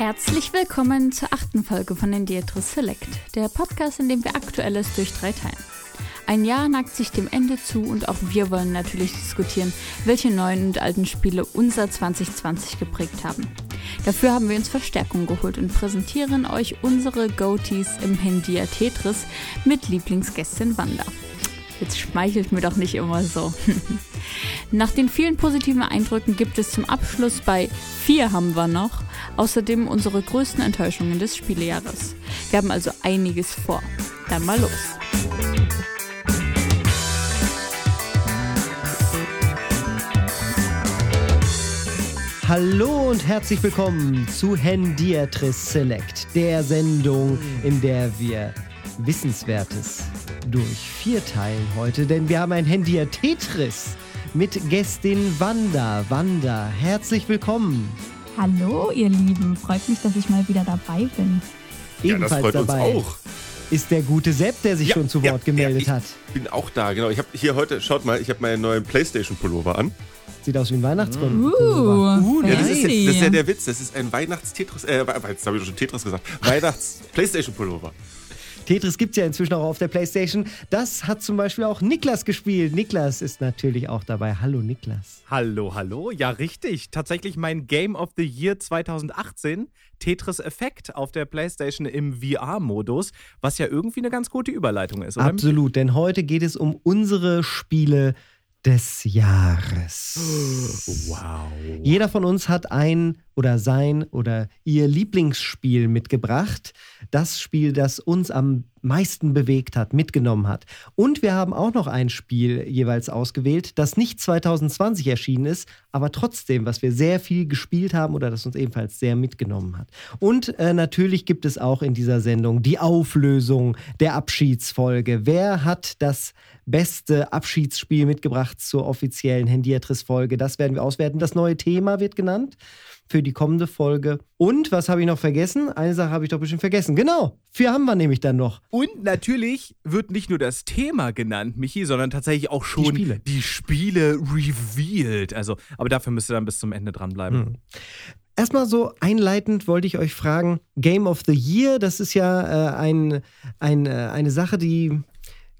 Herzlich willkommen zur achten Folge von den Select, der Podcast, in dem wir Aktuelles durch drei teilen. Ein Jahr neigt sich dem Ende zu und auch wir wollen natürlich diskutieren, welche neuen und alten Spiele unser 2020 geprägt haben. Dafür haben wir uns Verstärkung geholt und präsentieren euch unsere Goatees im Handy Tetris mit Lieblingsgästin Wanda. Jetzt schmeichelt mir doch nicht immer so. Nach den vielen positiven Eindrücken gibt es zum Abschluss bei vier haben wir noch außerdem unsere größten Enttäuschungen des Spielejahres. Wir haben also einiges vor. Dann mal los. Hallo und herzlich willkommen zu Hendiatris Select, der Sendung, in der wir Wissenswertes durch vier teilen heute, denn wir haben ein Hendia Tetris mit Gästin Wanda. Wanda, herzlich willkommen. Hallo, ihr Lieben. Freut mich, dass ich mal wieder dabei bin. Ja, Ebenfalls das freut dabei uns auch. Ist der gute Sepp, der sich ja, schon zu Wort ja, gemeldet ja, hat. Ich bin auch da, genau. Ich habe hier heute, schaut mal, ich habe meinen neuen PlayStation-Pullover an. Sieht aus wie ein Weihnachtsbaum. Uh, uh, ja, das, ist, das ist ja der Witz. Das ist ein Weihnachts-Tetris, äh, jetzt habe ich schon Tetris gesagt. Weihnachts-PlayStation-Pullover. Tetris gibt es ja inzwischen auch auf der PlayStation. Das hat zum Beispiel auch Niklas gespielt. Niklas ist natürlich auch dabei. Hallo Niklas. Hallo, hallo. Ja, richtig. Tatsächlich mein Game of the Year 2018. Tetris Effekt auf der PlayStation im VR-Modus, was ja irgendwie eine ganz gute Überleitung ist. Oder? Absolut, denn heute geht es um unsere Spiele des Jahres. Wow. Jeder von uns hat ein oder sein oder ihr Lieblingsspiel mitgebracht. Das Spiel, das uns am meisten bewegt hat, mitgenommen hat. Und wir haben auch noch ein Spiel jeweils ausgewählt, das nicht 2020 erschienen ist, aber trotzdem, was wir sehr viel gespielt haben oder das uns ebenfalls sehr mitgenommen hat. Und äh, natürlich gibt es auch in dieser Sendung die Auflösung der Abschiedsfolge. Wer hat das beste Abschiedsspiel mitgebracht zur offiziellen Hendiatris-Folge? Das werden wir auswerten. Das neue Thema wird genannt für die kommende Folge. Und was habe ich noch vergessen? Eine Sache habe ich doch bestimmt vergessen. Genau, vier haben wir nämlich dann noch. Und natürlich wird nicht nur das Thema genannt, Michi, sondern tatsächlich auch schon die Spiele, die Spiele revealed. Also, aber dafür müsst ihr dann bis zum Ende dranbleiben. Hm. Erstmal so einleitend wollte ich euch fragen, Game of the Year, das ist ja äh, ein, ein, äh, eine Sache, die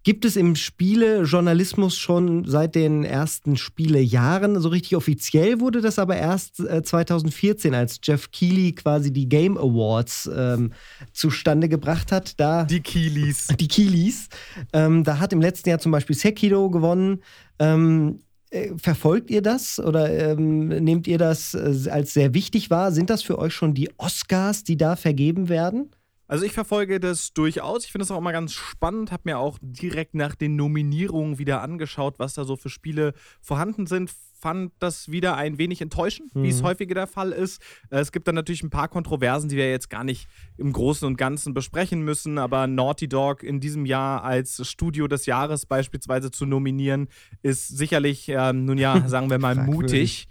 gibt es im Spielejournalismus schon seit den ersten Spielejahren. So richtig offiziell wurde das aber erst äh, 2014, als Jeff Keighley quasi die Game Awards ähm, zustande gebracht hat. Da, die Keigleys. Die Keigleys. Ähm, da hat im letzten Jahr zum Beispiel Sekiro gewonnen. Ähm, äh, verfolgt ihr das oder ähm, nehmt ihr das äh, als sehr wichtig wahr? Sind das für euch schon die Oscars, die da vergeben werden? Also ich verfolge das durchaus. Ich finde es auch immer ganz spannend. Habe mir auch direkt nach den Nominierungen wieder angeschaut, was da so für Spiele vorhanden sind. Fand das wieder ein wenig enttäuschend, mhm. wie es mhm. häufiger der Fall ist. Äh, es gibt dann natürlich ein paar Kontroversen, die wir jetzt gar nicht im Großen und Ganzen besprechen müssen. Aber Naughty Dog in diesem Jahr als Studio des Jahres beispielsweise zu nominieren, ist sicherlich, äh, nun ja, sagen wir mal, mutig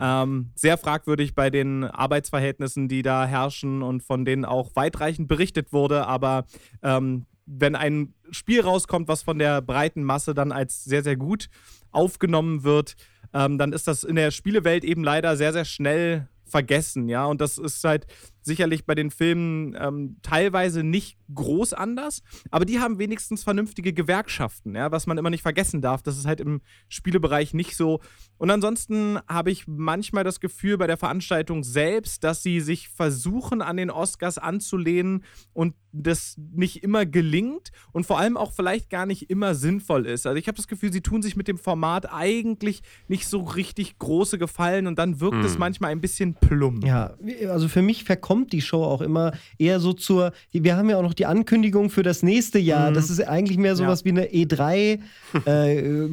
ähm, sehr fragwürdig bei den Arbeitsverhältnissen, die da herrschen und von denen auch weitreichend berichtet wurde. Aber ähm, wenn ein Spiel rauskommt, was von der breiten Masse dann als sehr, sehr gut aufgenommen wird, ähm, dann ist das in der Spielewelt eben leider sehr, sehr schnell vergessen, ja. Und das ist halt sicherlich bei den Filmen ähm, teilweise nicht groß anders, aber die haben wenigstens vernünftige Gewerkschaften, ja, was man immer nicht vergessen darf. Das ist halt im Spielebereich nicht so. Und ansonsten habe ich manchmal das Gefühl bei der Veranstaltung selbst, dass sie sich versuchen, an den Oscars anzulehnen und das nicht immer gelingt und vor allem auch vielleicht gar nicht immer sinnvoll ist. Also ich habe das Gefühl, sie tun sich mit dem Format eigentlich nicht so richtig große Gefallen und dann wirkt hm. es manchmal ein bisschen plump. Ja, also für mich verkommt kommt die Show auch immer eher so zur. Wir haben ja auch noch die Ankündigung für das nächste Jahr. Mhm. Das ist eigentlich mehr sowas ja. wie eine E3 äh,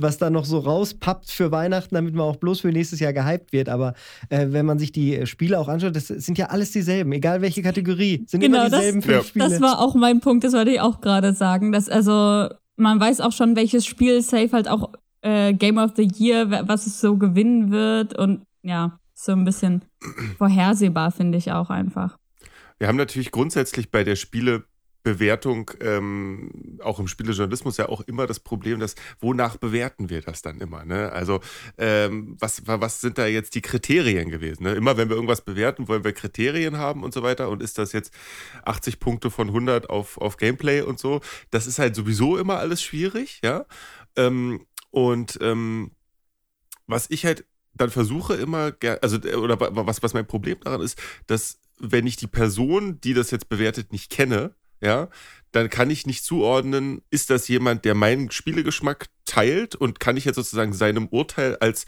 was da noch so rauspappt für Weihnachten, damit man auch bloß für nächstes Jahr gehypt wird. Aber äh, wenn man sich die Spiele auch anschaut, das sind ja alles dieselben, egal welche Kategorie. Sind genau, immer dieselben das, fünf Spiele. Das war auch mein Punkt, das wollte ich auch gerade sagen. Dass also man weiß auch schon, welches Spiel safe halt auch äh, Game of the Year, was es so gewinnen wird und ja so ein bisschen vorhersehbar, finde ich auch einfach. Wir haben natürlich grundsätzlich bei der Spiele Bewertung, ähm, auch im Spielejournalismus ja auch immer das Problem, dass wonach bewerten wir das dann immer? Ne? Also ähm, was, was sind da jetzt die Kriterien gewesen? Ne? Immer wenn wir irgendwas bewerten, wollen wir Kriterien haben und so weiter. Und ist das jetzt 80 Punkte von 100 auf, auf Gameplay und so? Das ist halt sowieso immer alles schwierig, ja. Ähm, und ähm, was ich halt dann versuche immer, also oder was, was mein Problem daran ist, dass wenn ich die Person, die das jetzt bewertet, nicht kenne, ja, dann kann ich nicht zuordnen, ist das jemand, der meinen Spielegeschmack teilt und kann ich jetzt sozusagen seinem Urteil als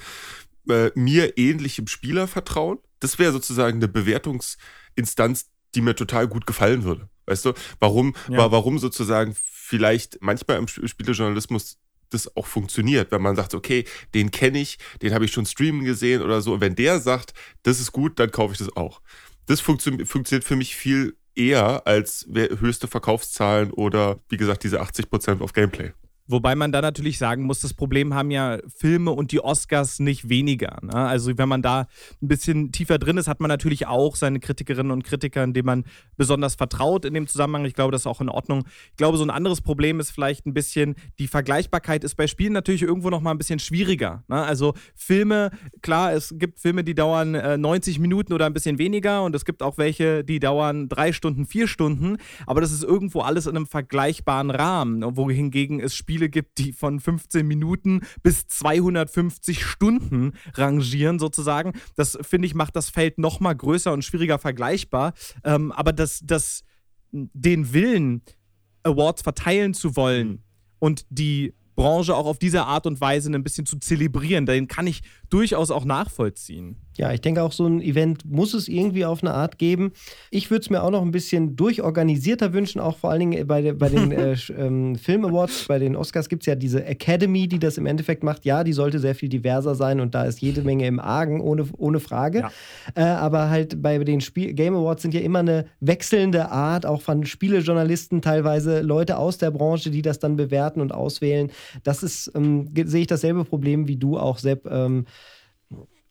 äh, mir ähnlichem Spieler vertrauen? Das wäre sozusagen eine Bewertungsinstanz, die mir total gut gefallen würde. Weißt du, warum, ja. warum sozusagen vielleicht manchmal im Spielejournalismus das auch funktioniert, wenn man sagt, okay, den kenne ich, den habe ich schon streamen gesehen oder so. Und wenn der sagt, das ist gut, dann kaufe ich das auch. Das funktio funktioniert für mich viel eher als höchste Verkaufszahlen oder wie gesagt diese 80% auf Gameplay. Wobei man da natürlich sagen muss, das Problem haben ja Filme und die Oscars nicht weniger. Ne? Also wenn man da ein bisschen tiefer drin ist, hat man natürlich auch seine Kritikerinnen und Kritiker, denen man besonders vertraut in dem Zusammenhang. Ich glaube, das ist auch in Ordnung. Ich glaube, so ein anderes Problem ist vielleicht ein bisschen, die Vergleichbarkeit ist bei Spielen natürlich irgendwo noch mal ein bisschen schwieriger. Ne? Also Filme, klar, es gibt Filme, die dauern äh, 90 Minuten oder ein bisschen weniger und es gibt auch welche, die dauern drei Stunden, vier Stunden. Aber das ist irgendwo alles in einem vergleichbaren Rahmen, wohingegen es Spiele Spiele gibt, die von 15 Minuten bis 250 Stunden rangieren, sozusagen. Das finde ich macht das Feld noch mal größer und schwieriger vergleichbar. Ähm, aber das, das, den Willen, Awards verteilen zu wollen und die Branche auch auf diese Art und Weise ein bisschen zu zelebrieren, den kann ich durchaus auch nachvollziehen. Ja, ich denke auch so ein Event muss es irgendwie auf eine Art geben. Ich würde es mir auch noch ein bisschen durchorganisierter wünschen, auch vor allen Dingen bei, de, bei den äh, ähm, Film Awards, bei den Oscars gibt es ja diese Academy, die das im Endeffekt macht. Ja, die sollte sehr viel diverser sein und da ist jede Menge im Argen, ohne, ohne Frage. Ja. Äh, aber halt bei den Spiel Game Awards sind ja immer eine wechselnde Art, auch von Spielejournalisten teilweise, Leute aus der Branche, die das dann bewerten und auswählen. Das ist, ähm, sehe ich dasselbe Problem wie du auch, Sepp. Ähm,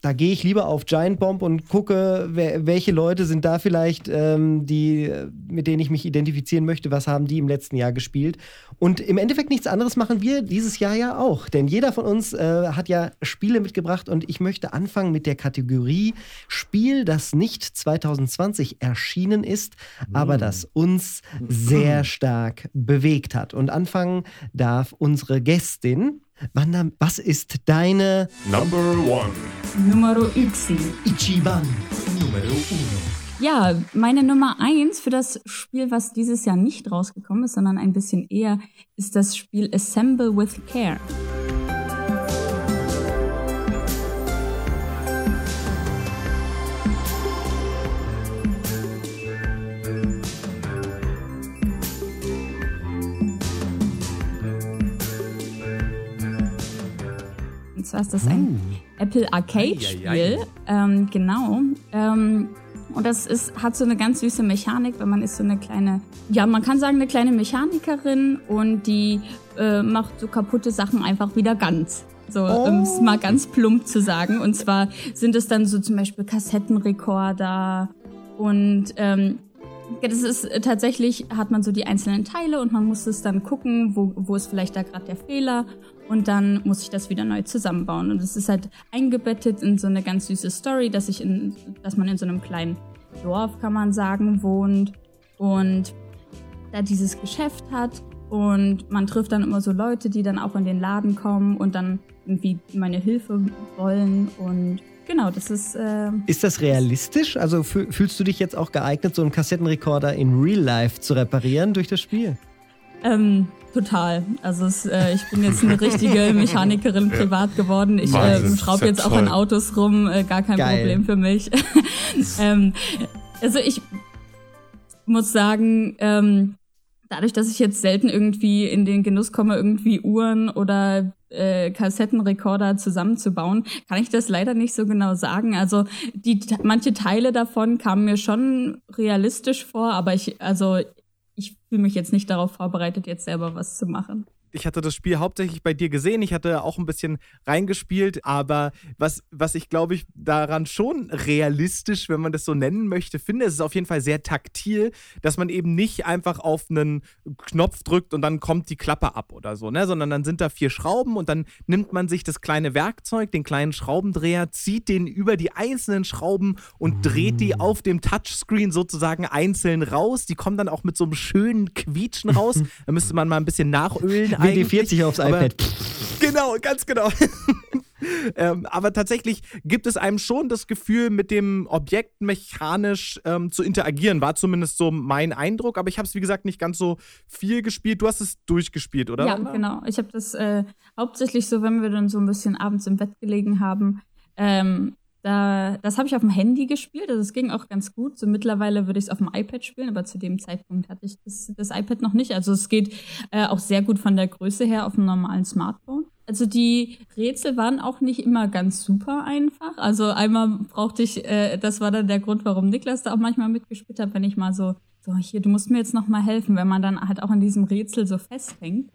da gehe ich lieber auf Giant Bomb und gucke, welche Leute sind da vielleicht, ähm, die, mit denen ich mich identifizieren möchte, was haben die im letzten Jahr gespielt. Und im Endeffekt nichts anderes machen wir dieses Jahr ja auch. Denn jeder von uns äh, hat ja Spiele mitgebracht und ich möchte anfangen mit der Kategorie Spiel, das nicht 2020 erschienen ist, mhm. aber das uns sehr stark bewegt hat. Und anfangen darf unsere Gästin. Wanda, was ist deine Number One? Numero Yxi. Ichiban. Numero Uno. Ja, meine Nummer eins für das Spiel, was dieses Jahr nicht rausgekommen ist, sondern ein bisschen eher, ist das Spiel Assemble with Care. Zwar ist das ein uh. Apple Arcade-Spiel. Ähm, genau. Ähm, und das ist, hat so eine ganz süße Mechanik, weil man ist so eine kleine, ja, man kann sagen, eine kleine Mechanikerin und die äh, macht so kaputte Sachen einfach wieder ganz. So, oh. um es mal ganz plump zu sagen. Und zwar sind es dann so zum Beispiel Kassettenrekorder und ähm, ja, das ist äh, tatsächlich, hat man so die einzelnen Teile und man muss es dann gucken, wo, wo ist vielleicht da gerade der Fehler und dann muss ich das wieder neu zusammenbauen. Und es ist halt eingebettet in so eine ganz süße Story, dass ich in, dass man in so einem kleinen Dorf, kann man sagen, wohnt und da dieses Geschäft hat und man trifft dann immer so Leute, die dann auch in den Laden kommen und dann irgendwie meine Hilfe wollen und Genau, das ist. Äh ist das realistisch? Also fühlst du dich jetzt auch geeignet, so einen Kassettenrekorder in Real Life zu reparieren durch das Spiel? Ähm, total. Also es, äh, ich bin jetzt eine richtige Mechanikerin privat geworden. Ich äh, schraube jetzt auch an Autos rum, äh, gar kein Geil. Problem für mich. ähm, also ich muss sagen, ähm, dadurch, dass ich jetzt selten irgendwie in den Genuss komme, irgendwie Uhren oder äh, Kassettenrekorder zusammenzubauen, kann ich das leider nicht so genau sagen. Also die manche Teile davon kamen mir schon realistisch vor, aber ich also ich fühle mich jetzt nicht darauf vorbereitet, jetzt selber was zu machen. Ich hatte das Spiel hauptsächlich bei dir gesehen. Ich hatte auch ein bisschen reingespielt, aber was, was ich glaube ich daran schon realistisch, wenn man das so nennen möchte, finde, ist es auf jeden Fall sehr taktil, dass man eben nicht einfach auf einen Knopf drückt und dann kommt die Klappe ab oder so, ne? sondern dann sind da vier Schrauben und dann nimmt man sich das kleine Werkzeug, den kleinen Schraubendreher, zieht den über die einzelnen Schrauben und dreht die auf dem Touchscreen sozusagen einzeln raus. Die kommen dann auch mit so einem schönen Quietschen raus. Da müsste man mal ein bisschen nachölen. WD40 aufs aber, iPad. Genau, ganz genau. ähm, aber tatsächlich gibt es einem schon das Gefühl, mit dem Objekt mechanisch ähm, zu interagieren. War zumindest so mein Eindruck. Aber ich habe es, wie gesagt, nicht ganz so viel gespielt. Du hast es durchgespielt, oder? Ja, genau. Ich habe das äh, hauptsächlich so, wenn wir dann so ein bisschen abends im Bett gelegen haben, ähm, da, das habe ich auf dem Handy gespielt, also es ging auch ganz gut. So mittlerweile würde ich es auf dem iPad spielen, aber zu dem Zeitpunkt hatte ich das, das iPad noch nicht. Also es geht äh, auch sehr gut von der Größe her auf einem normalen Smartphone. Also die Rätsel waren auch nicht immer ganz super einfach. Also einmal brauchte ich, äh, das war dann der Grund, warum Niklas da auch manchmal mitgespielt hat, wenn ich mal so, so hier, du musst mir jetzt noch mal helfen, wenn man dann halt auch in diesem Rätsel so festhängt,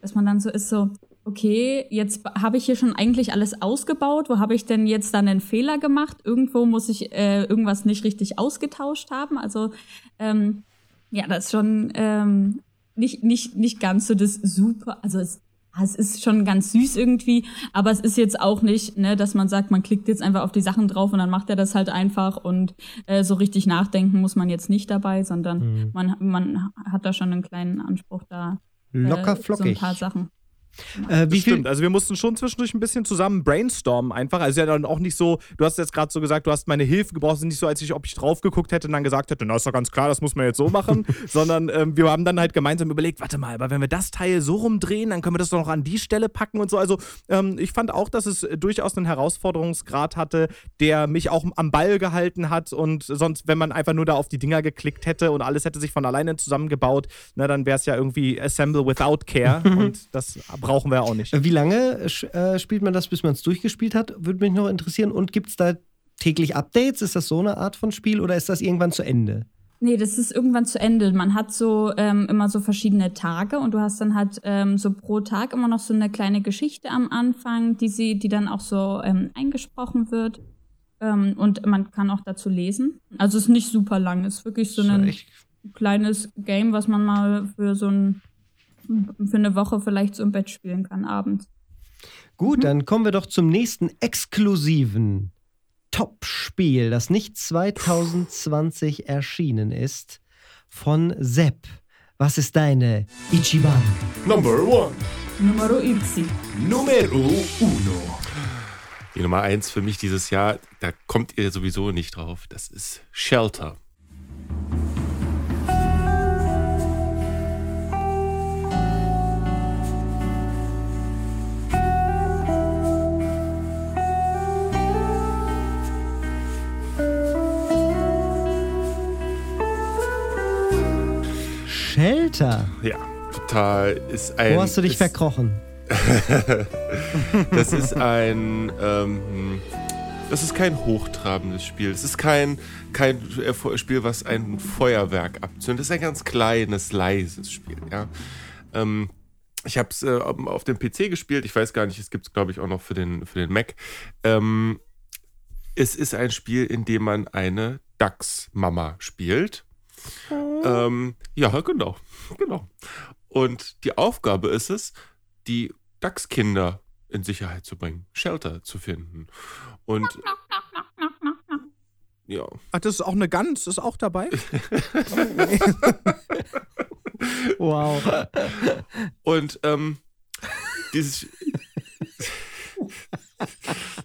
dass man dann so ist so, okay, jetzt habe ich hier schon eigentlich alles ausgebaut. Wo habe ich denn jetzt dann einen Fehler gemacht? Irgendwo muss ich äh, irgendwas nicht richtig ausgetauscht haben. Also ähm, ja, das ist schon ähm, nicht, nicht, nicht ganz so das super. Also es, es ist schon ganz süß irgendwie, aber es ist jetzt auch nicht, ne, dass man sagt, man klickt jetzt einfach auf die Sachen drauf und dann macht er das halt einfach und äh, so richtig nachdenken muss man jetzt nicht dabei, sondern mhm. man, man hat da schon einen kleinen Anspruch da. Locker flockig. Äh, so ein paar Sachen. Äh, wie stimmt. Also wir mussten schon zwischendurch ein bisschen zusammen brainstormen einfach. Also ja dann auch nicht so, du hast jetzt gerade so gesagt, du hast meine Hilfe gebraucht, es ist nicht so, als ich, ob ich drauf geguckt hätte und dann gesagt hätte, na ist doch ganz klar, das muss man jetzt so machen, sondern ähm, wir haben dann halt gemeinsam überlegt, warte mal, aber wenn wir das Teil so rumdrehen, dann können wir das doch noch an die Stelle packen und so. Also ähm, ich fand auch, dass es durchaus einen Herausforderungsgrad hatte, der mich auch am Ball gehalten hat und sonst, wenn man einfach nur da auf die Dinger geklickt hätte und alles hätte sich von alleine zusammengebaut, na, dann wäre es ja irgendwie Assemble without Care und das brauchen wir auch nicht. Wie lange äh, spielt man das, bis man es durchgespielt hat? Würde mich noch interessieren. Und gibt es da täglich Updates? Ist das so eine Art von Spiel oder ist das irgendwann zu Ende? Nee, das ist irgendwann zu Ende. Man hat so ähm, immer so verschiedene Tage und du hast dann halt ähm, so pro Tag immer noch so eine kleine Geschichte am Anfang, die sie, die dann auch so ähm, eingesprochen wird. Ähm, und man kann auch dazu lesen. Also es ist nicht super lang, es ist wirklich so ein kleines Game, was man mal für so ein für eine Woche vielleicht so im Bett spielen kann abends. Gut, mhm. dann kommen wir doch zum nächsten exklusiven Top-Spiel, das nicht 2020 erschienen ist, von Sepp. Was ist deine Ichiban? Number one. Numero Irzi. Numero uno. Die Nummer eins für mich dieses Jahr, da kommt ihr sowieso nicht drauf. Das ist Shelter. Shelter. Ja, total. Ist ein, Wo hast du dich ist, verkrochen? das ist ein. Ähm, das ist kein hochtrabendes Spiel. Es ist kein, kein Spiel, was ein Feuerwerk abzündet. Es ist ein ganz kleines, leises Spiel. Ja. Ähm, ich habe es äh, auf dem PC gespielt. Ich weiß gar nicht, es gibt es, glaube ich, auch noch für den, für den Mac. Ähm, es ist ein Spiel, in dem man eine Dachsmama spielt. Ähm, ja, genau. genau. Und die Aufgabe ist es, die Dachskinder in Sicherheit zu bringen, Shelter zu finden. Und. Ja. Ach, das ist auch eine Gans, ist auch dabei? wow. Und ähm, dieses.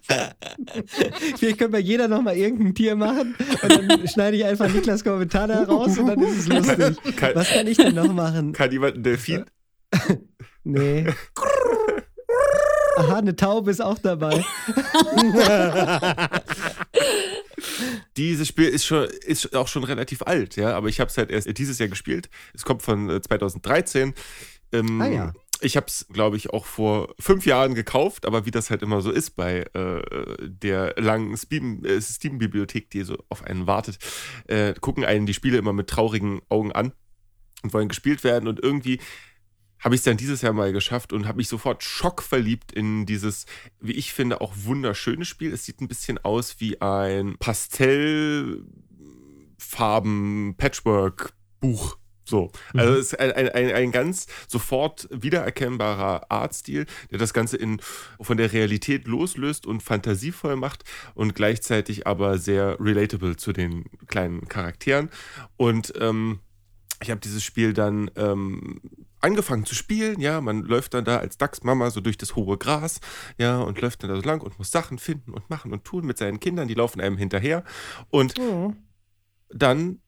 Vielleicht können wir jeder nochmal irgendein Tier machen und dann schneide ich einfach Niklas Kommentar da raus und dann ist es lustig. Kann, Was kann ich denn noch machen? Kann jemand ein Delfin? nee. Aha, eine Taube ist auch dabei. Dieses Spiel ist, schon, ist auch schon relativ alt, ja, aber ich habe es halt erst dieses Jahr gespielt. Es kommt von 2013. Äh, ähm, ah ja ich habe es, glaube ich, auch vor fünf Jahren gekauft, aber wie das halt immer so ist bei äh, der langen äh, Steam-Bibliothek, die so auf einen wartet, äh, gucken einen die Spiele immer mit traurigen Augen an und wollen gespielt werden und irgendwie habe ich es dann dieses Jahr mal geschafft und habe mich sofort schockverliebt in dieses, wie ich finde, auch wunderschöne Spiel. Es sieht ein bisschen aus wie ein Pastellfarben-Patchwork-Buch. So, also es ist ein, ein, ein, ein ganz sofort wiedererkennbarer Artstil, der das Ganze in, von der Realität loslöst und fantasievoll macht und gleichzeitig aber sehr relatable zu den kleinen Charakteren. Und ähm, ich habe dieses Spiel dann ähm, angefangen zu spielen, ja, man läuft dann da als Dachsmama so durch das hohe Gras, ja, und läuft dann da so lang und muss Sachen finden und machen und tun mit seinen Kindern, die laufen einem hinterher. Und dann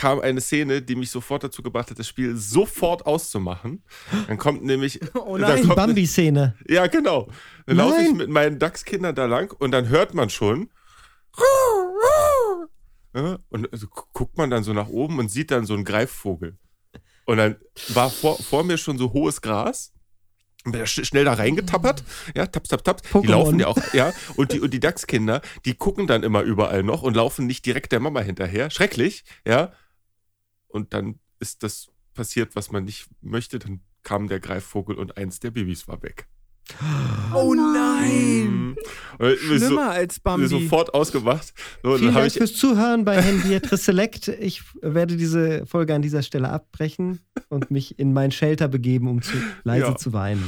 kam eine Szene, die mich sofort dazu gebracht hat, das Spiel sofort auszumachen. Dann kommt nämlich Oh dann nein. Die Bambi-Szene. ja, genau. Dann laufe ich Nein. mit meinen Dachskindern da lang und dann hört man schon. Ja, Und also gu- guckt man dann so nach oben und sieht dann so einen Greifvogel. Und dann war vor, vor mir schon so hohes Gras. Und bin da sch schnell da reingetappert. Ja, taps, taps, taps. Die Pokémon. laufen ja auch, ja. Und die, und die Dachskinder, die gucken dann immer überall noch und laufen nicht direkt der Mama hinterher. Schrecklich, ja. Und dann ist das passiert, was man nicht möchte. Dann kam der Greifvogel und eins der Babys war weg. Oh nein. Und ich bin so, Schlimmer als Bambi. sofort ausgemacht. So, Vielen Dank ich, fürs Zuhören bei Henriette Select. Ich werde diese Folge an dieser Stelle abbrechen und mich in mein Shelter begeben, um zu, leise Ja. zu weinen.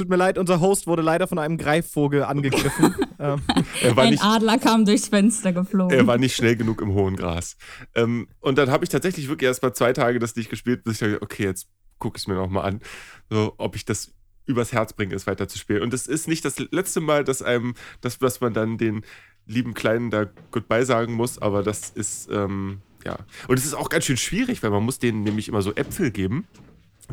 Tut mir leid, unser Host wurde leider von einem Greifvogel angegriffen. ähm, er war Ein nicht, Adler kam durchs Fenster geflogen. er war nicht schnell genug im hohen Gras. Ähm, und dann habe ich tatsächlich wirklich erst mal zwei Tage das nicht gespielt, bis ich dachte, okay, jetzt gucke ich es mir nochmal an, so, ob ich das übers Herz bringe, es weiter zu spielen. Und es ist nicht das letzte Mal, dass einem, dass, dass man dann den lieben Kleinen da Goodbye sagen muss, aber das ist, ähm, ja. Und es ist auch ganz schön schwierig, weil man muss denen nämlich immer so Äpfel geben.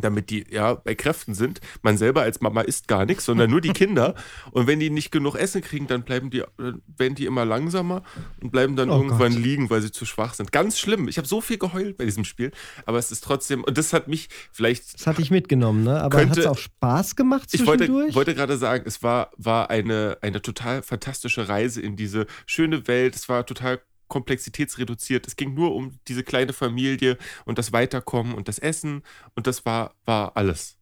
Damit die ja bei Kräften sind. Man selber als Mama isst gar nichts, sondern nur die Kinder. Und wenn die nicht genug Essen kriegen, dann bleiben die, dann werden die immer langsamer und bleiben dann Oh irgendwann Gott. liegen, weil sie zu schwach sind. Ganz schlimm. Ich habe so viel geheult bei diesem Spiel, aber es ist trotzdem, und das hat mich vielleicht Das hatte ich mitgenommen, ne? Aber hat es auch Spaß gemacht ich wollte, zwischendurch? wollte gerade sagen, es war, war eine, eine total fantastische Reise in diese schöne Welt. Es war total komplexitätsreduziert. Es ging nur um diese kleine Familie und das Weiterkommen und das Essen und das war, war alles.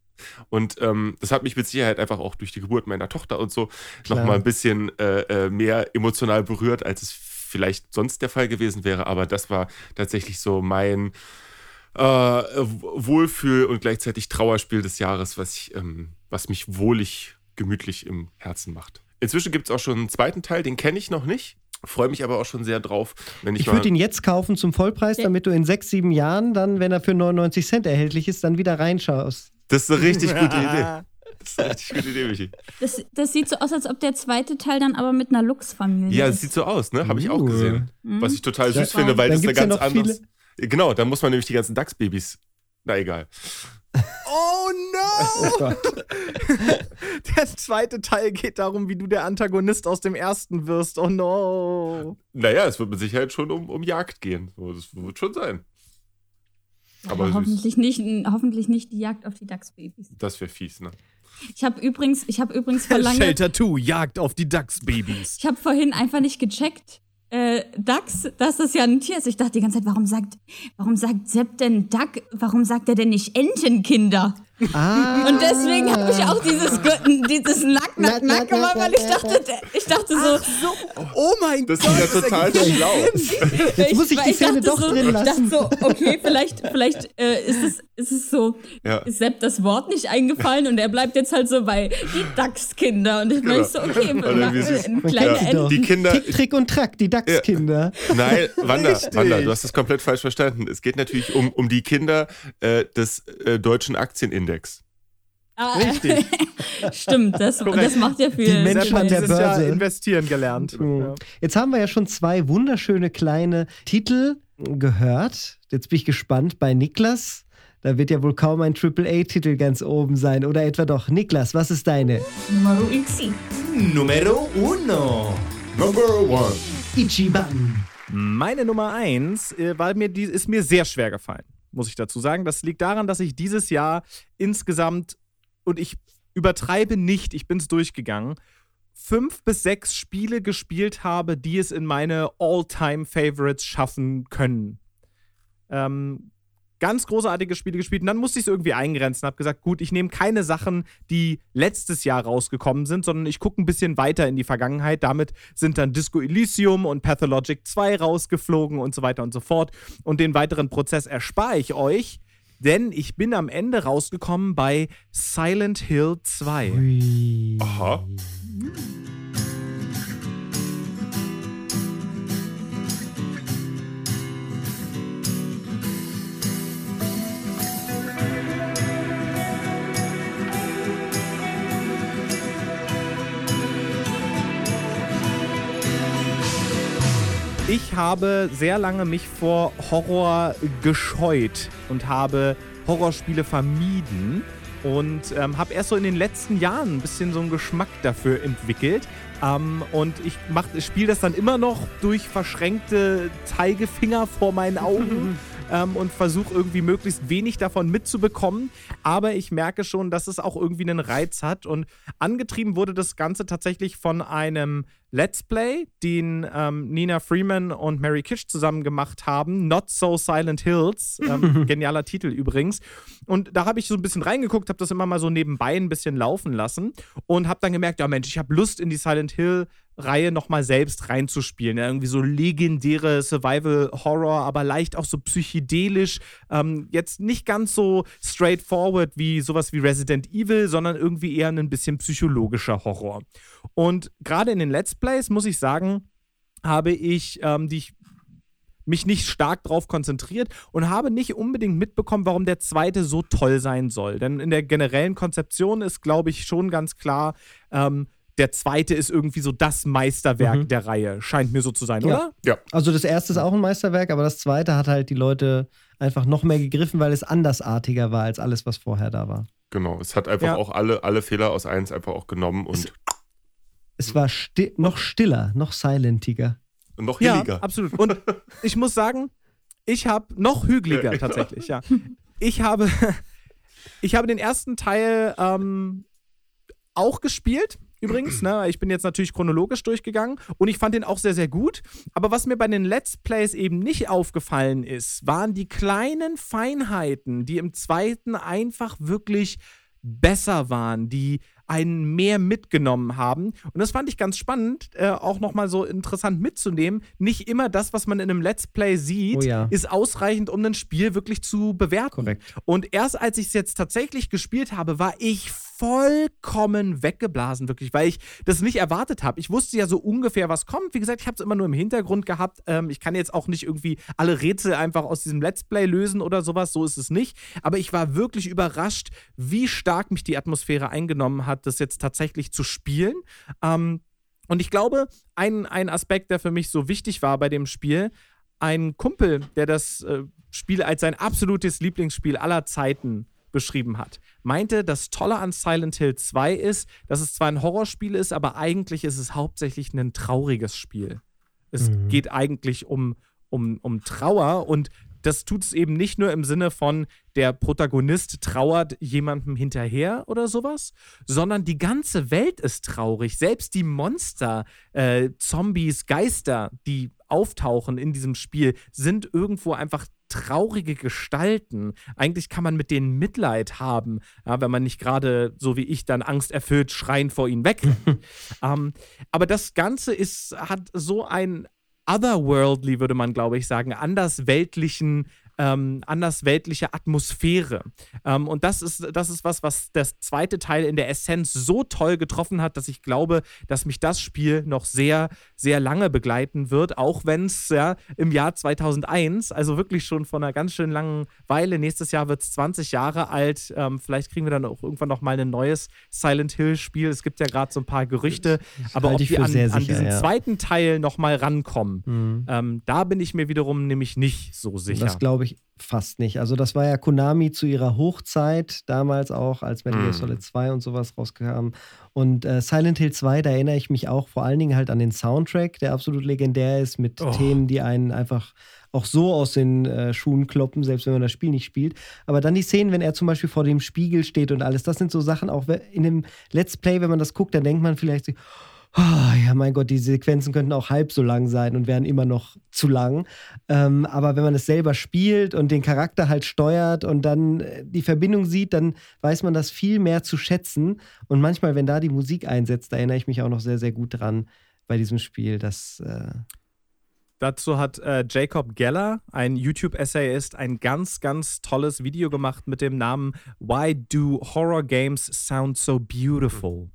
Und ähm, das hat mich mit Sicherheit einfach auch durch die Geburt meiner Tochter und so nochmal ein bisschen äh, äh, mehr emotional berührt, als es vielleicht sonst der Fall gewesen wäre. Aber das war tatsächlich so mein äh, Wohlfühl und gleichzeitig Trauerspiel des Jahres, was, ich, ähm, was mich wohlig, gemütlich im Herzen macht. Inzwischen gibt es auch schon einen zweiten Teil, den kenne ich noch nicht. Freue mich aber auch schon sehr drauf, wenn ich, Ich würde ihn jetzt kaufen zum Vollpreis, Ja. damit du in sechs, sieben Jahren dann, wenn er für 99 Cent erhältlich ist, dann wieder reinschaust. Das ist eine richtig gute Idee. Das ist eine richtig gute Idee, Michi. Das, das sieht so aus, als ob der zweite Teil dann aber mit einer Lux-Familie Ja, es ist. sieht so aus, ne? Habe ich auch Uh. gesehen. Was ich total süß Ja. finde, weil Dann das eine ja ganz noch anderes. Genau, da muss man nämlich die ganzen Dachsbabys. Na egal. Oh no! Oh. Der zweite Teil geht darum, wie du der Antagonist aus dem ersten wirst. Oh no. Naja, es wird mit Sicherheit schon um, um Jagd gehen. Das wird schon sein. aber aber süß. hoffentlich nicht, hoffentlich nicht die Jagd auf die Dachsbabys. Das wäre fies, ne? Ich habe übrigens, ich habe übrigens verlangt, Shelter 2, Jagd auf die Dachsbabys. ich habe vorhin einfach nicht gecheckt, äh, dass das ja ein Tier ist. Ich dachte die ganze Zeit, warum sagt, warum sagt Sepp denn Duck? Warum sagt er denn nicht Entenkinder? Ah. Und deswegen habe ich auch dieses, dieses Nack, Nack, Nack gemacht, weil ich dachte, ich dachte so, Oh mein Das Gott. ist ja total schlau. Jetzt muss ich die Szene dachte doch so, drin lassen. Ich dachte so, okay, vielleicht, vielleicht äh, ist, es, ist es so, Ja. ist Sepp das Wort nicht eingefallen und er bleibt jetzt halt so bei die Dachskinder. Und ich Genau. war so, okay, Oder wie süß. doch. Enten. Die Kinder. Tick, Trick und Track, die Dachskinder. Nein, Wanda. Wanda, du hast das komplett falsch verstanden. Es geht natürlich um, um die Kinder äh, des äh, deutschen Aktienindex. Ah, Richtig. Stimmt, das, das macht ja viel. Die Menschen hat an der dieses Jahr Börse. investieren gelernt. Mhm. Ja. Jetzt haben wir ja schon zwei wunderschöne kleine Titel gehört. Jetzt bin ich gespannt bei Niklas. Da wird ja wohl kaum ein AAA-Titel ganz oben sein. Oder etwa doch. Niklas, was ist deine? Numero Xi. Numero uno. Number one. Ichiban. Meine Nummer eins äh, war mir die, ist mir sehr schwer gefallen, muss ich dazu sagen. Das liegt daran, dass ich dieses Jahr insgesamt, und ich übertreibe nicht, ich bin es durchgegangen, fünf bis sechs Spiele gespielt habe, die es in meine All-Time-Favorites schaffen können. Ähm, ganz großartige Spiele gespielt und dann musste ich es irgendwie eingrenzen. Habe gesagt, gut, ich nehme keine Sachen, die letztes Jahr rausgekommen sind, sondern ich gucke ein bisschen weiter in die Vergangenheit. Damit sind dann Disco Elysium und Pathologic 2 rausgeflogen und so weiter und so fort. Und den weiteren Prozess erspare ich euch, denn ich bin am Ende rausgekommen bei Silent Hill 2. Ui. Aha. Ich habe sehr lange mich vor Horror gescheut und habe Horrorspiele vermieden und ähm, habe erst so in den letzten Jahren ein bisschen so einen Geschmack dafür entwickelt. Ähm, und ich, ich spiele das dann immer noch durch verschränkte Zeigefinger vor meinen Augen. ähm, und versuche irgendwie möglichst wenig davon mitzubekommen. Aber ich merke schon, dass es auch irgendwie einen Reiz hat. Und angetrieben wurde das Ganze tatsächlich von einem Let's Play, den ähm, Nina Freeman und Mary Kish zusammen gemacht haben. Not So Silent Hills. Ähm, genialer Titel übrigens. Und da habe ich so ein bisschen reingeguckt, habe das immer mal so nebenbei ein bisschen laufen lassen und habe dann gemerkt, ja Mensch, ich habe Lust in die Silent Hill Reihe nochmal selbst reinzuspielen. Ja, irgendwie so legendäre Survival-Horror, aber leicht auch so psychedelisch. Ähm, jetzt nicht ganz so straightforward wie sowas wie Resident Evil, sondern irgendwie eher ein bisschen psychologischer Horror. Und gerade in den Let's Plays, muss ich sagen, habe ich ähm, die mich nicht stark darauf konzentriert und habe nicht unbedingt mitbekommen, warum der zweite so toll sein soll. Denn in der generellen Konzeption ist, glaube ich, schon ganz klar, ähm, der zweite ist irgendwie so das Meisterwerk Mhm. der Reihe. Scheint mir so zu sein, Ja. oder? Also das erste ist auch ein Meisterwerk, aber das zweite hat halt die Leute einfach noch mehr gegriffen, weil es andersartiger war als alles, was vorher da war. Genau, es hat einfach Ja. auch alle, alle Fehler aus 1 einfach auch genommen und Es war sti noch stiller, noch silentiger. noch Ja, hilliger. absolut. Und ich muss sagen, ich habe noch hügeliger Ja, tatsächlich, ja. Ich habe, ich habe den ersten Teil ähm, auch gespielt. Übrigens, ne, ich bin jetzt natürlich chronologisch durchgegangen und ich fand den auch sehr, sehr gut. Aber was mir bei den Let's Plays eben nicht aufgefallen ist, waren die kleinen Feinheiten, die im zweiten einfach wirklich besser waren, die einen mehr mitgenommen haben. Und das fand ich ganz spannend, äh, auch nochmal so interessant mitzunehmen. Nicht immer das, was man in einem Let's Play sieht, Oh ja. ist ausreichend, um ein Spiel wirklich zu bewerten. Korrekt. Und erst als ich es jetzt tatsächlich gespielt habe, war ich vollkommen weggeblasen, wirklich, weil ich das nicht erwartet habe. Ich wusste ja so ungefähr, was kommt. Wie gesagt, ich habe es immer nur im Hintergrund gehabt. Ähm, ich kann jetzt auch nicht irgendwie alle Rätsel einfach aus diesem Let's Play lösen oder sowas. So ist es nicht. Aber ich war wirklich überrascht, wie stark mich die Atmosphäre eingenommen hat, das jetzt tatsächlich zu spielen. Ähm, und ich glaube, ein, ein Aspekt, der für mich so wichtig war bei dem Spiel, ein Kumpel, der das äh, Spiel als sein absolutes Lieblingsspiel aller Zeiten beschrieben hat, meinte, das Tolle an Silent Hill 2 ist, dass es zwar ein Horrorspiel ist, aber eigentlich ist es hauptsächlich ein trauriges Spiel. Es Mhm. geht eigentlich um, um, um Trauer und das tut es eben nicht nur im Sinne von, der Protagonist trauert jemandem hinterher oder sowas, sondern die ganze Welt ist traurig. Selbst die Monster, äh, Zombies, Geister, die auftauchen in diesem Spiel, sind irgendwo einfach traurige Gestalten. Eigentlich kann man mit denen Mitleid haben, ja, wenn man nicht gerade, so wie ich, dann angsterfüllt schreien vor ihnen weg. ähm, aber das Ganze ist, hat so ein otherworldly, würde man, glaube ich, sagen, andersweltlichen ähm, andersweltliche Atmosphäre. Ähm, und das ist, das ist was, was das zweite Teil in der Essenz so toll getroffen hat, dass ich glaube, dass mich das Spiel noch sehr, sehr lange begleiten wird, auch wenn es ja im Jahr 2001, also wirklich schon vor einer ganz schön langen Weile, nächstes Jahr wird es 20 Jahre alt, ähm, vielleicht kriegen wir dann auch irgendwann noch mal ein neues Silent Hill Spiel. Es gibt ja gerade so ein paar Gerüchte, aber ob für an, sehr an sicher, diesen ja. zweiten Teil noch mal rankommen, Mhm. ähm, da bin ich mir wiederum nämlich nicht so sicher. Das glaube ich fast nicht. Also das war ja Konami zu ihrer Hochzeit, damals auch, als Metal Gear Mhm. Solid 2 und sowas rauskam. Und äh, Silent Hill 2, da erinnere ich mich auch vor allen Dingen halt an den Soundtrack, der absolut legendär ist, mit Oh. Themen, die einen einfach auch so aus den äh, Schuhen kloppen, selbst wenn man das Spiel nicht spielt. Aber dann die Szenen, wenn er zum Beispiel vor dem Spiegel steht und alles, das sind so Sachen, auch in dem Let's Play, wenn man das guckt, dann denkt man vielleicht so, Oh, ja, mein Gott, die Sequenzen könnten auch halb so lang sein und wären immer noch zu lang. Ähm, aber wenn man es selber spielt und den Charakter halt steuert und dann äh, die Verbindung sieht, dann weiß man das viel mehr zu schätzen. Und manchmal, wenn da die Musik einsetzt, da erinnere ich mich auch noch sehr, sehr gut dran bei diesem Spiel. Das. Äh Dazu hat äh, Jacob Geller, ein YouTube-Essayist, ein ganz, ganz tolles Video gemacht mit dem Namen Why Do Horror Games Sound So Beautiful?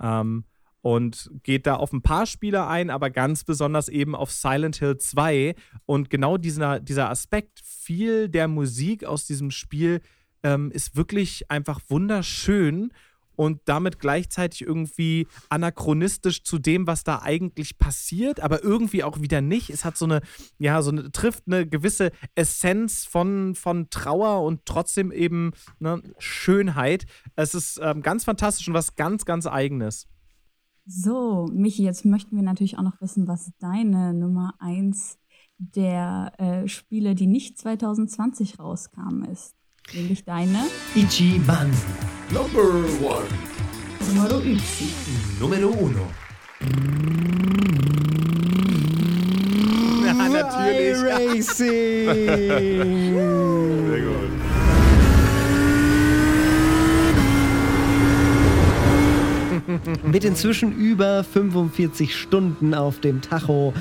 Ähm, und geht da auf ein paar Spieler ein, aber ganz besonders eben auf Silent Hill 2. Und genau dieser, dieser Aspekt, viel der Musik aus diesem Spiel ähm, ist wirklich einfach wunderschön und damit gleichzeitig irgendwie anachronistisch zu dem, was da eigentlich passiert, aber irgendwie auch wieder nicht. Es hat so eine, ja, so eine, trifft eine gewisse Essenz von, von Trauer und trotzdem eben ne, Schönheit. Es ist ähm, ganz fantastisch und was ganz, ganz Eigenes. So, Michi, jetzt möchten wir natürlich auch noch wissen, was deine Nummer 1 der äh, Spiele, die nicht 2020 rauskamen, ist. Nämlich deine Ichiban. Number one. Numero Uzi. Numero uno. Ja, natürlich. Racing! Sehr gut. Mit inzwischen über 45 Stunden auf dem Tacho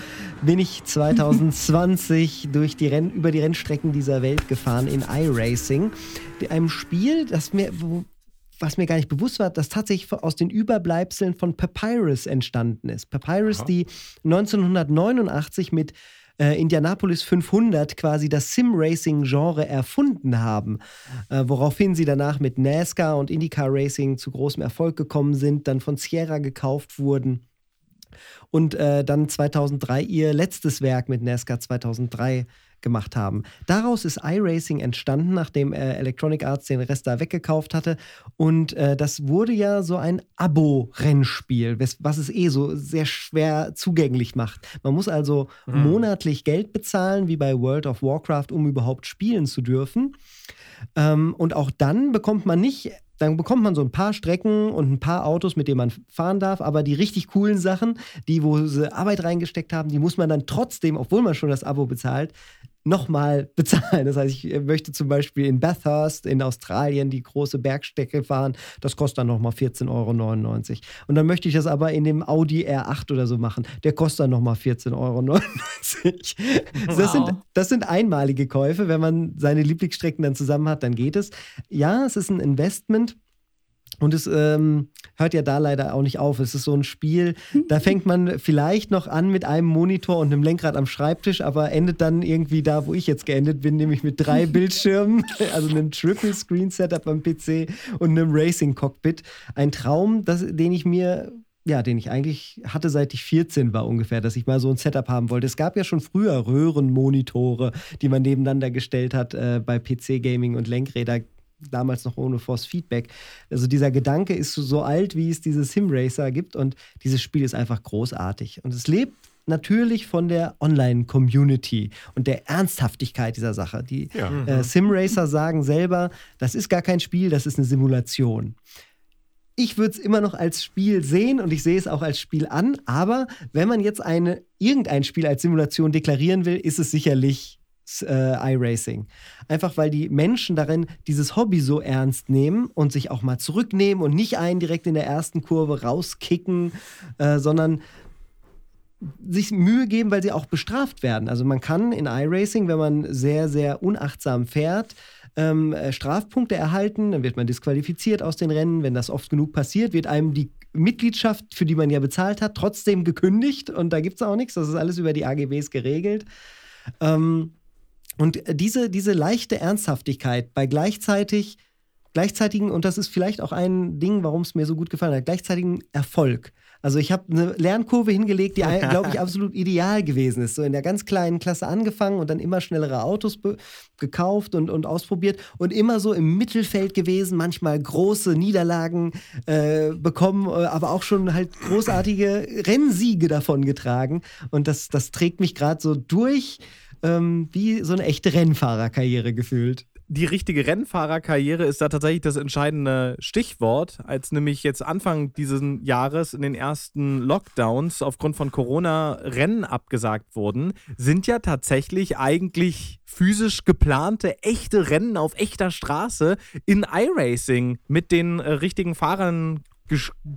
bin ich 2020 durch die Renn über die Rennstrecken dieser Welt gefahren in iRacing, einem Spiel, das mir was mir gar nicht bewusst war, das tatsächlich aus den Überbleibseln von Papyrus entstanden ist. Papyrus, Aha. die 1989 mit äh, Indianapolis 500 quasi das Sim-Racing-Genre erfunden haben, äh, woraufhin sie danach mit NASCAR und IndyCar Racing zu großem Erfolg gekommen sind, dann von Sierra gekauft wurden und äh, dann 2003 ihr letztes Werk mit NASCAR 2003 gemacht haben. Daraus ist iRacing entstanden, nachdem äh, Electronic Arts den Rest da weggekauft hatte. Und äh, das wurde ja so ein Abo-Rennspiel, was, es eh so sehr schwer zugänglich macht. Man muss also monatlich Geld bezahlen, wie bei World of Warcraft, um überhaupt spielen zu dürfen. Ähm, und auch dann bekommt man nicht, dann bekommt man so ein paar Strecken und ein paar Autos, mit denen man fahren darf, aber die richtig coolen Sachen, die, wo sie Arbeit reingesteckt haben, die muss man dann trotzdem, obwohl man schon das Abo bezahlt, nochmal bezahlen. Das heißt, ich äh, möchte zum Beispiel in Bathurst in Australien die große Bergstrecke fahren. Das kostet dann nochmal 14,99 Euro. Und dann möchte ich das aber in dem Audi R8 oder so machen. Der kostet dann nochmal 14,99 Euro. Das, sind, Wow. das sind einmalige Käufe. Wenn man seine Lieblingsstrecken dann zusammen hat, dann geht es. Ja, es ist ein Investment. Und es ähm, hört ja da leider auch nicht auf. Es ist so ein Spiel, da fängt man vielleicht noch an mit einem Monitor und einem Lenkrad am Schreibtisch, aber endet dann irgendwie da, wo ich jetzt geendet bin, nämlich mit drei Bildschirmen, also einem Triple-Screen-Setup am PC und einem Racing-Cockpit. Ein Traum, das, den ich mir ja, den ich eigentlich hatte, seit ich 14 war ungefähr, dass ich mal so ein Setup haben wollte. Es gab ja schon früher Röhrenmonitore, die man nebeneinander gestellt hat äh, bei PC-Gaming und Lenkräder, damals noch ohne Force Feedback. Also dieser Gedanke ist so, alt, wie es diese Sim-Racer gibt und dieses Spiel ist einfach großartig. Und es lebt natürlich von der Online-Community und der Ernsthaftigkeit dieser Sache. Die Ja. äh, Sim-Racer sagen selber, das ist gar kein Spiel, das ist eine Simulation ich würde es immer noch als Spiel sehen und ich sehe es auch als Spiel an, aber wenn man jetzt eine, irgendein Spiel als Simulation deklarieren will, ist es sicherlich äh, iRacing. Einfach weil die Menschen darin dieses Hobby so ernst nehmen und sich auch mal zurücknehmen und nicht einen direkt in der ersten Kurve rauskicken, äh, sondern sich Mühe geben, weil sie auch bestraft werden. Also man kann in iRacing, wenn man sehr, sehr unachtsam fährt, ähm, äh, Strafpunkte erhalten, dann wird man disqualifiziert aus den Rennen. Wenn das oft genug passiert, wird einem die Mitgliedschaft, für die man ja bezahlt hat, trotzdem gekündigt und da gibt es auch nichts. Das ist alles über die AGBs geregelt. Ähm, und diese, diese leichte Ernsthaftigkeit bei gleichzeitig, gleichzeitigen, und das ist vielleicht auch ein Ding, warum es mir so gut gefallen hat, gleichzeitigen Erfolg. Also ich habe eine Lernkurve hingelegt, die, glaube ich, absolut ideal gewesen ist. So in der ganz kleinen Klasse angefangen und dann immer schnellere Autos gekauft und, und ausprobiert und immer so im Mittelfeld gewesen, manchmal große Niederlagen äh, bekommen, aber auch schon halt großartige Rennsiege davon getragen. Und das, das trägt mich gerade so durch, ähm, wie so eine echte Rennfahrerkarriere gefühlt. Die richtige Rennfahrerkarriere ist da tatsächlich das entscheidende Stichwort, als nämlich jetzt Anfang dieses Jahres in den ersten Lockdowns aufgrund von Corona Rennen abgesagt wurden, sind ja tatsächlich eigentlich physisch geplante echte Rennen auf echter Straße in iRacing mit den äh, richtigen Fahrern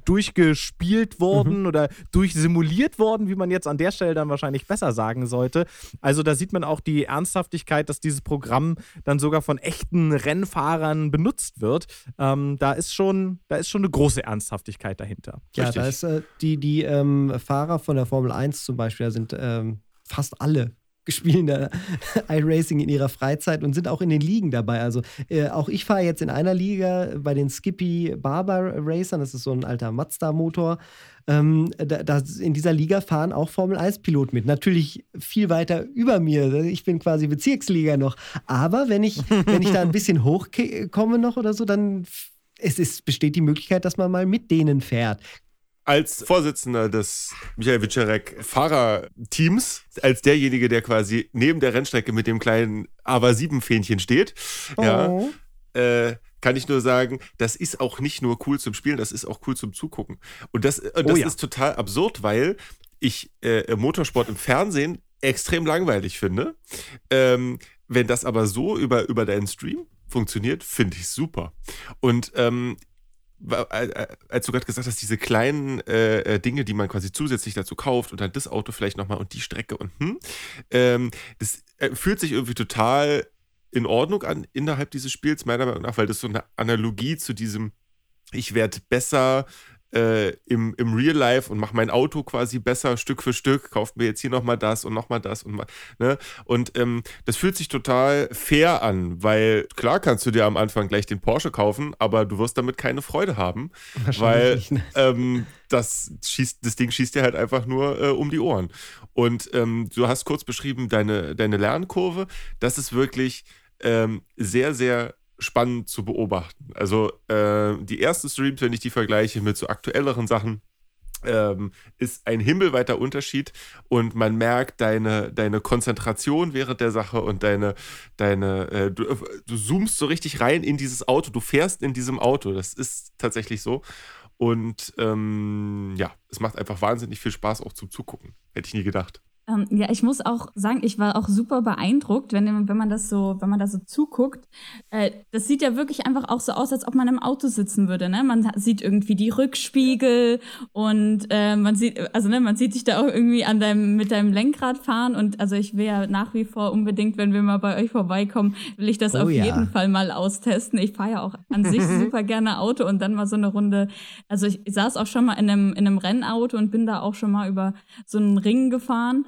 durchgespielt worden mhm. oder durchsimuliert worden, wie man jetzt an der Stelle dann wahrscheinlich besser sagen sollte. Also da sieht man auch die Ernsthaftigkeit, dass dieses Programm dann sogar von echten Rennfahrern benutzt wird. Ähm, da ist schon, da ist schon eine große Ernsthaftigkeit dahinter. Ja, Richtig. da ist äh, die, die ähm, Fahrer von der Formel 1 zum Beispiel, da sind ähm, fast alle spielen da iRacing in ihrer Freizeit und sind auch in den Ligen dabei. Also äh, auch ich fahre jetzt in einer Liga bei den Skippy Barber Racern, das ist so ein alter Mazda-Motor. Ähm, da, da, in dieser Liga fahren auch Formel-1-Piloten mit. Natürlich viel weiter über mir. Ich bin quasi Bezirksliga noch. Aber wenn ich, wenn ich da ein bisschen hochkomme noch oder so, dann es ist, besteht die Möglichkeit, dass man mal mit denen fährt als Vorsitzender des Michael Wiczerek Fahrerteams, als derjenige, der quasi neben der Rennstrecke mit dem kleinen AVA 7 Fähnchen steht, oh. ja, äh, kann ich nur sagen, das ist auch nicht nur cool zum Spielen, das ist auch cool zum Zugucken. Und das, und das oh ja. ist total absurd, weil ich äh, Motorsport im Fernsehen extrem langweilig finde. Ähm, wenn das aber so über, über deinen Stream funktioniert, finde ich super. Und ähm, äh, äh, als du gerade gesagt hast, diese kleinen äh, äh, Dinge, die man quasi zusätzlich dazu kauft und dann das Auto vielleicht nochmal und die Strecke und hm, ähm, das äh, fühlt sich irgendwie total in Ordnung an innerhalb dieses Spiels, meiner Meinung nach, weil das so eine Analogie zu diesem, ich werde besser, äh, im, im Real Life und mache mein Auto quasi besser Stück für Stück, kauft mir jetzt hier nochmal das und nochmal das und mal, ne? Und ähm, das fühlt sich total fair an, weil klar kannst du dir am Anfang gleich den Porsche kaufen, aber du wirst damit keine Freude haben, weil ähm, das, schießt, das Ding schießt dir halt einfach nur äh, um die Ohren. Und ähm, du hast kurz beschrieben, deine, deine Lernkurve, das ist wirklich ähm, sehr, sehr spannend zu beobachten. Also äh, die ersten Streams, wenn ich die vergleiche mit so aktuelleren Sachen, ähm, ist ein himmelweiter Unterschied und man merkt deine, deine Konzentration während der Sache und deine, deine äh, du, du zoomst so richtig rein in dieses Auto, du fährst in diesem Auto, das ist tatsächlich so. Und ähm, ja, es macht einfach wahnsinnig viel Spaß auch zum Zugucken. Hätte ich nie gedacht. Ähm, ja, ich muss auch sagen, ich war auch super beeindruckt, wenn, wenn man das so, wenn man da so zuguckt. Äh, das sieht ja wirklich einfach auch so aus, als ob man im Auto sitzen würde. Ne? Man sieht irgendwie die Rückspiegel und äh, man sieht, also ne, man sieht sich da auch irgendwie an deinem, mit deinem Lenkrad fahren. Und also ich will ja nach wie vor unbedingt, wenn wir mal bei euch vorbeikommen, will ich das oh, auf ja. jeden Fall mal austesten. Ich fahre ja auch an sich super gerne Auto und dann mal so eine Runde. Also ich, ich saß auch schon mal in einem, in einem Rennauto und bin da auch schon mal über so einen Ring gefahren.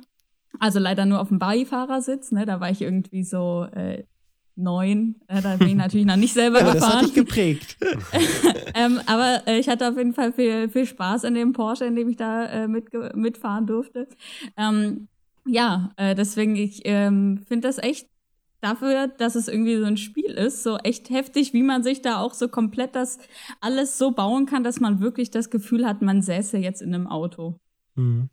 Also leider nur auf dem Beifahrersitz, ne? Da war ich irgendwie so äh, neun. Äh, da bin ich natürlich noch nicht selber ja, gefahren. Das hat dich geprägt. ähm, aber äh, ich hatte auf jeden Fall viel, viel Spaß in dem Porsche, in dem ich da äh, mit, mitfahren durfte. Ähm, ja, äh, deswegen, ich ähm, finde das echt dafür, dass es irgendwie so ein Spiel ist, so echt heftig, wie man sich da auch so komplett das alles so bauen kann, dass man wirklich das Gefühl hat, man säße jetzt in einem Auto. Mhm.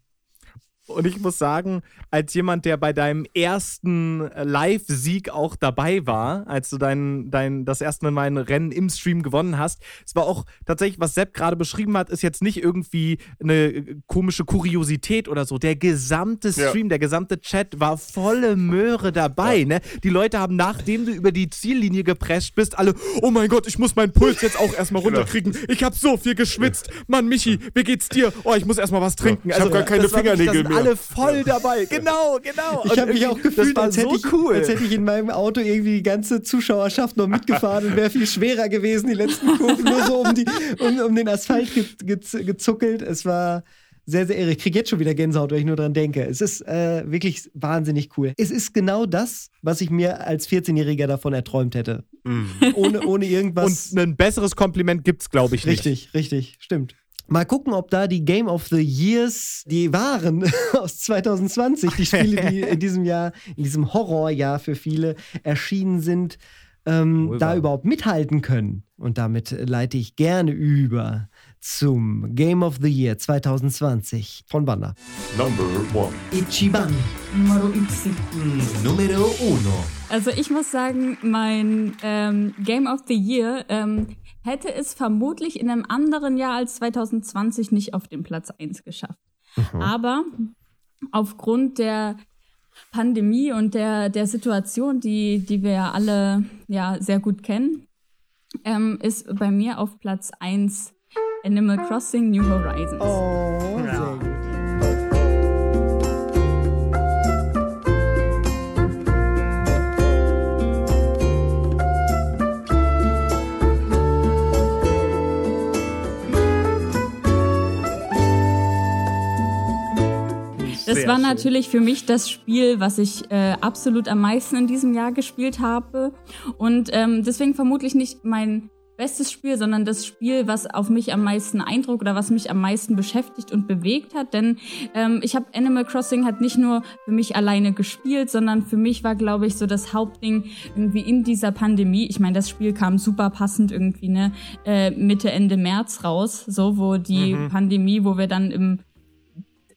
Und ich muss sagen, als jemand, der bei deinem ersten Live-Sieg auch dabei war, als du dein, dein, das erste Mal mein Rennen im Stream gewonnen hast, es war auch tatsächlich, was Sepp gerade beschrieben hat, ist jetzt nicht irgendwie eine komische Kuriosität oder so. Der gesamte Stream, ja. der gesamte Chat war volle Möhre dabei. Ja. Ne? Die Leute haben, nachdem du über die Ziellinie geprescht bist, alle, oh mein Gott, ich muss meinen Puls jetzt auch erstmal genau. runterkriegen. Ich habe so viel geschwitzt. Mann, Michi, wie geht's dir? Oh, ich muss erstmal was trinken. Ich also, habe gar keine Fingernägel mehr alle voll dabei. Genau, genau. Ich habe mich auch gefühlt, als, hätte so ich, cool. als hätte ich in meinem Auto irgendwie die ganze Zuschauerschaft noch mitgefahren und wäre viel schwerer gewesen, die letzten Kurven nur so um, die, um, um den Asphalt ge, ge, gezuckelt. Es war sehr, sehr irre. Ich kriege jetzt schon wieder Gänsehaut, wenn ich nur dran denke. Es ist äh, wirklich wahnsinnig cool. Es ist genau das, was ich mir als 14-Jähriger davon erträumt hätte. Mm. Ohne, ohne irgendwas. Und ein besseres Kompliment gibt es, glaube ich, nicht. Richtig, richtig, stimmt. Mal gucken, ob da die Game of the Years, die waren aus 2020, die Spiele, die in diesem Jahr, in diesem Horrorjahr für viele erschienen sind, ähm, da überhaupt mithalten können. Und damit leite ich gerne über zum Game of the Year 2020 von Wanda. Number one. Ichiban Numero X. Numero uno. Also ich muss sagen, mein ähm, Game of the Year ähm, hätte es vermutlich in einem anderen Jahr als 2020 nicht auf den Platz 1 geschafft. Aber aufgrund der Pandemie und der, der Situation, die, die wir ja alle ja, sehr gut kennen, ähm, ist bei mir auf Platz 1 Animal Crossing New Horizons. Oh, sehr gut. Das Sehr war schön. natürlich für mich das Spiel, was ich äh, absolut am meisten in diesem Jahr gespielt habe. Und ähm, deswegen vermutlich nicht mein bestes Spiel, sondern das Spiel, was auf mich am meisten Eindruck oder was mich am meisten beschäftigt und bewegt hat. Denn ähm, ich habe Animal Crossing halt nicht nur für mich alleine gespielt, sondern für mich war, glaube ich, so das Hauptding irgendwie in dieser Pandemie. Ich meine, das Spiel kam super passend irgendwie ne äh, Mitte Ende März raus, so wo die Pandemie, wo wir dann im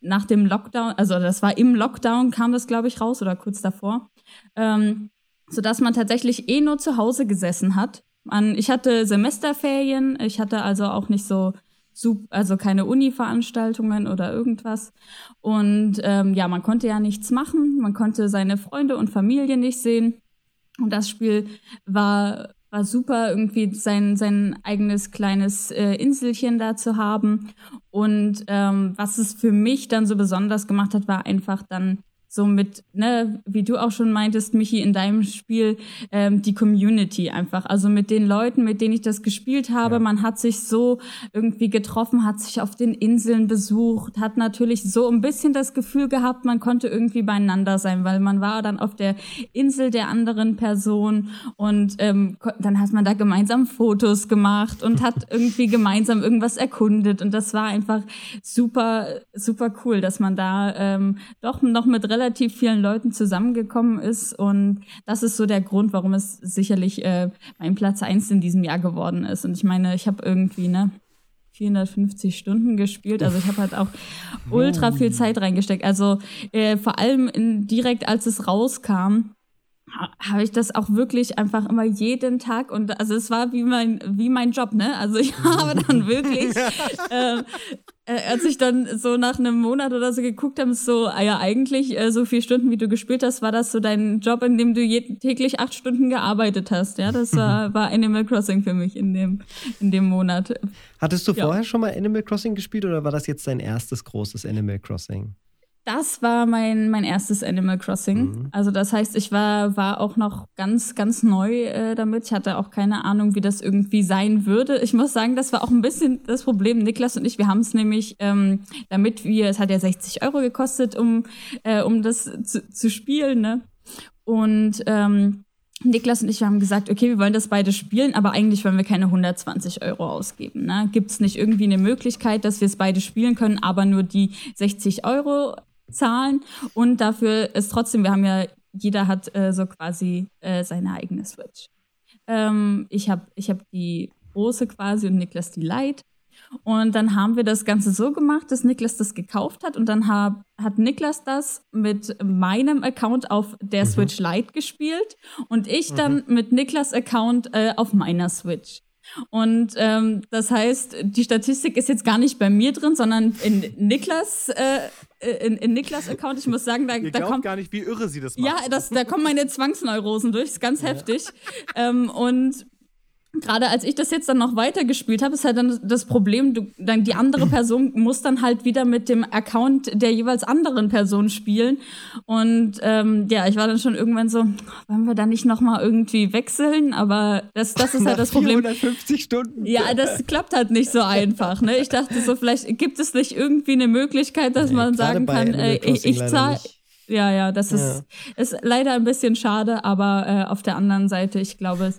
nach dem Lockdown, also das war im Lockdown, kam das, glaube ich, raus oder kurz davor, ähm, sodass man tatsächlich eh nur zu Hause gesessen hat. Man, ich hatte Semesterferien, ich hatte also auch nicht so, also keine Uni-Veranstaltungen oder irgendwas. Und ähm, ja, man konnte ja nichts machen, man konnte seine Freunde und Familie nicht sehen. Und das Spiel war, war super, irgendwie sein, sein eigenes kleines äh, Inselchen da zu haben. Und ähm, was es für mich dann so besonders gemacht hat, war einfach dann so mit, ne, wie du auch schon meintest, Michi, in deinem Spiel, ähm, die Community einfach. Also mit den Leuten, mit denen ich das gespielt habe. Man hat sich so irgendwie getroffen, hat sich auf den Inseln besucht, hat natürlich so ein bisschen das Gefühl gehabt, man konnte irgendwie beieinander sein, weil man war dann auf der Insel der anderen Person und ähm, dann hat man da gemeinsam Fotos gemacht und hat irgendwie gemeinsam irgendwas erkundet. Und das war einfach super, super cool, dass man da ähm, doch noch mit relativ vielen Leuten zusammengekommen ist. Und das ist so der Grund, warum es sicherlich äh, mein Platz eins in diesem Jahr geworden ist. Und ich meine, ich habe irgendwie, ne, 450 Stunden gespielt. Also ich habe halt auch ultra viel Zeit reingesteckt. Also äh, vor allem in, direkt als es rauskam, habe ich das auch wirklich einfach immer jeden Tag und also es war wie mein wie mein Job ne? Also ich habe dann wirklich äh, äh, als ich dann so nach einem Monat oder so geguckt habe so ah ja eigentlich äh, so viele Stunden wie du gespielt hast war das so dein Job in dem du je, täglich acht Stunden gearbeitet hast ja? Das war war Animal Crossing für mich in dem in dem Monat. Hattest du Ja. vorher schon mal Animal Crossing gespielt oder war das jetzt dein erstes großes Animal Crossing? Das war mein, mein erstes Animal Crossing. Also das heißt, ich war, war auch noch ganz, ganz neu äh, damit. Ich hatte auch keine Ahnung, wie das irgendwie sein würde. Ich muss sagen, das war auch ein bisschen das Problem. Niklas und ich, wir haben es nämlich, ähm, damit wir, es hat ja 60 Euro gekostet, um, äh, um das zu, zu spielen, ne? Und ähm, Niklas und ich haben gesagt, okay, wir wollen das beide spielen, aber eigentlich wollen wir keine 120 Euro ausgeben. Ne? Gibt es nicht irgendwie eine Möglichkeit, dass wir es beide spielen können, aber nur die 60 Euro zahlen und dafür ist trotzdem, wir haben ja, jeder hat äh, so quasi äh, seine eigene Switch. Ähm, ich habe ich hab die große quasi und Niklas die Light. Und dann haben wir das Ganze so gemacht, dass Niklas das gekauft hat und dann hab, hat Niklas das mit meinem Account auf der Switch Lite gespielt und ich dann mit Niklas Account äh, auf meiner Switch. Und ähm, das heißt, die Statistik ist jetzt gar nicht bei mir drin, sondern in Niklas, äh, in, in Niklas Account. Ich muss sagen, da, Ihr da kommt gar nicht, wie irre sie das macht. ja, das, da kommen meine Zwangsneurosen durch, ist ganz heftig. Ähm, und gerade als ich das jetzt dann noch weitergespielt habe, ist halt dann das Problem, du, dann die andere Person muss dann halt wieder mit dem Account der jeweils anderen Person spielen. Und ähm, ja, ich war dann schon irgendwann so, wollen wir da nicht nochmal irgendwie wechseln? Aber das, das ist halt das Problem. 450 Stunden. Ja, das klappt halt nicht so einfach. Ne? Ich dachte so, vielleicht gibt es nicht irgendwie eine Möglichkeit, dass Nee, man sagen kann, äh, ich, ich zahle. Ja, ja, das ist, ist leider ein bisschen schade, aber äh, auf der anderen Seite, ich glaube,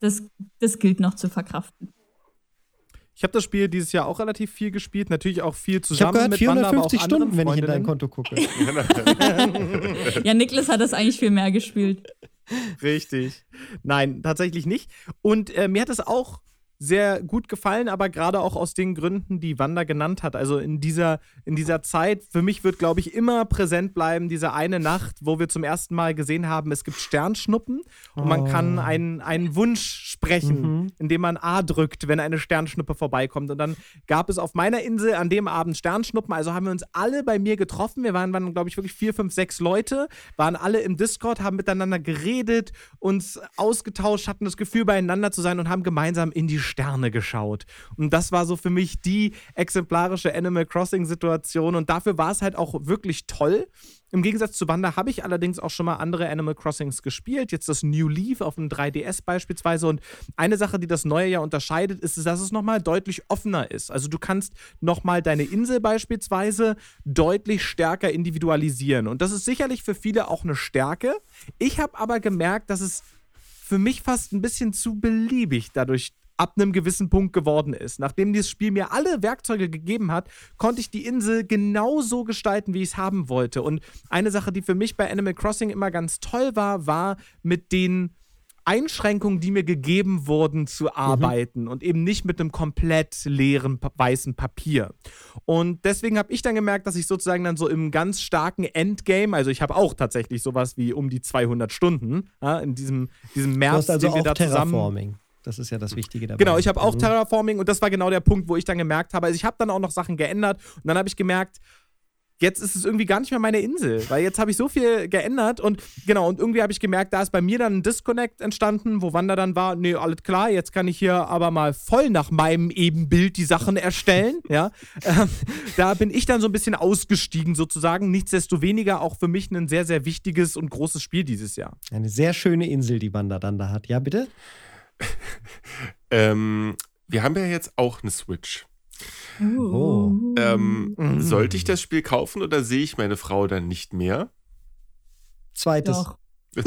das, das gilt noch zu verkraften. Ich habe das Spiel dieses Jahr auch relativ viel gespielt, natürlich auch viel Ich habe zusammen gehört mit Wanda, aber auch 450 anderen Stunden, wenn ich in dein. Konto gucke. Ja, Niklas hat das eigentlich viel mehr gespielt. Richtig. Nein, tatsächlich nicht. Und äh, mir hat es auch sehr gut gefallen, aber gerade auch aus den Gründen, die Wanda genannt hat. Also in dieser, in dieser Zeit, für mich wird, glaube ich, immer präsent bleiben, diese eine Nacht, wo wir zum ersten Mal gesehen haben, es gibt Sternschnuppen und man kann einen, einen Wunsch sprechen, indem man A drückt, wenn eine Sternschnuppe vorbeikommt. Und dann gab es auf meiner Insel an dem Abend Sternschnuppen, also haben wir uns alle bei mir getroffen. Wir waren, waren glaube ich, wirklich vier, fünf, sechs Leute, waren alle im Discord, haben miteinander geredet, uns ausgetauscht, hatten das Gefühl, beieinander zu sein und haben gemeinsam in die Sterne geschaut. Und das war so für mich die exemplarische Animal Crossing-Situation. Und dafür war es halt auch wirklich toll. Im Gegensatz zu Wanda habe ich allerdings auch schon mal andere Animal Crossings gespielt. Jetzt das New Leaf auf dem 3DS beispielsweise. Und eine Sache, die das neue Jahr unterscheidet, ist, dass es nochmal deutlich offener ist. Also du kannst nochmal deine Insel beispielsweise deutlich stärker individualisieren. Und das ist sicherlich für viele auch eine Stärke. Ich habe aber gemerkt, dass es für mich fast ein bisschen zu beliebig dadurch ab einem gewissen Punkt geworden ist. Nachdem dieses Spiel mir alle Werkzeuge gegeben hat, konnte ich die Insel genauso gestalten, wie ich es haben wollte. Und eine Sache, die für mich bei Animal Crossing immer ganz toll war, war mit den Einschränkungen, die mir gegeben wurden, zu arbeiten und eben nicht mit einem komplett leeren weißen Papier. Und deswegen habe ich dann gemerkt, dass ich sozusagen dann so im ganz starken Endgame, also ich habe auch tatsächlich sowas wie um die 200 Stunden ja, in diesem, diesem Du März, hast also den wir da zusammen Terraforming. Das ist ja das Wichtige dabei. Genau, ich habe auch Mhm. Terraforming und das war genau der Punkt, wo ich dann gemerkt habe, also ich habe dann auch noch Sachen geändert und dann habe ich gemerkt, jetzt ist es irgendwie gar nicht mehr meine Insel, weil jetzt habe ich so viel geändert und genau, und irgendwie habe ich gemerkt, da ist bei mir dann ein Disconnect entstanden, wo Wanda dann war, nee, alles klar, jetzt kann ich hier aber mal voll nach meinem Ebenbild die Sachen erstellen, ja. Ähm, da bin ich dann so ein bisschen ausgestiegen sozusagen, nichtsdestoweniger auch für mich ein sehr, sehr wichtiges und großes Spiel dieses Jahr. Eine sehr schöne Insel, die Wanda dann da hat. Ja, bitte? Ähm, wir haben ja jetzt auch eine Switch. Oh. Ähm, Sollte ich das Spiel kaufen oder sehe ich meine Frau dann nicht mehr? Zweites. Doch,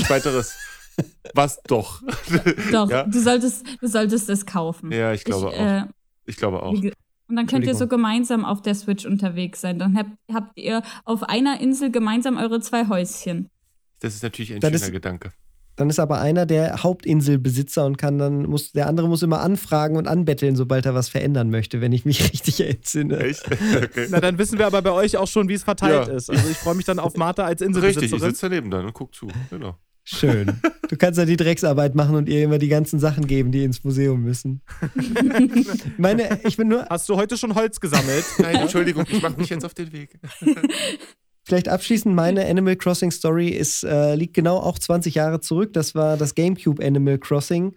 Zweiteres. Was doch? doch. Ja? Du, solltest, du solltest es kaufen. Ja, ich glaube auch. Äh, Ich glaube auch. und dann könnt ihr so gemeinsam auf der Switch unterwegs sein. Dann habt, habt ihr auf einer Insel gemeinsam eure zwei Häuschen. Das ist natürlich ein Das schöner ist- Gedanke. Dann ist aber einer der Hauptinselbesitzer und kann dann, muss, der andere muss immer anfragen und anbetteln, sobald er was verändern möchte, wenn ich mich richtig entsinne. Echt? Okay. Na, dann wissen wir aber bei euch auch schon, wie es verteilt Ja. ist. Also ich freue mich dann auf Martha als Richtig, ich Inselbesitzerin. sitze daneben dann und guck zu. Genau. Schön. Du kannst ja die Drecksarbeit machen und ihr immer die ganzen Sachen geben, die ins Museum müssen. Meine, ich bin nur, Hast du heute schon Holz gesammelt? Nein, Entschuldigung, ich mache mich jetzt auf den Weg. Vielleicht abschließend, meine Animal Crossing Story ist, äh, liegt genau auch 20 Jahre zurück. Das war das GameCube Animal Crossing.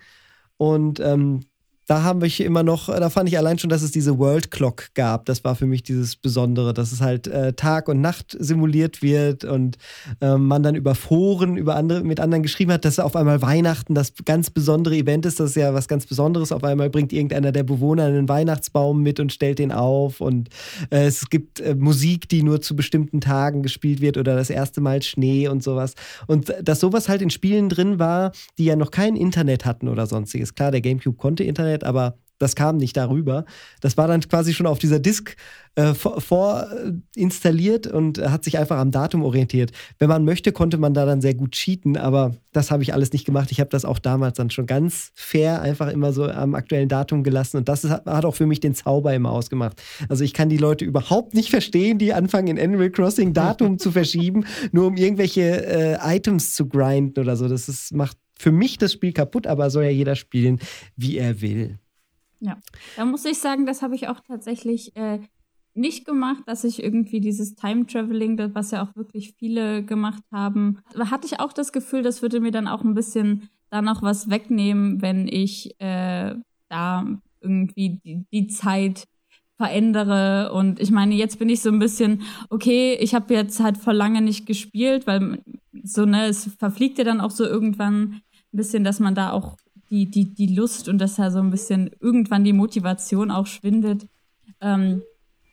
Und ähm, da haben wir immer noch, da fand ich allein schon, dass es diese World Clock gab. Das war für mich dieses Besondere, dass es halt äh, Tag und Nacht simuliert wird und ähm, man dann über Foren über andere, mit anderen geschrieben hat, dass auf einmal Weihnachten das ganz besondere Event ist. Das ist ja was ganz Besonderes. Auf einmal bringt irgendeiner der Bewohner einen Weihnachtsbaum mit und stellt den auf. Und äh, es gibt äh, Musik, die nur zu bestimmten Tagen gespielt wird oder das erste Mal Schnee und sowas. Und dass sowas halt in Spielen drin war, die ja noch kein Internet hatten oder sonstiges. Klar, der GameCube konnte Internet, aber das kam nicht darüber. Das war dann quasi schon auf dieser Disk äh, vorinstalliert vor, und hat sich einfach am Datum orientiert. Wenn man möchte, konnte man da dann sehr gut cheaten, aber das habe ich alles nicht gemacht. Ich habe das auch damals dann schon ganz fair einfach immer so am aktuellen Datum gelassen und das ist, hat auch für mich den Zauber immer ausgemacht. Also ich kann die Leute überhaupt nicht verstehen, die anfangen in Animal Crossing Datum zu verschieben, nur um irgendwelche äh, Items zu grinden oder so. Das ist, macht für mich das Spiel kaputt, aber soll ja jeder spielen, wie er will. Ja, da muss ich sagen, das habe ich auch tatsächlich äh, nicht gemacht, dass ich irgendwie dieses Time-Traveling, was ja auch wirklich viele gemacht haben, hatte ich auch das Gefühl, das würde mir dann auch ein bisschen da noch was wegnehmen, wenn ich äh, da irgendwie die, die Zeit verändere. Und ich meine, jetzt bin ich so ein bisschen, okay, ich habe jetzt halt vor lange nicht gespielt, weil so, ne, es verfliegt ja dann auch so irgendwann ein bisschen, dass man da auch die, die, die Lust und dass da so ein bisschen irgendwann die Motivation auch schwindet. Ähm,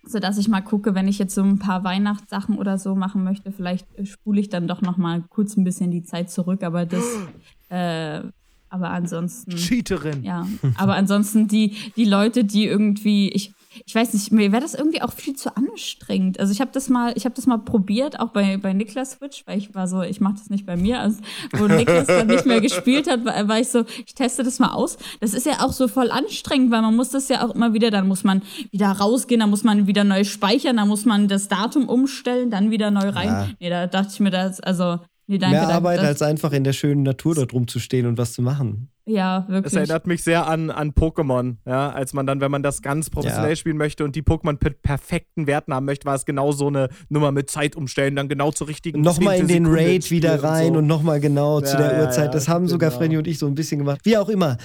so dass ich mal gucke, wenn ich jetzt so ein paar Weihnachtssachen oder so machen möchte, vielleicht äh, spule ich dann doch noch mal kurz ein bisschen die Zeit zurück, aber das, äh, aber ansonsten, Cheaterin. ja, aber ansonsten die, die Leute, die irgendwie, ich, ich weiß nicht, mir wäre das irgendwie auch viel zu anstrengend. Also ich habe das mal, ich habe das mal probiert, auch bei, bei Niklas Switch, weil ich war so, ich mache das nicht bei mir. Also, wo Niklas dann nicht mehr gespielt hat, war, war ich so, ich teste das mal aus. Das ist ja auch so voll anstrengend, weil man muss das ja auch immer wieder, dann muss man wieder rausgehen, dann muss man wieder neu speichern, dann muss man das Datum umstellen, dann wieder neu rein. Ja. Nee, da dachte ich mir das, also Nee, danke, Mehr Arbeit, das, als einfach in der schönen Natur dort rumzustehen und was zu machen. Ja, wirklich. Das erinnert mich sehr an, an Pokémon, ja, als man dann, wenn man das ganz professionell ja. spielen möchte und die Pokémon mit perfekten Werten haben möchte, war es genau so eine Nummer mit Zeit umstellen, dann genau zur richtigen Nochmal in den Raid wieder rein und, so. und nochmal genau ja, zu der ja, Uhrzeit. das haben sogar genau. Freddy und ich so ein bisschen gemacht. Wie auch immer.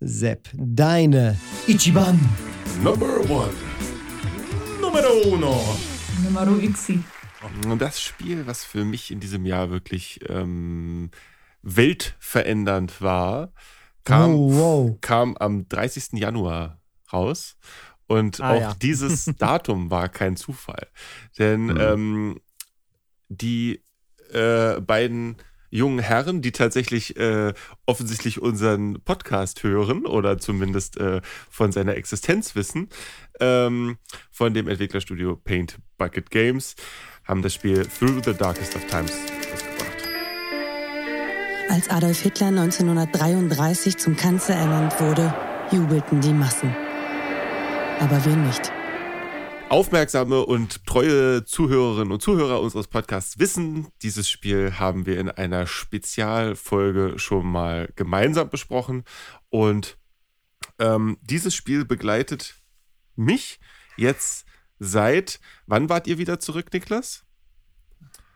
Sepp, deine Ichiban. Number one. Numero uno. Numero Xi. Und das Spiel, was für mich in diesem Jahr wirklich ähm, weltverändernd war, kam, oh, wow. kam am 30. Januar raus. Und ah, auch ja. dieses Datum war kein Zufall. Denn mhm. ähm, die äh, beiden jungen Herren, die tatsächlich äh, offensichtlich unseren Podcast hören oder zumindest äh, von seiner Existenz wissen, ähm, von dem Entwicklerstudio Paint Bucket Games, haben das Spiel Through the Darkest of Times ausgebracht. Als Adolf Hitler 1933 zum Kanzler ernannt wurde, jubelten die Massen. Aber wir nicht. Aufmerksame und treue Zuhörerinnen und Zuhörer unseres Podcasts wissen, dieses Spiel haben wir in einer Spezialfolge schon mal gemeinsam besprochen. Und ähm, dieses Spiel begleitet mich jetzt seit, wann wart ihr wieder zurück, Niklas?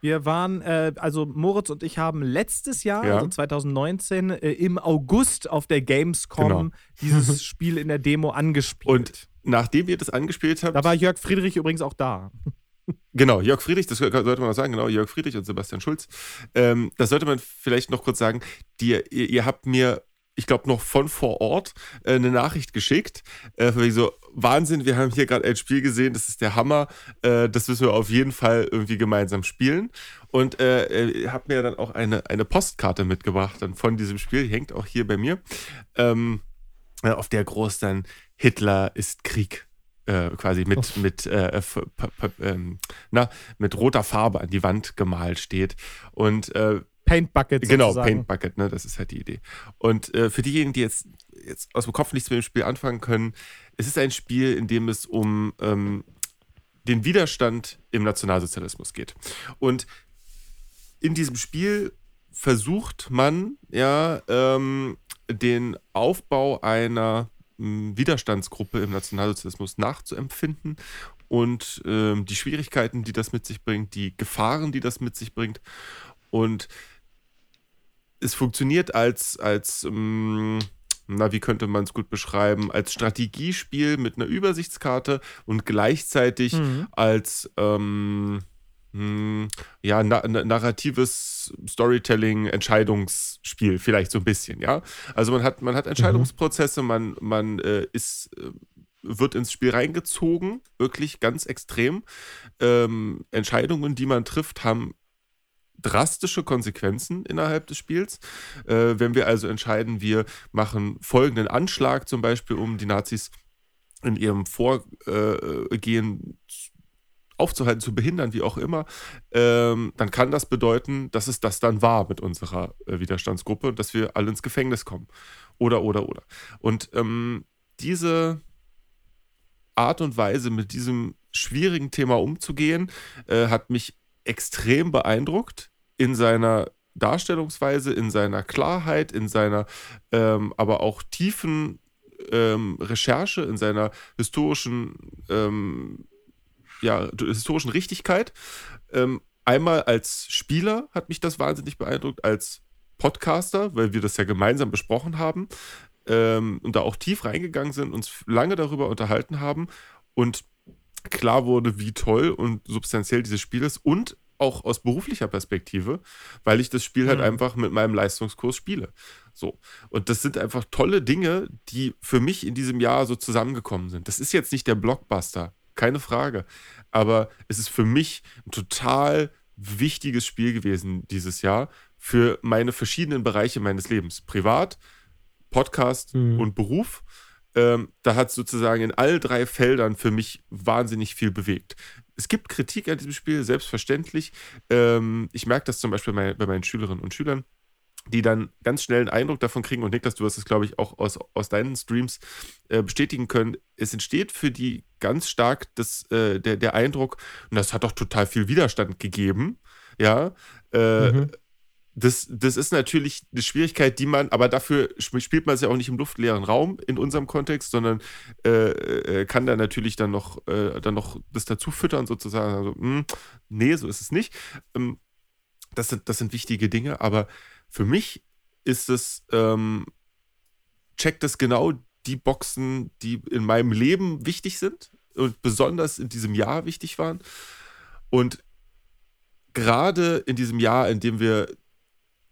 Wir waren, äh, also Moritz und ich haben letztes Jahr, ja. also 2019, äh, im August auf der Gamescom genau. dieses Spiel in der Demo angespielt. Und nachdem ihr das angespielt habt. Da war Jörg Friedrich übrigens auch da. Genau, Jörg Friedrich, das sollte man noch sagen, genau, Jörg Friedrich und Sebastian Schulz. Ähm, das sollte man vielleicht noch kurz sagen. Die, ihr, ihr habt mir ich glaube, noch von vor Ort äh, eine Nachricht geschickt. Äh, so, Wahnsinn, wir haben hier gerade ein Spiel gesehen, das ist der Hammer. Äh, das müssen wir auf jeden Fall irgendwie gemeinsam spielen. Und äh, habt mir dann auch eine, eine Postkarte mitgebracht dann von diesem Spiel, die hängt auch hier bei mir, ähm, äh, auf der groß dann Hitler ist Krieg äh, quasi mit, mit, äh, ähm, na, mit roter Farbe an die Wand gemalt steht. Und äh, Paint Bucket. Genau, Paint Bucket, ne? Das ist halt die Idee. Und äh, für diejenigen, die jetzt, jetzt aus dem Kopf nichts mit dem Spiel anfangen können, es ist ein Spiel, in dem es um ähm, den Widerstand im Nationalsozialismus geht. Und in diesem Spiel versucht man ja ähm, den Aufbau einer ähm, Widerstandsgruppe im Nationalsozialismus nachzuempfinden und ähm, die Schwierigkeiten, die das mit sich bringt, die Gefahren, die das mit sich bringt. Und es funktioniert als, als ähm, na, wie könnte man es gut beschreiben, als Strategiespiel mit einer Übersichtskarte und gleichzeitig mhm. als ähm, hm, ja, na, narratives Storytelling, Entscheidungsspiel, vielleicht so ein bisschen, ja. Also man hat, man hat Entscheidungsprozesse, mhm. man, man äh, ist, äh, wird ins Spiel reingezogen, wirklich ganz extrem. Ähm, Entscheidungen, die man trifft, haben drastische Konsequenzen innerhalb des Spiels. Äh, wenn wir also entscheiden, wir machen folgenden Anschlag zum Beispiel, um die Nazis in ihrem Vorgehen aufzuhalten, zu behindern, wie auch immer, ähm, dann kann das bedeuten, dass es das dann war mit unserer äh, Widerstandsgruppe und dass wir alle ins Gefängnis kommen. Oder, oder, oder. Und ähm, diese Art und Weise, mit diesem schwierigen Thema umzugehen, äh, hat mich extrem beeindruckt in seiner Darstellungsweise, in seiner Klarheit, in seiner ähm, aber auch tiefen ähm, Recherche, in seiner historischen, ähm, ja, historischen Richtigkeit. Ähm, einmal als Spieler hat mich das wahnsinnig beeindruckt, als Podcaster, weil wir das ja gemeinsam besprochen haben ähm, und da auch tief reingegangen sind, uns lange darüber unterhalten haben und klar wurde, wie toll und substanziell dieses Spiel ist und auch aus beruflicher Perspektive, weil ich das Spiel halt mhm. einfach mit meinem Leistungskurs spiele. So. Und das sind einfach tolle Dinge, die für mich in diesem Jahr so zusammengekommen sind. Das ist jetzt nicht der Blockbuster, keine Frage. Aber es ist für mich ein total wichtiges Spiel gewesen dieses Jahr für meine verschiedenen Bereiche meines Lebens. Privat, Podcast mhm. und Beruf. Ähm, da hat sozusagen in all drei Feldern für mich wahnsinnig viel bewegt. Es gibt Kritik an diesem Spiel, selbstverständlich. Ähm, ich merke das zum Beispiel bei, bei meinen Schülerinnen und Schülern die dann ganz schnell einen Eindruck davon kriegen, und Niklas, du hast es, glaube ich, auch aus, aus deinen Streams äh, bestätigen können, es entsteht für die ganz stark das, äh, der, der Eindruck, und das hat doch total viel Widerstand gegeben, ja, äh, mhm. Das, das ist natürlich eine Schwierigkeit, die man, aber dafür spielt man es ja auch nicht im luftleeren Raum in unserem Kontext, sondern äh, äh, kann da natürlich dann noch, äh, dann noch das dazu füttern, sozusagen. Also, mh, hm, nee, so ist es nicht. Ähm, das, sind, das sind wichtige Dinge, aber für mich ist es, ähm, checkt es genau die Boxen, die in meinem Leben wichtig sind und besonders in diesem Jahr wichtig waren. Und gerade in diesem Jahr, in dem wir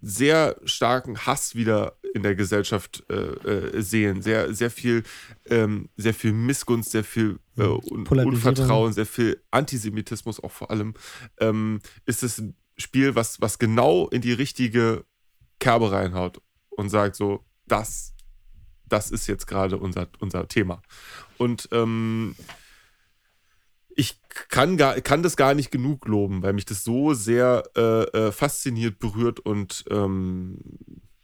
sehr starken Hass wieder in der Gesellschaft äh, äh, sehen. Sehr, sehr viel, ähm, sehr viel Missgunst, sehr viel äh, Un Unvertrauen, sehr viel Antisemitismus auch vor allem. Ähm, ist es ein Spiel, was, was genau in die richtige Kerbe reinhaut und sagt so, das, das ist jetzt gerade unser, unser Thema. Und ähm, ich kann, gar, kann das gar nicht genug loben, weil mich das so sehr äh, äh, fasziniert, berührt und ähm,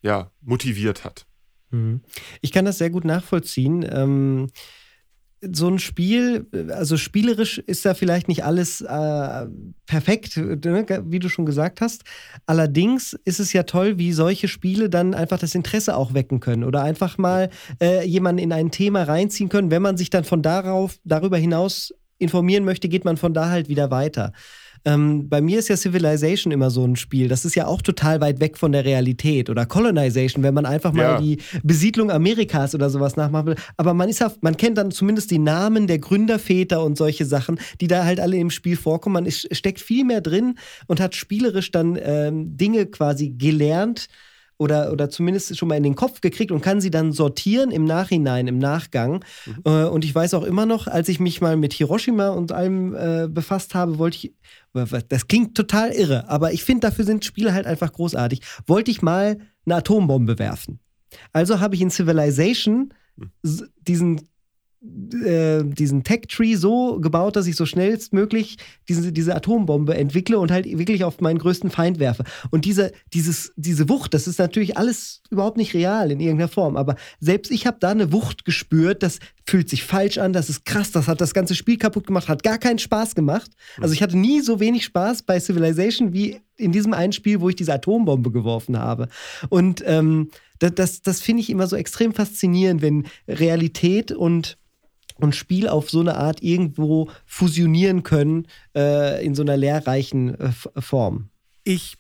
ja, motiviert hat. Mhm. Ich kann das sehr gut nachvollziehen. Ähm, so ein Spiel, also spielerisch ist da vielleicht nicht alles äh, perfekt, ne, wie du schon gesagt hast. Allerdings ist es ja toll, wie solche Spiele dann einfach das Interesse auch wecken können oder einfach mal äh, jemanden in ein Thema reinziehen können, wenn man sich dann von darauf, darüber hinaus informieren möchte, geht man von da halt wieder weiter. Ähm, bei mir ist ja Civilization immer so ein Spiel. Das ist ja auch total weit weg von der Realität. Oder Colonization, wenn man einfach mal ja. die Besiedlung Amerikas oder sowas nachmachen will. Aber man ist ja, man kennt dann zumindest die Namen der Gründerväter und solche Sachen, die da halt alle im Spiel vorkommen. Man ist, steckt viel mehr drin und hat spielerisch dann ähm, Dinge quasi gelernt oder, oder zumindest schon mal in den Kopf gekriegt und kann sie dann sortieren im Nachhinein, im Nachgang. Mhm. Äh, und ich weiß auch immer noch, als ich mich mal mit Hiroshima und allem äh, befasst habe, wollte ich, das klingt total irre, aber ich finde, dafür sind Spiele halt einfach großartig, wollte ich mal eine Atombombe werfen. Also habe ich in Civilization mhm. diesen äh, diesen Tech-Tree so gebaut, dass ich so schnellstmöglich diese, diese Atombombe entwickle und halt wirklich auf meinen größten Feind werfe. Und diese, dieses, diese Wucht, das ist natürlich alles überhaupt nicht real in irgendeiner Form. Aber selbst ich habe da eine Wucht gespürt, das fühlt sich falsch an, das ist krass, das hat das ganze Spiel kaputt gemacht, hat gar keinen Spaß gemacht. Also ich hatte nie so wenig Spaß bei Civilization wie in diesem einen Spiel, wo ich diese Atombombe geworfen habe. Und ähm, das, das, das finde ich immer so extrem faszinierend, wenn Realität und und Spiel auf so eine Art irgendwo fusionieren können äh, in so einer lehrreichen äh, Form. Ich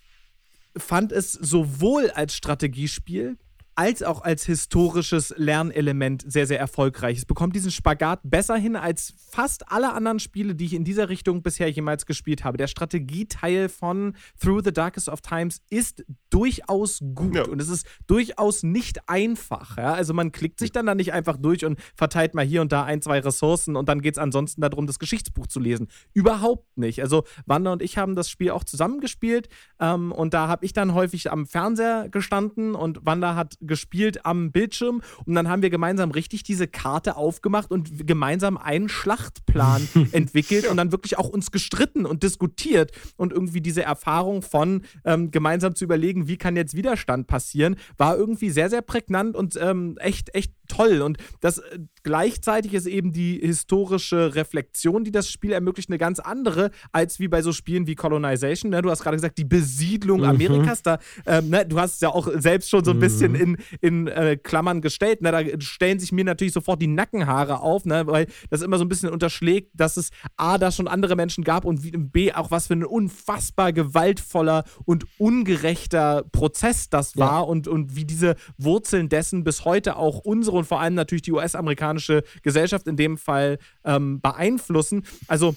fand es sowohl als Strategiespiel als auch als historisches Lernelement sehr, sehr erfolgreich. Es bekommt diesen Spagat besser hin als fast alle anderen Spiele, die ich in dieser Richtung bisher jemals gespielt habe. Der Strategieteil von Through the Darkest of Times ist durchaus gut ja. und es ist durchaus nicht einfach. Ja? Also man klickt sich dann da nicht einfach durch und verteilt mal hier und da ein, zwei Ressourcen und dann geht es ansonsten darum, das Geschichtsbuch zu lesen. Überhaupt nicht. Also Wanda und ich haben das Spiel auch zusammengespielt ähm, und da habe ich dann häufig am Fernseher gestanden und Wanda hat gespielt am Bildschirm und dann haben wir gemeinsam richtig diese Karte aufgemacht und gemeinsam einen Schlachtplan entwickelt und dann wirklich auch uns gestritten und diskutiert und irgendwie diese Erfahrung von ähm, gemeinsam zu überlegen, wie kann jetzt Widerstand passieren, war irgendwie sehr, sehr prägnant und ähm, echt, echt toll. Und das äh, gleichzeitig ist eben die historische Reflexion, die das Spiel ermöglicht, eine ganz andere, als wie bei so Spielen wie Colonization. Ne? Du hast gerade gesagt, die Besiedlung mhm. Amerikas, da, ähm, ne? du hast es ja auch selbst schon so ein mhm. bisschen in, in äh, Klammern gestellt. Ne? Da stellen sich mir natürlich sofort die Nackenhaare auf, ne? weil das immer so ein bisschen unterschlägt, dass es A, da schon andere Menschen gab und B, auch was für ein unfassbar gewaltvoller und ungerechter Prozess das war ja. und, und wie diese Wurzeln dessen bis heute auch unsere und vor allem natürlich die US-amerikanische Gesellschaft in dem Fall ähm, beeinflussen. Also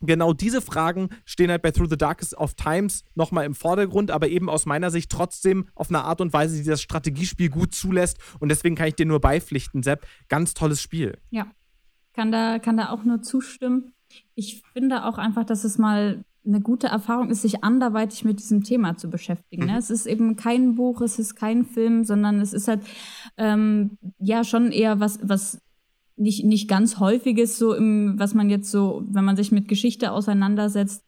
genau diese Fragen stehen halt bei Through the Darkest of Times nochmal im Vordergrund, aber eben aus meiner Sicht trotzdem auf eine Art und Weise, die das Strategiespiel gut zulässt. Und deswegen kann ich dir nur beipflichten, Sepp. Ganz tolles Spiel. Ja, kann da, kann da auch nur zustimmen. Ich finde auch einfach, dass es mal eine gute Erfahrung ist, sich anderweitig mit diesem Thema zu beschäftigen. Ne? Mhm. Es ist eben kein Buch, es ist kein Film, sondern es ist halt ähm, ja schon eher was, was nicht, nicht ganz häufiges, so im, was man jetzt so, wenn man sich mit Geschichte auseinandersetzt,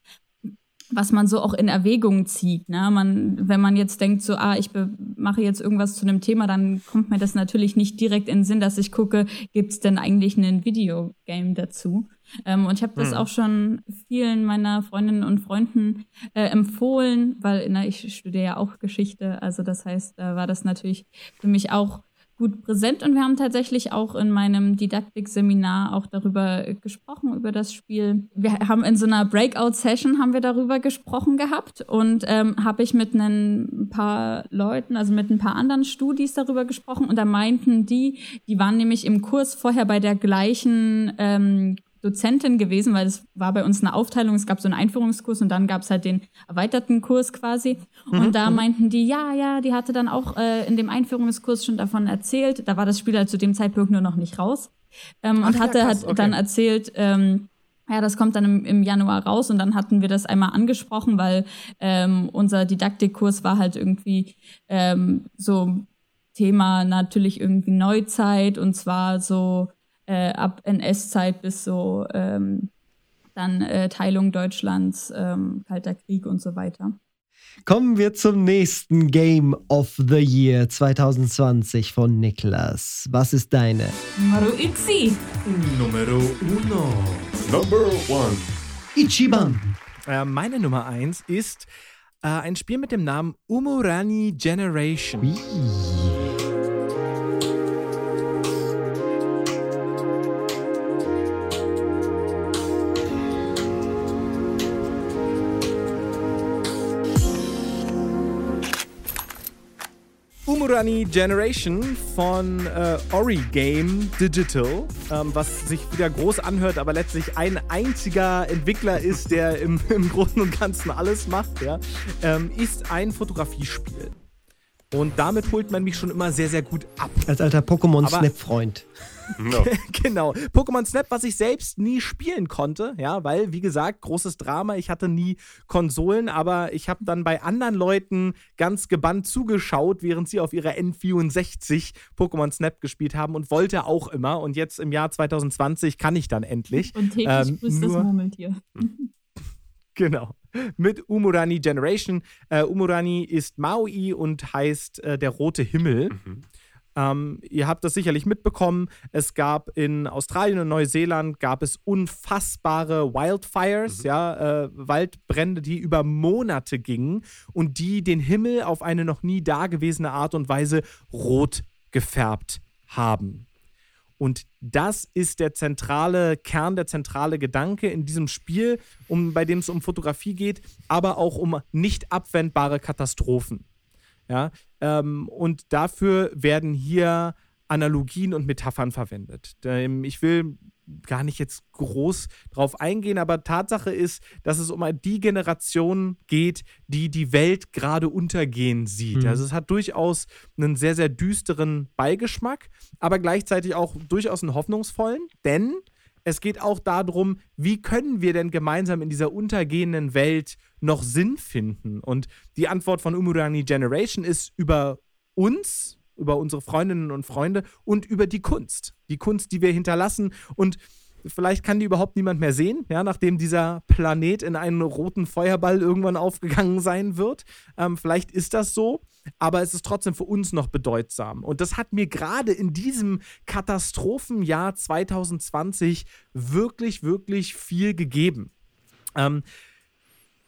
was man so auch in Erwägung zieht. Ne? Man, wenn man jetzt denkt, so, ah, ich mache jetzt irgendwas zu einem Thema, dann kommt mir das natürlich nicht direkt in den Sinn, dass ich gucke, gibt es denn eigentlich ein Videogame dazu? Ähm, und ich habe das hm. auch schon vielen meiner Freundinnen und Freunden äh, empfohlen, weil na, ich studiere ja auch Geschichte. Also das heißt, da war das natürlich für mich auch gut präsent und wir haben tatsächlich auch in meinem Didaktik-Seminar auch darüber gesprochen, über das Spiel. Wir haben in so einer Breakout-Session haben wir darüber gesprochen gehabt und ähm, habe ich mit ein paar Leuten, also mit ein paar anderen Studis darüber gesprochen und da meinten die, die waren nämlich im Kurs vorher bei der gleichen ähm, Dozentin gewesen, weil es war bei uns eine Aufteilung, es gab so einen Einführungskurs und dann gab es halt den erweiterten Kurs quasi. Mhm. Und da mhm. meinten die, ja, ja, die hatte dann auch äh, in dem Einführungskurs schon davon erzählt. Da war das Spiel halt zu dem Zeitpunkt nur noch nicht raus. Ähm, Ach, und hatte ja, krass, okay. hat dann erzählt, ähm, ja, das kommt dann im, im, Januar raus und dann hatten wir das einmal angesprochen, weil ähm, unser Didaktikkurs war halt irgendwie ähm, so Thema natürlich irgendwie Neuzeit und zwar so äh, ab NS-Zeit bis so ähm, dann äh, Teilung Deutschlands, ähm, Kalter Krieg und so weiter. Kommen wir zum nächsten Game of the Year 2020 von Niklas. Was ist deine? Numero Itzi. Numero uno. Number one. Ichiban. Äh, meine Nummer eins ist äh, ein Spiel mit dem Namen Umurani Generation. Ui. Umurani Generation von äh, Ori Game Digital, ähm, was sich wieder groß anhört, aber letztlich ein einziger Entwickler ist, der im, im Großen und Ganzen alles macht, ja, ähm, ist ein Fotografiespiel. Und damit holt man mich schon immer sehr, sehr gut ab. Als alter Pokémon-Snap-Freund. No. genau. Pokémon Snap, was ich selbst nie spielen konnte, ja, weil, wie gesagt, großes Drama. Ich hatte nie Konsolen, aber ich habe dann bei anderen Leuten ganz gebannt zugeschaut, während sie auf ihrer N64 Pokémon Snap gespielt haben und wollte auch immer. Und jetzt im Jahr 2020 kann ich dann endlich. Und täglich ähm, grüßt das Murmeltier. Genau. Mit Umurani Generation. Äh, Umurani ist Maui und heißt äh, der rote Himmel. Mhm. Ähm, ihr habt das sicherlich mitbekommen. Es gab in Australien und Neuseeland gab es unfassbare Wildfires, mhm. ja, äh, Waldbrände, die über Monate gingen und die den Himmel auf eine noch nie dagewesene Art und Weise rot gefärbt haben. Und das ist der zentrale Kern, der zentrale Gedanke in diesem Spiel, um, bei dem es um Fotografie geht, aber auch um nicht abwendbare Katastrophen. Ja, ähm, und dafür werden hier Analogien und Metaphern verwendet. Ähm, ich will gar nicht jetzt groß drauf eingehen, aber Tatsache ist, dass es um die Generation geht, die die Welt gerade untergehen sieht. Mhm. Also es hat durchaus einen sehr, sehr düsteren Beigeschmack, aber gleichzeitig auch durchaus einen hoffnungsvollen, denn es geht auch darum, wie können wir denn gemeinsam in dieser untergehenden Welt noch Sinn finden? Und die Antwort von Umurani Generation ist über uns, über unsere Freundinnen und Freunde und über die Kunst. Die Kunst, die wir hinterlassen und vielleicht kann die überhaupt niemand mehr sehen, ja, nachdem dieser Planet in einen roten Feuerball irgendwann aufgegangen sein wird. Ähm, vielleicht ist das so, aber es ist trotzdem für uns noch bedeutsam. Und das hat mir gerade in diesem Katastrophenjahr 2020 wirklich, wirklich viel gegeben. Ähm,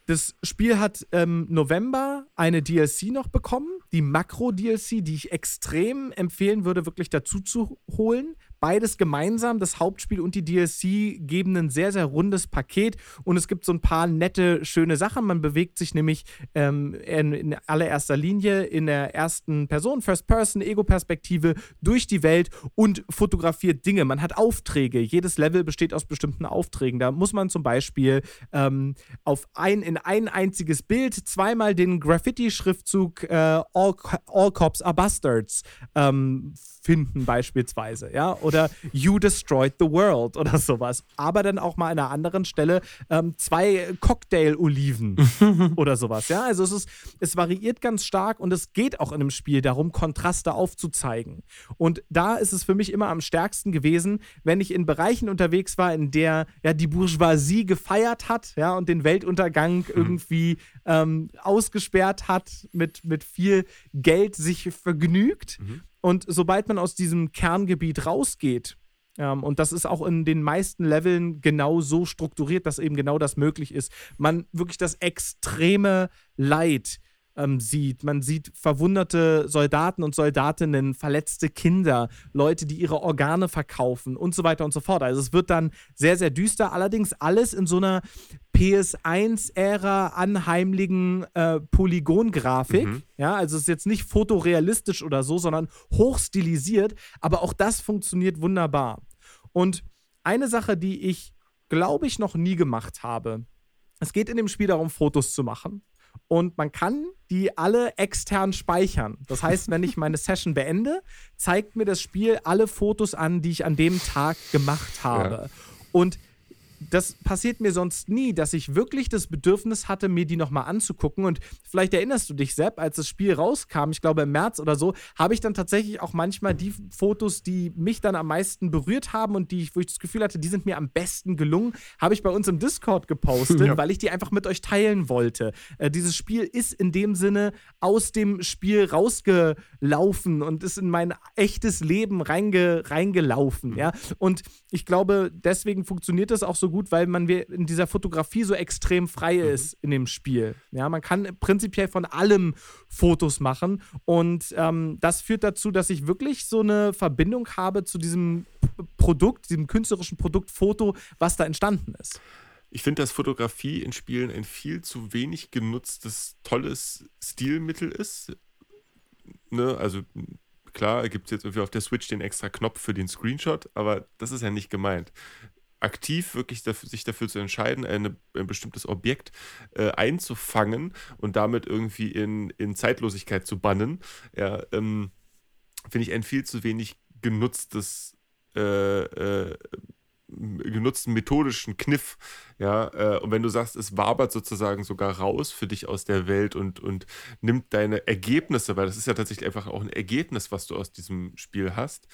das Spiel hat im November eine DLC noch bekommen, die Makro-DLC, die ich extrem empfehlen würde, wirklich dazu zu holen, Beides gemeinsam, das Hauptspiel und die DLC, geben ein sehr, sehr rundes Paket und es gibt so ein paar nette, schöne Sachen. Man bewegt sich nämlich ähm, in, in, allererster Linie in der ersten Person, First-Person, Ego-Perspektive durch die Welt und fotografiert Dinge. Man hat Aufträge. Jedes Level besteht aus bestimmten Aufträgen. Da muss man zum Beispiel ähm, auf ein, in ein einziges Bild zweimal den Graffiti-Schriftzug äh, All, All Cops are Bastards ähm, finden, beispielsweise. Ja? Oder You Destroyed the World oder sowas. Aber dann auch mal an einer anderen Stelle ähm, zwei Cocktail-Oliven oder sowas. Ja, also es ist, es variiert ganz stark und es geht auch in einem Spiel darum, Kontraste aufzuzeigen. Und da ist es für mich immer am stärksten gewesen, wenn ich in Bereichen unterwegs war, in der ja die Bourgeoisie gefeiert hat, ja, und den Weltuntergang mhm. irgendwie ähm, ausgesperrt hat, mit, mit viel Geld sich vergnügt. Mhm. Und sobald man aus diesem Kerngebiet rausgeht, ähm, und das ist auch in den meisten Leveln genau so strukturiert, dass eben genau das möglich ist, man wirklich das extreme Leid, ähm, sieht. Man sieht verwunderte Soldaten und Soldatinnen, verletzte Kinder, Leute, die ihre Organe verkaufen und so weiter und so fort. Also es wird dann sehr, sehr düster. Allerdings alles in so einer PS1-Ära anheimlichen äh, Polygongrafik. Mhm. Ja, also es ist jetzt nicht fotorealistisch oder so, sondern hochstilisiert. Aber auch das funktioniert wunderbar. Und eine Sache, die ich, glaube ich, noch nie gemacht habe, es geht in dem Spiel darum, Fotos zu machen und man kann die alle extern speichern. Das heißt, wenn ich meine Session beende, zeigt mir das Spiel alle Fotos an, die ich an dem Tag gemacht habe. Ja. Und das passiert mir sonst nie, dass ich wirklich das Bedürfnis hatte, mir die nochmal anzugucken. Und vielleicht erinnerst du dich, Sepp, als das Spiel rauskam, ich glaube im März oder so, habe ich dann tatsächlich auch manchmal die Fotos, die mich dann am meisten berührt haben und die, wo ich das Gefühl hatte, die sind mir am besten gelungen, habe ich bei uns im Discord gepostet, ja. weil ich die einfach mit euch teilen wollte. Äh, dieses Spiel ist in dem Sinne aus dem Spiel rausgelaufen und ist in mein echtes Leben reinge, reingelaufen. Mhm. Ja? Und ich glaube, deswegen funktioniert das auch so gut, weil man in dieser Fotografie so extrem frei mhm. ist in dem Spiel. Ja, man kann prinzipiell von allem Fotos machen und ähm, das führt dazu, dass ich wirklich so eine Verbindung habe zu diesem Produkt, diesem künstlerischen Produkt Foto, was da entstanden ist. Ich finde, dass Fotografie in Spielen ein viel zu wenig genutztes, tolles Stilmittel ist. Ne? Also klar, gibt es jetzt irgendwie auf der Switch den extra Knopf für den Screenshot, aber das ist ja nicht gemeint aktiv wirklich dafür, sich dafür zu entscheiden, eine, ein bestimmtes Objekt äh, einzufangen und damit irgendwie in, in Zeitlosigkeit zu bannen, ja, ähm, finde ich ein viel zu wenig genutztes äh, äh, genutzten methodischen Kniff, ja, äh, und wenn du sagst, es wabert sozusagen sogar raus für dich aus der Welt und, und nimmt deine Ergebnisse, weil das ist ja tatsächlich einfach auch ein Ergebnis, was du aus diesem Spiel hast,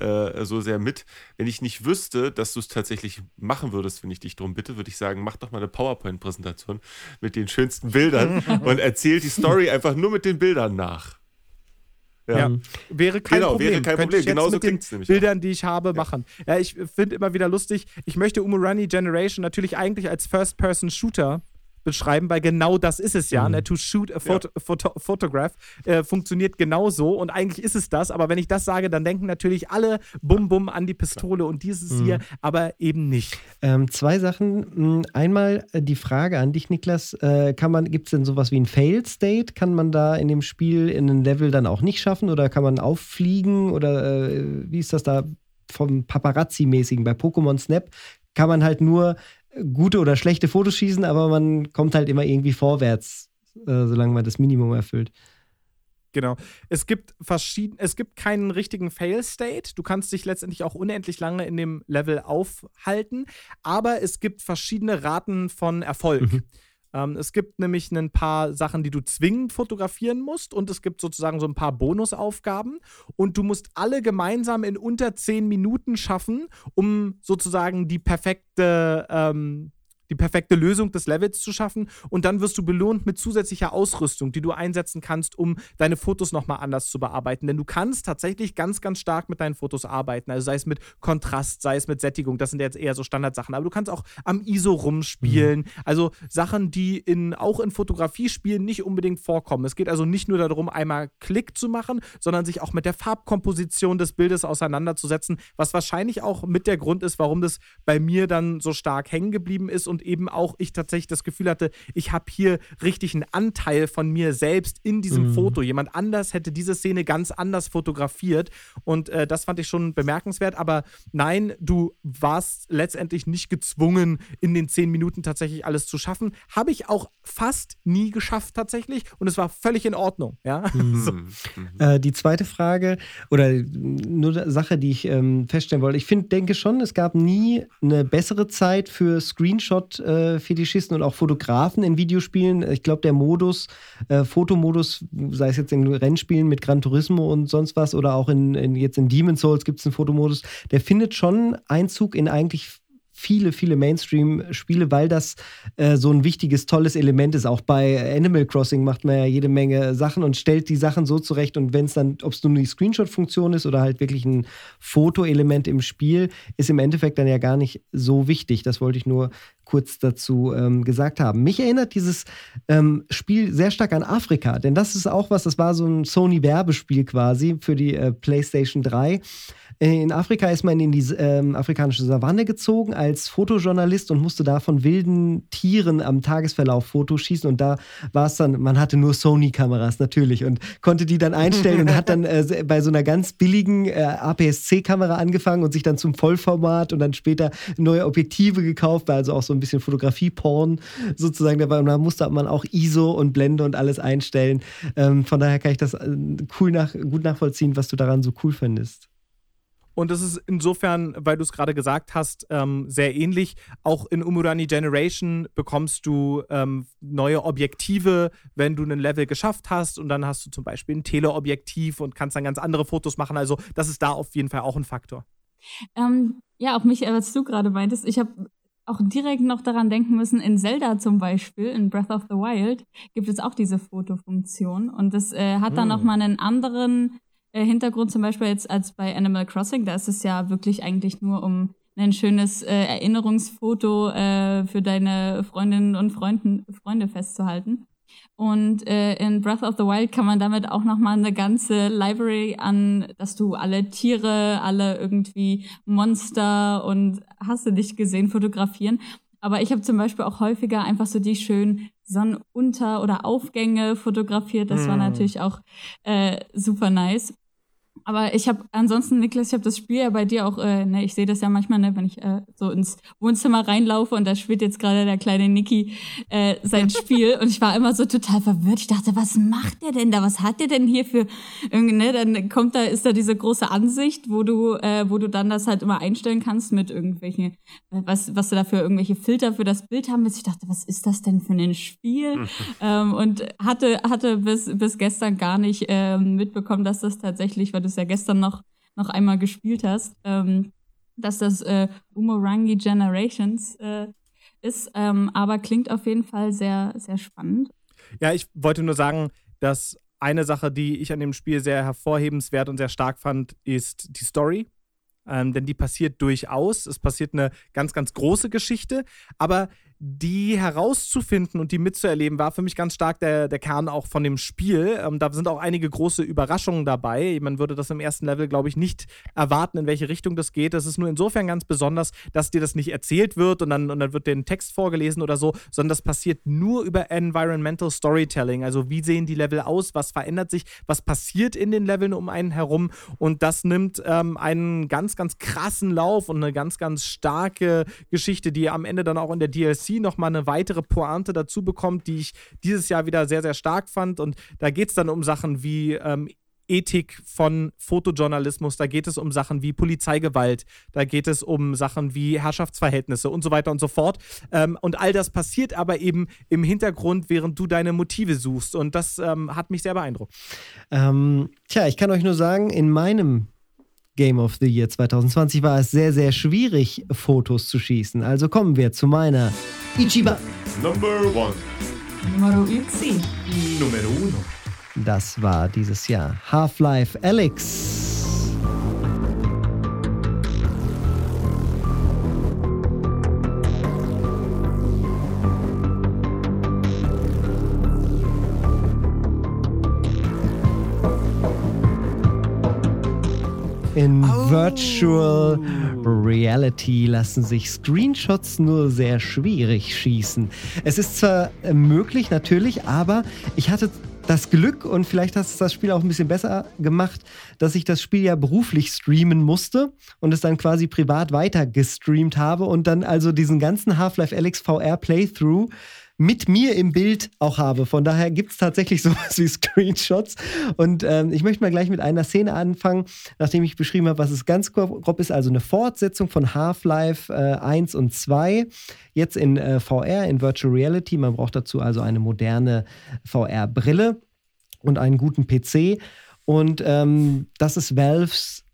äh, so sehr mit. Wenn ich nicht wüsste, dass du es tatsächlich machen würdest, wenn ich dich darum bitte, würde ich sagen, mach doch mal eine PowerPoint-Präsentation mit den schönsten Bildern und erzähl die Story einfach nur mit den Bildern nach. Ja. ja. Wäre kein genau, Problem. Wäre kein Problem. Genauso mit den Bildern, die ich habe, ja. machen. Ja, ich finde immer wieder lustig, ich möchte Umurani Generation natürlich eigentlich als First-Person-Shooter beschreiben, weil genau das ist es ja. Mhm. Ne? To shoot a photo, ja. photo photograph äh, funktioniert genauso und eigentlich ist es das, aber wenn ich das sage, dann denken natürlich alle bum bum an die Pistole und dieses mhm. hier, aber eben nicht. Ähm, zwei Sachen. Hm, einmal äh, die Frage an dich, Niklas. Äh, gibt es denn sowas wie ein Fail State? Kann man da in dem Spiel in einem Level dann auch nicht schaffen oder kann man auffliegen oder äh, wie ist das da vom Paparazzi-mäßigen? Bei Pokémon Snap kann man halt nur gute oder schlechte Fotos schießen, aber man kommt halt immer irgendwie vorwärts, äh, solange man das Minimum erfüllt. Genau. Es gibt verschieden, es gibt keinen richtigen Fail-State. Du kannst dich letztendlich auch unendlich lange in dem Level aufhalten, aber es gibt verschiedene Raten von Erfolg. Mhm. Ähm, es gibt nämlich ein paar Sachen, die du zwingend fotografieren musst und es gibt sozusagen so ein paar Bonusaufgaben. Und du musst alle gemeinsam in unter zehn Minuten schaffen, um sozusagen die perfekte ähm, die perfekte Lösung des Levels zu schaffen und dann wirst du belohnt mit zusätzlicher Ausrüstung, die du einsetzen kannst, um deine Fotos nochmal anders zu bearbeiten. Denn du kannst tatsächlich ganz, ganz stark mit deinen Fotos arbeiten. Also sei es mit Kontrast, sei es mit Sättigung, das sind jetzt eher so Standardsachen. Aber du kannst auch am ISO rumspielen. Mhm. Also Sachen, die in, auch in Fotografiespielen nicht unbedingt vorkommen. Es geht also nicht nur darum, einmal Klick zu machen, sondern sich auch mit der Farbkomposition des Bildes auseinanderzusetzen, was wahrscheinlich auch mit der Grund ist, warum das bei mir dann so stark hängen geblieben ist und und eben auch ich tatsächlich das Gefühl hatte, ich habe hier richtig einen Anteil von mir selbst in diesem Mhm. Foto. Jemand anders hätte diese Szene ganz anders fotografiert und äh, das fand ich schon bemerkenswert. Aber nein, du warst letztendlich nicht gezwungen, in den zehn Minuten tatsächlich alles zu schaffen. Habe ich auch fast nie geschafft tatsächlich und es war völlig in Ordnung. Ja, so. Mhm. Äh, die zweite Frage oder nur eine Sache, die ich ähm, feststellen wollte. Ich finde, denke schon, es gab nie eine bessere Zeit für Screenshot-Fetischisten und auch Fotografen in Videospielen. Ich glaube, der Modus, äh, Fotomodus, sei es jetzt in Rennspielen mit Gran Turismo und sonst was oder auch in, in jetzt in Demon's Souls gibt es einen Fotomodus, der findet schon Einzug in eigentlich viele, viele Mainstream-Spiele, weil das äh, so ein wichtiges, tolles Element ist. Auch bei Animal Crossing macht man ja jede Menge Sachen und stellt die Sachen so zurecht. Und wenn es dann, ob es nur die Screenshot-Funktion ist oder halt wirklich ein Fotoelement im Spiel, ist im Endeffekt dann ja gar nicht so wichtig. Das wollte ich nur kurz dazu ähm, gesagt haben. Mich erinnert dieses ähm, Spiel sehr stark an Afrika, denn das ist auch was, das war so ein Sony-Werbespiel quasi für die äh, PlayStation 3. In Afrika ist man in die ähm, afrikanische Savanne gezogen als Fotojournalist und musste da von wilden Tieren am Tagesverlauf Fotos schießen. Und da war es dann, man hatte nur Sony-Kameras natürlich und konnte die dann einstellen und hat dann äh, bei so einer ganz billigen äh, APS-C-Kamera angefangen und sich dann zum Vollformat und dann später neue Objektive gekauft, war also auch so ein bisschen Fotografie-Porn sozusagen dabei. Und da musste man auch ISO und Blende und alles einstellen. Ähm, von daher kann ich das äh, cool nach, gut nachvollziehen, was du daran so cool findest. Und das ist insofern, weil du es gerade gesagt hast, ähm, sehr ähnlich. Auch in Umurani Generation bekommst du ähm, neue Objektive, wenn du ein Level geschafft hast. Und dann hast du zum Beispiel ein Teleobjektiv und kannst dann ganz andere Fotos machen. Also, das ist da auf jeden Fall auch ein Faktor. Ähm, ja, auch mich, was du gerade meintest, ich habe auch direkt noch daran denken müssen, in Zelda zum Beispiel, in Breath of the Wild, gibt es auch diese Fotofunktion. Und das äh, hat dann Hm. nochmal einen anderen äh, Hintergrund, zum Beispiel jetzt als bei Animal Crossing. Da ist es ja wirklich eigentlich nur um ein schönes äh, Erinnerungsfoto äh, für deine Freundinnen und Freunden, Freunde festzuhalten. Und äh, in Breath of the Wild kann man damit auch noch mal eine ganze Library an, dass du alle Tiere, alle irgendwie Monster und hast du dich gesehen fotografieren. Aber ich habe zum Beispiel auch häufiger einfach so die schönen Sonnenunter- oder Aufgänge fotografiert. Das war Mm. natürlich auch äh, super nice. Aber ich habe ansonsten, Niklas, ich habe das Spiel ja bei dir auch, äh, ne, ich sehe das ja manchmal, ne, wenn ich äh, so ins Wohnzimmer reinlaufe und da spielt jetzt gerade der kleine Niki äh, sein Spiel und ich war immer so total verwirrt. Ich dachte, was macht der denn da? Was hat der denn hier für irgendwie, ne? Dann kommt da, ist da diese große Ansicht, wo du, äh, wo du dann das halt immer einstellen kannst mit irgendwelchen, äh, was, was du da für irgendwelche Filter für das Bild haben willst. Ich dachte, was ist das denn für ein Spiel? ähm, und hatte, hatte bis, bis gestern gar nicht ähm, mitbekommen, dass das tatsächlich, weil du es ja gestern noch, noch einmal gespielt hast, ähm, dass das äh, Umurangi Generations äh, ist. Ähm, aber klingt auf jeden Fall sehr, sehr spannend. Ja, ich wollte nur sagen, dass eine Sache, die ich an dem Spiel sehr hervorhebenswert und sehr stark fand, ist die Story. Ähm, denn die passiert durchaus. Es passiert eine ganz, ganz große Geschichte. Aber die herauszufinden und die mitzuerleben, war für mich ganz stark der, der Kern auch von dem Spiel. Ähm, da sind auch einige große Überraschungen dabei. Man würde das im ersten Level, glaube ich, nicht erwarten, in welche Richtung das geht. Das ist nur insofern ganz besonders, dass dir das nicht erzählt wird und dann, und dann wird dir ein Text vorgelesen oder so, sondern das passiert nur über Environmental Storytelling. Also wie sehen die Level aus, was verändert sich, was passiert in den Leveln um einen herum. Und das nimmt ähm, einen ganz, ganz krassen Lauf und eine ganz, ganz starke Geschichte, die am Ende dann auch in der DLC nochmal eine weitere Pointe dazu bekommt, die ich dieses Jahr wieder sehr, sehr stark fand. Und da geht es dann um Sachen wie ähm, Ethik von Fotojournalismus, da geht es um Sachen wie Polizeigewalt, da geht es um Sachen wie Herrschaftsverhältnisse und so weiter und so fort. Ähm, und all das passiert aber eben im Hintergrund, während du deine Motive suchst. Und das ähm, hat mich sehr beeindruckt. Ähm, tja, ich kann euch nur sagen, in meinem Game of the Year 2020 war es sehr, sehr schwierig, Fotos zu schießen. Also kommen wir zu meiner Ichiban. Number one. Numero Uzi. Numero uno. Das war dieses Jahr Half-Life Alyx. Virtual Reality lassen sich Screenshots nur sehr schwierig schießen. Es ist zwar möglich, natürlich, aber ich hatte das Glück und vielleicht hat es das Spiel auch ein bisschen besser gemacht, dass ich das Spiel ja beruflich streamen musste und es dann quasi privat weiter gestreamt habe und dann also diesen ganzen Half-Life Alex VR Playthrough mit mir im Bild auch habe. Von daher gibt es tatsächlich sowas wie Screenshots. Und ähm, ich möchte mal gleich mit einer Szene anfangen, nachdem ich beschrieben habe, was es ganz grob ist. Also eine Fortsetzung von Half-Life äh, 1 und 2. Jetzt in äh, VR, in Virtual Reality. Man braucht dazu also eine moderne VR-Brille und einen guten PC. Und ähm, das ist Valves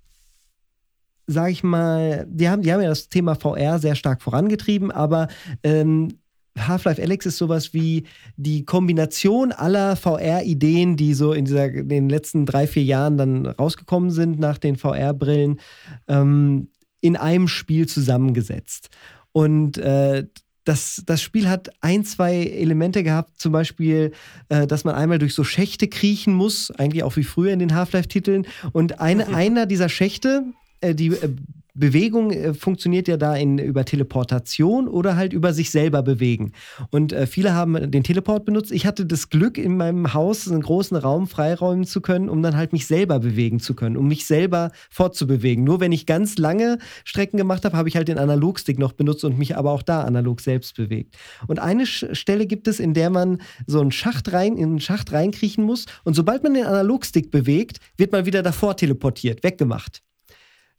sag ich mal, die haben, die haben ja das Thema VR sehr stark vorangetrieben, aber ähm, Half-Life Alex ist sowas wie die Kombination aller VR-Ideen, die so in, dieser, in den letzten drei, vier Jahren dann rausgekommen sind nach den VR-Brillen, ähm, in einem Spiel zusammengesetzt. Und äh, das, das Spiel hat ein, zwei Elemente gehabt, zum Beispiel, äh, dass man einmal durch so Schächte kriechen muss, eigentlich auch wie früher in den Half-Life-Titeln. Und eine, einer dieser Schächte, äh, die äh, Bewegung äh, funktioniert ja da in, über Teleportation oder halt über sich selber bewegen. Und äh, viele haben den Teleport benutzt. Ich hatte das Glück, in meinem Haus einen großen Raum freiräumen zu können, um dann halt mich selber bewegen zu können, um mich selber fortzubewegen. Nur wenn ich ganz lange Strecken gemacht habe, habe ich halt den Analogstick noch benutzt und mich aber auch da analog selbst bewegt. Und eine Stelle gibt es, in der man so einen Schacht rein, in einen Schacht reinkriechen muss. Und sobald man den Analogstick bewegt, wird man wieder davor teleportiert, weggemacht.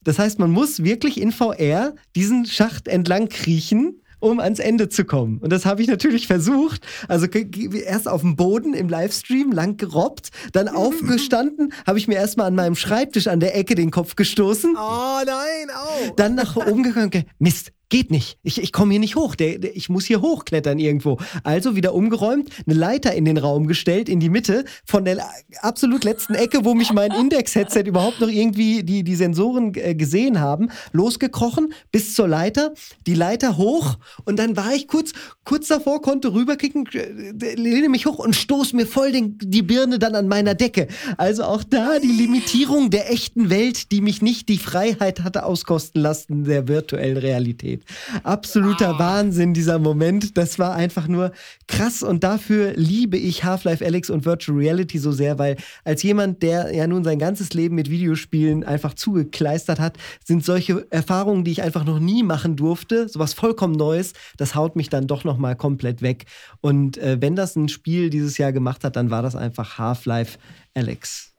Das heißt, man muss wirklich in VR diesen Schacht entlang kriechen um ans Ende zu kommen. Und das habe ich natürlich versucht. Also erst auf dem Boden im Livestream lang gerobbt, dann aufgestanden, habe ich mir erstmal an meinem Schreibtisch an der Ecke den Kopf gestoßen. Oh nein, au. Dann nach oben gegangen, Mist, Geht nicht. Ich, ich komme hier nicht hoch. Der, der, ich muss hier hochklettern irgendwo. Also wieder umgeräumt, eine Leiter in den Raum gestellt, in die Mitte, von der absolut letzten Ecke, wo mich mein Index-Headset überhaupt noch irgendwie die, die Sensoren äh, gesehen haben. Losgekrochen bis zur Leiter, die Leiter hoch und dann war ich kurz, kurz davor, konnte rüberkicken, äh, lehne mich hoch und stoß mir voll den, die Birne dann an meiner Decke. Also auch da die Limitierung der echten Welt, die mich nicht die Freiheit hatte auskosten lassen der virtuellen Realität geht. Absoluter ah. Wahnsinn, dieser Moment. Das war einfach nur krass und dafür liebe ich Half-Life Alex und Virtual Reality so sehr, weil als jemand, der ja nun sein ganzes Leben mit Videospielen einfach zugekleistert hat, sind solche Erfahrungen, die ich einfach noch nie machen durfte, sowas vollkommen Neues, das haut mich dann doch nochmal komplett weg. Und äh, wenn das ein Spiel dieses Jahr gemacht hat, dann war das einfach Half-Life Alex.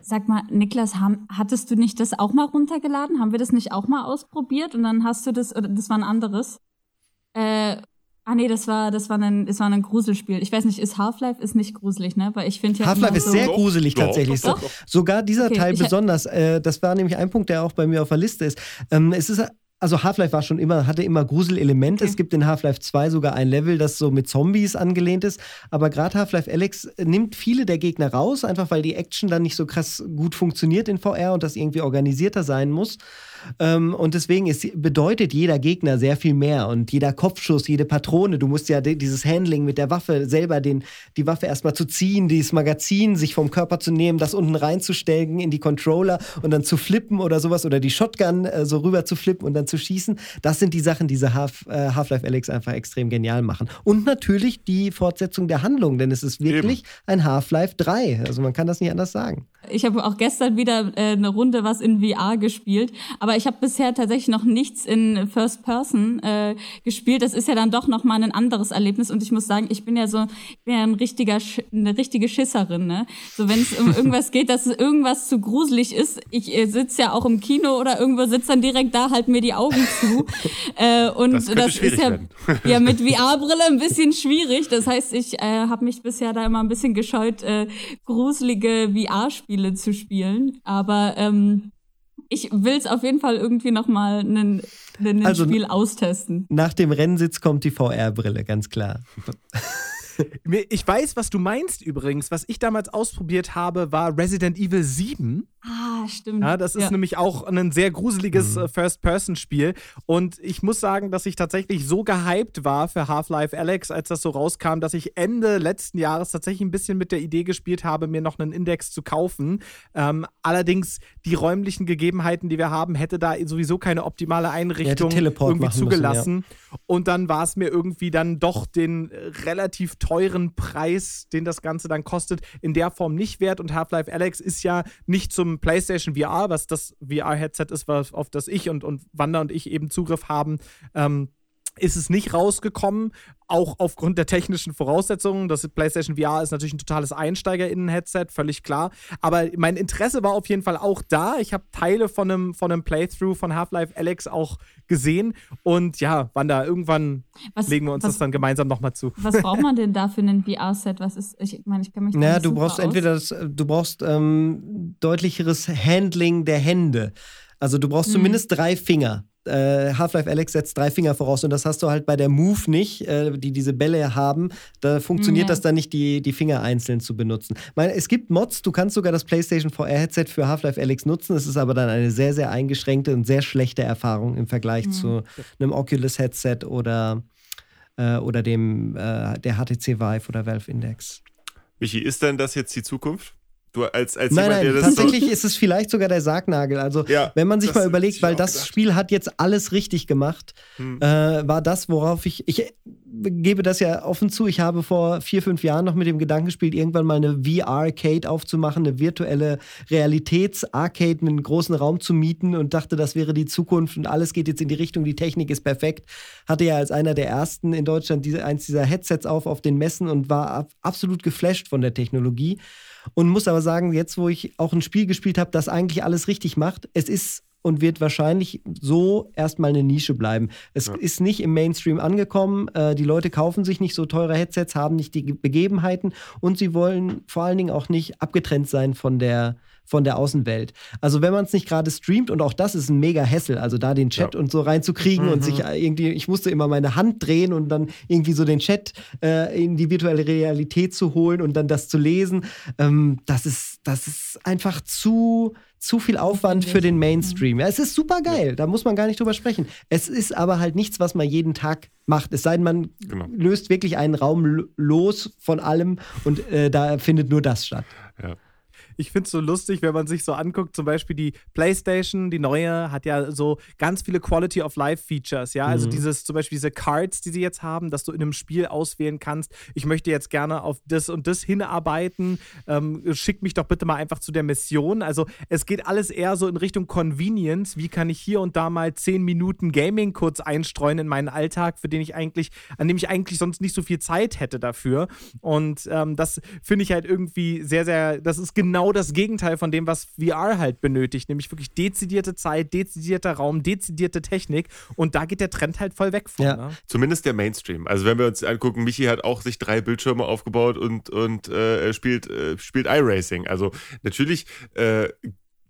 Sag mal, Niklas, haben, hattest du nicht das auch mal runtergeladen? Haben wir das nicht auch mal ausprobiert? Und dann hast du das, oder das war ein anderes? Äh, ah nee, das war, das war ein, das war ein Gruselspiel. Ich weiß nicht, ist Half-Life ist nicht gruselig, ne? Weil ich finde ja Half-Life ist so sehr gruselig tatsächlich. Doch, doch. Sogar dieser okay, Teil besonders. Äh, das war nämlich ein Punkt, der auch bei mir auf der Liste ist. Ähm, es ist also Half-Life war schon immer, hatte immer Gruselelemente. Okay. Es gibt in Half-Life 2 sogar ein Level, das so mit Zombies angelehnt ist. Aber gerade Half-Life Alex nimmt viele der Gegner raus, einfach weil die Action dann nicht so krass gut funktioniert in VR und das irgendwie organisierter sein muss. Ähm, und deswegen ist, bedeutet jeder Gegner sehr viel mehr und jeder Kopfschuss, jede Patrone. Du musst ja dieses Handling mit der Waffe selber den, die Waffe erstmal zu ziehen, dieses Magazin sich vom Körper zu nehmen, das unten reinzustellen in die Controller und dann zu flippen oder sowas oder die Shotgun äh, so rüber zu flippen und dann zu schießen. Das sind die Sachen, die Half, äh, Half-Life Alex einfach extrem genial machen. Und natürlich die Fortsetzung der Handlung, denn es ist wirklich Eben. ein Half-Life 3. Also man kann das nicht anders sagen. Ich habe auch gestern wieder äh, eine Runde was in VR gespielt, aber ich habe bisher tatsächlich noch nichts in First Person äh, gespielt. Das ist ja dann doch noch mal ein anderes Erlebnis und ich muss sagen, ich bin ja so ich bin ja ein richtiger eine richtige Schisserin, ne? So wenn es um irgendwas geht, dass irgendwas zu gruselig ist, ich äh, sitze ja auch im Kino oder irgendwo sitzt dann direkt da halt mir die Augen zu. äh, und das, das ist ja ja mit VR-Brille ein bisschen schwierig. Das heißt, ich äh, habe mich bisher da immer ein bisschen gescheut, äh, gruselige VR-Spiele Spiele zu spielen. Aber ähm, ich will es auf jeden Fall irgendwie nochmal ein also, Spiel austesten. Nach dem Rennsitz kommt die VR-Brille, ganz klar. Ich weiß, was du meinst übrigens. Was ich damals ausprobiert habe, war Resident Evil 7. Ah, stimmt. Ja, das ist Ja. nämlich auch ein sehr gruseliges Mhm. äh, First-Person-Spiel. Und ich muss sagen, dass ich tatsächlich so gehypt war für Half-Life Alex, als das so rauskam, dass ich Ende letzten Jahres tatsächlich ein bisschen mit der Idee gespielt habe, mir noch einen Index zu kaufen. Ähm, allerdings die räumlichen Gegebenheiten, die wir haben, hätte da sowieso keine optimale Einrichtung irgendwie machen müssen, zugelassen. Und dann war es mir irgendwie dann doch den relativ teuren Preis, den das Ganze dann kostet, in der Form nicht wert. Und Half-Life Alex ist ja nicht zum PlayStation VR, was das VR-Headset ist, was, auf das ich und, und Wanda und ich eben Zugriff haben. Ähm, ist es nicht rausgekommen, auch aufgrund der technischen Voraussetzungen. Das PlayStation VR ist natürlich ein totales Einsteiger-Innen-Headset, völlig klar. Aber mein Interesse war auf jeden Fall auch da. Ich habe Teile von einem, von einem Playthrough von Half-Life Alex auch gesehen. Und ja, Wanda, irgendwann Was- legen wir uns was- das dann gemeinsam nochmal zu. Was braucht man denn da für ein VR-Set? Was ist, ich meine, ich kann mich Naja, du brauchst aus. entweder das, du brauchst ähm, deutlicheres Handling der Hände. Also du Hm. brauchst zumindest drei Finger. Äh, Half-Life Alex setzt drei Finger voraus und das hast du halt bei der Move nicht, äh, die diese Bälle haben. Da funktioniert Ja. das dann nicht, die, die Finger einzeln zu benutzen. Ich meine, es gibt Mods, du kannst sogar das PlayStation VR-Headset für Half-Life Alex nutzen. Es ist aber dann eine sehr, sehr eingeschränkte und sehr schlechte Erfahrung im Vergleich zu einem Oculus-Headset oder, äh, oder dem äh, der HTC Vive oder Valve Index. Michi, ist denn das jetzt die Zukunft? Du als, als Nein, jemand, nein, tatsächlich ist es vielleicht sogar der Sargnagel. Also, Ja, wenn man sich mal überlegt, weil das gedacht. Spiel hat jetzt alles richtig gemacht, Hm. äh, war das, worauf ich. Ich gebe das ja offen zu. Ich habe vor vier, fünf Jahren noch mit dem Gedanken gespielt, irgendwann mal eine VR-Arcade aufzumachen, eine virtuelle Realitäts-Arcade mit einem großen Raum zu mieten und dachte, das wäre die Zukunft und alles geht jetzt in die Richtung, die Technik ist perfekt. Hatte ja als einer der ersten in Deutschland diese, eins dieser Headsets auf auf den Messen und war ab, absolut geflasht von der Technologie. Und muss aber sagen, jetzt, wo ich auch ein Spiel gespielt habe, das eigentlich alles richtig macht, es ist und wird wahrscheinlich so erstmal eine Nische bleiben. Es Ja. ist nicht im Mainstream angekommen. Äh, die Leute kaufen sich nicht so teure Headsets, haben nicht die Ge- Begebenheiten und sie wollen vor allen Dingen auch nicht abgetrennt sein von der, von der Außenwelt. Also wenn man es nicht gerade streamt, und auch das ist ein mega Hassel, also da den Chat Ja. und so reinzukriegen und sich äh, irgendwie, ich musste immer meine Hand drehen und dann irgendwie so den Chat äh, in die virtuelle Realität zu holen und dann das zu lesen, ähm, das, ist, das ist einfach zu, zu viel Aufwand für den Mainstream. Ja, es ist super geil, da muss man gar nicht drüber sprechen. Es ist aber halt nichts, was man jeden Tag macht. Es sei denn, man Genau. löst wirklich einen Raum lo- los von allem und äh, da findet nur das statt. Ja. Ich finde es so lustig, wenn man sich so anguckt, zum Beispiel die PlayStation, die neue, hat ja so ganz viele Quality of Life Features, ja. Also dieses, zum Beispiel diese Cards, die sie jetzt haben, dass du in einem Spiel auswählen kannst, ich möchte jetzt gerne auf das und das hinarbeiten, ähm, schick mich doch bitte mal einfach zu der Mission. Also es geht alles eher so in Richtung Convenience. Wie kann ich hier und da mal 10 Minuten Gaming kurz einstreuen in meinen Alltag, für den ich eigentlich, an dem ich eigentlich sonst nicht so viel Zeit hätte dafür. Und ähm, das finde ich halt irgendwie sehr, sehr, das ist genau das Gegenteil von dem, was VR halt benötigt, nämlich wirklich dezidierte Zeit, dezidierter Raum, dezidierte Technik. Und da geht der Trend halt voll weg von. Ja. Ne? Zumindest der Mainstream. Also wenn wir uns angucken, Michi hat auch sich drei Bildschirme aufgebaut und, und äh, spielt, äh, spielt iRacing. Also natürlich, äh,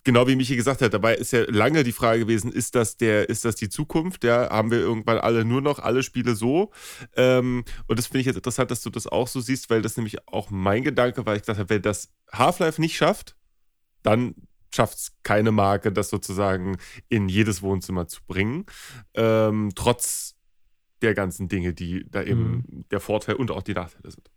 genau wie Michi gesagt hat, dabei ist ja lange die Frage gewesen, ist das der, ist das die Zukunft? Ja, haben wir irgendwann alle nur noch alle Spiele so? Ähm, und das finde ich jetzt interessant, dass du das auch so siehst, weil das nämlich auch mein Gedanke war, ich gesagt habe, wenn das Half-Life nicht schafft, dann schafft es keine Marke, das sozusagen in jedes Wohnzimmer zu bringen. Ähm, trotz der ganzen Dinge, die da eben der Vorteil und auch die Nachteile sind.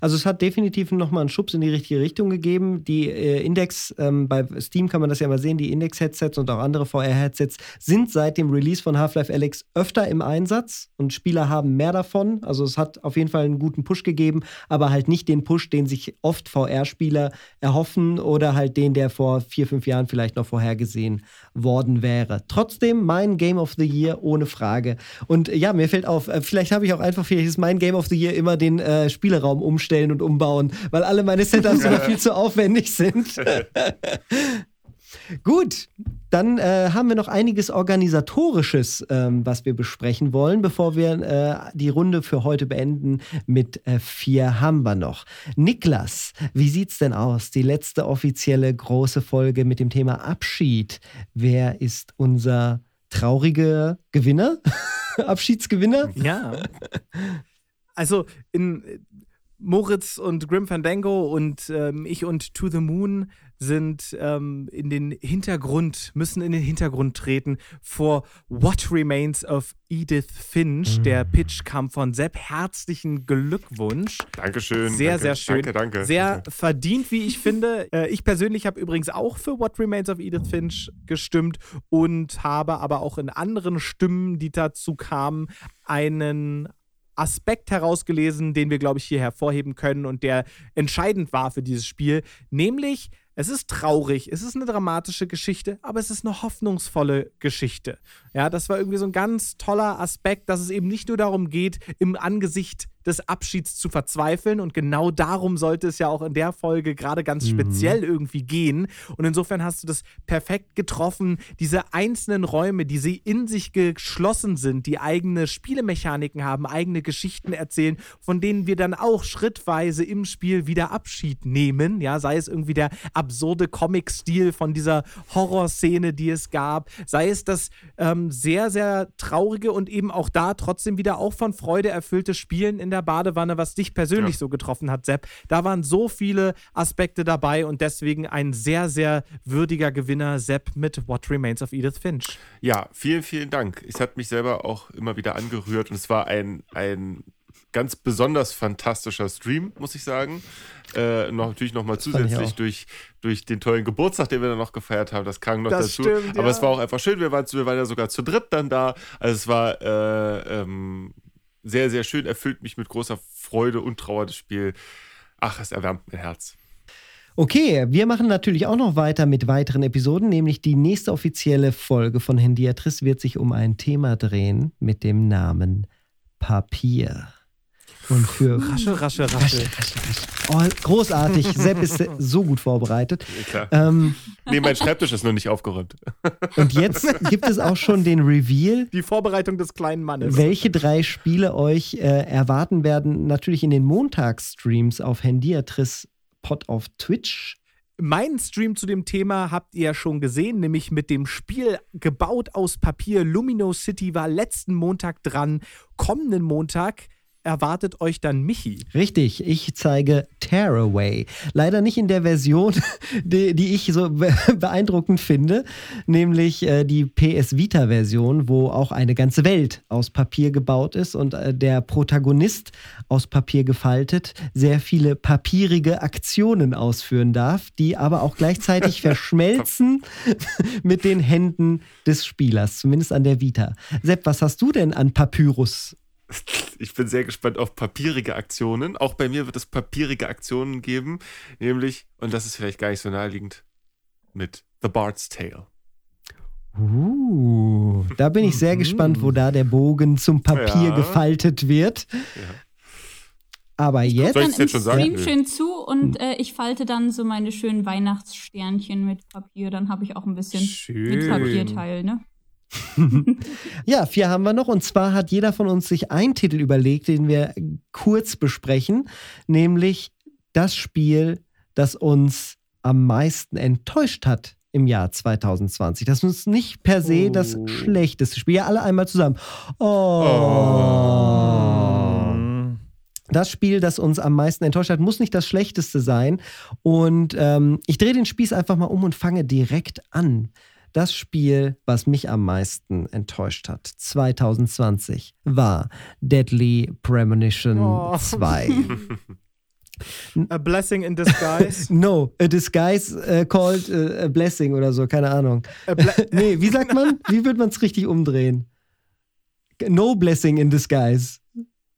Also es hat definitiv nochmal einen Schubs in die richtige Richtung gegeben. Die äh, Index, ähm, bei Steam kann man das ja mal sehen, die Index-Headsets und auch andere VR-Headsets sind seit dem Release von Half-Life Alyx öfter im Einsatz und Spieler haben mehr davon. Also es hat auf jeden Fall einen guten Push gegeben, aber halt nicht den Push, den sich oft VR-Spieler erhoffen oder halt den, der vor vier, fünf Jahren vielleicht noch vorhergesehen worden wäre. Trotzdem mein Game of the Year ohne Frage. Und äh, ja, mir fällt auf, äh, vielleicht habe ich auch einfach, vielleicht ist mein Game of the Year immer den äh, Spieleraum umstellen und umbauen, weil alle meine Setups immer viel zu aufwendig sind. Gut, dann äh, haben wir noch einiges Organisatorisches, ähm, was wir besprechen wollen, bevor wir äh, die Runde für heute beenden. Mit äh, vier haben wir noch. Niklas, wie sieht's denn aus? Die letzte offizielle große Folge mit dem Thema Abschied. Wer ist unser trauriger Gewinner? Abschiedsgewinner? Ja. Also in Moritz und Grim Fandango und ähm, ich und To the Moon sind ähm, in den Hintergrund, müssen in den Hintergrund treten vor What Remains of Edith Finch. Mhm. Der Pitch kam von Sepp. Herzlichen Glückwunsch. Dankeschön. Sehr, danke, sehr schön. Danke, danke. Sehr danke. verdient, wie ich finde. Äh, ich persönlich habe übrigens auch für What Remains of Edith Finch gestimmt und habe aber auch in anderen Stimmen, die dazu kamen, einen Aspekt herausgelesen, den wir, glaube ich, hier hervorheben können und der entscheidend war für dieses Spiel, nämlich es ist traurig, es ist eine dramatische Geschichte, aber es ist eine hoffnungsvolle Geschichte. Ja, das war irgendwie so ein ganz toller Aspekt, dass es eben nicht nur darum geht, im Angesicht des Abschieds zu verzweifeln. Und genau darum sollte es ja auch in der Folge gerade ganz mhm. speziell irgendwie gehen. Und insofern hast du das perfekt getroffen. Diese einzelnen Räume, die sie in sich geschlossen sind, die eigene Spielemechaniken haben, eigene Geschichten erzählen, von denen wir dann auch schrittweise im Spiel wieder Abschied nehmen. Ja, sei es irgendwie der absurde Comic-Stil von dieser Horrorszene, die es gab, sei es das ähm, sehr, sehr traurige und eben auch da trotzdem wieder auch von Freude erfüllte Spielen in der Badewanne, was dich persönlich ja. so getroffen hat, Sepp. Da waren so viele Aspekte dabei und deswegen ein sehr, sehr würdiger Gewinner, Sepp, mit What Remains of Edith Finch. Ja, vielen, vielen Dank. Es hat mich selber auch immer wieder angerührt und es war ein, ein ganz besonders fantastischer Stream, muss ich sagen. Äh, noch, natürlich nochmal zusätzlich durch, durch den tollen Geburtstag, den wir dann noch gefeiert haben. Das kam noch das dazu. Stimmt, Aber ja. es war auch einfach schön. Wir waren, wir waren ja sogar zu dritt dann da. Also es war äh, ähm, sehr, sehr schön, erfüllt mich mit großer Freude und Trauer das Spiel. Ach, es erwärmt mein Herz. Okay, wir machen natürlich auch noch weiter mit weiteren Episoden, nämlich die nächste offizielle Folge von Hendiatris wird sich um ein Thema drehen mit dem Namen Papier. Und für rasche, rasche, rasche. rasche, rasche, rasche. Oh, großartig. Sepp ist so gut vorbereitet. Ja, ähm, nee, mein Schreibtisch ist noch nicht aufgeräumt. Und jetzt gibt es auch schon den Reveal. Die Vorbereitung des kleinen Mannes. Welche drei Spiele euch äh, erwarten werden, natürlich in den Montagsstreams auf Hendiatris Pod auf Twitch. Meinen Stream zu dem Thema habt ihr ja schon gesehen, nämlich mit dem Spiel gebaut aus Papier. Lumino City war letzten Montag dran. Kommenden Montag erwartet euch dann Michi. Richtig, ich zeige Tearaway. Leider nicht in der Version, die, die ich so beeindruckend finde, nämlich äh, die PS Vita-Version, wo auch eine ganze Welt aus Papier gebaut ist und äh, der Protagonist aus Papier gefaltet sehr viele papierige Aktionen ausführen darf, die aber auch gleichzeitig verschmelzen mit den Händen des Spielers, zumindest an der Vita. Sepp, was hast du denn an Papyrus ich bin sehr gespannt auf papierige Aktionen. Auch bei mir wird es papierige Aktionen geben, nämlich, und das ist vielleicht gar nicht so naheliegend, mit The Bard's Tale. Uh, da bin ich sehr gespannt, wo da der Bogen zum Papier ja. gefaltet wird. Ja. Aber ich jetzt. Soll ich jetzt schon sagen? Stream schön zu und äh, ich falte dann so meine schönen Weihnachtssternchen mit Papier. Dann habe ich auch ein bisschen schön. mit Papierteil, ne? ja, vier haben wir noch. Und zwar hat jeder von uns sich einen Titel überlegt, den wir kurz besprechen, nämlich das Spiel, das uns am meisten enttäuscht hat im Jahr 2020. Das ist nicht per se oh. das schlechteste Spiel. Ja, alle einmal zusammen. Oh. oh. Das Spiel, das uns am meisten enttäuscht hat, muss nicht das schlechteste sein. Und ähm, ich drehe den Spieß einfach mal um und fange direkt an. Das Spiel, was mich am meisten enttäuscht hat, 2020, war Deadly Premonition oh. 2. A blessing in disguise? no, a disguise uh, called uh, a blessing oder so, keine Ahnung. nee, wie sagt man? Wie wird man es richtig umdrehen? No blessing in disguise.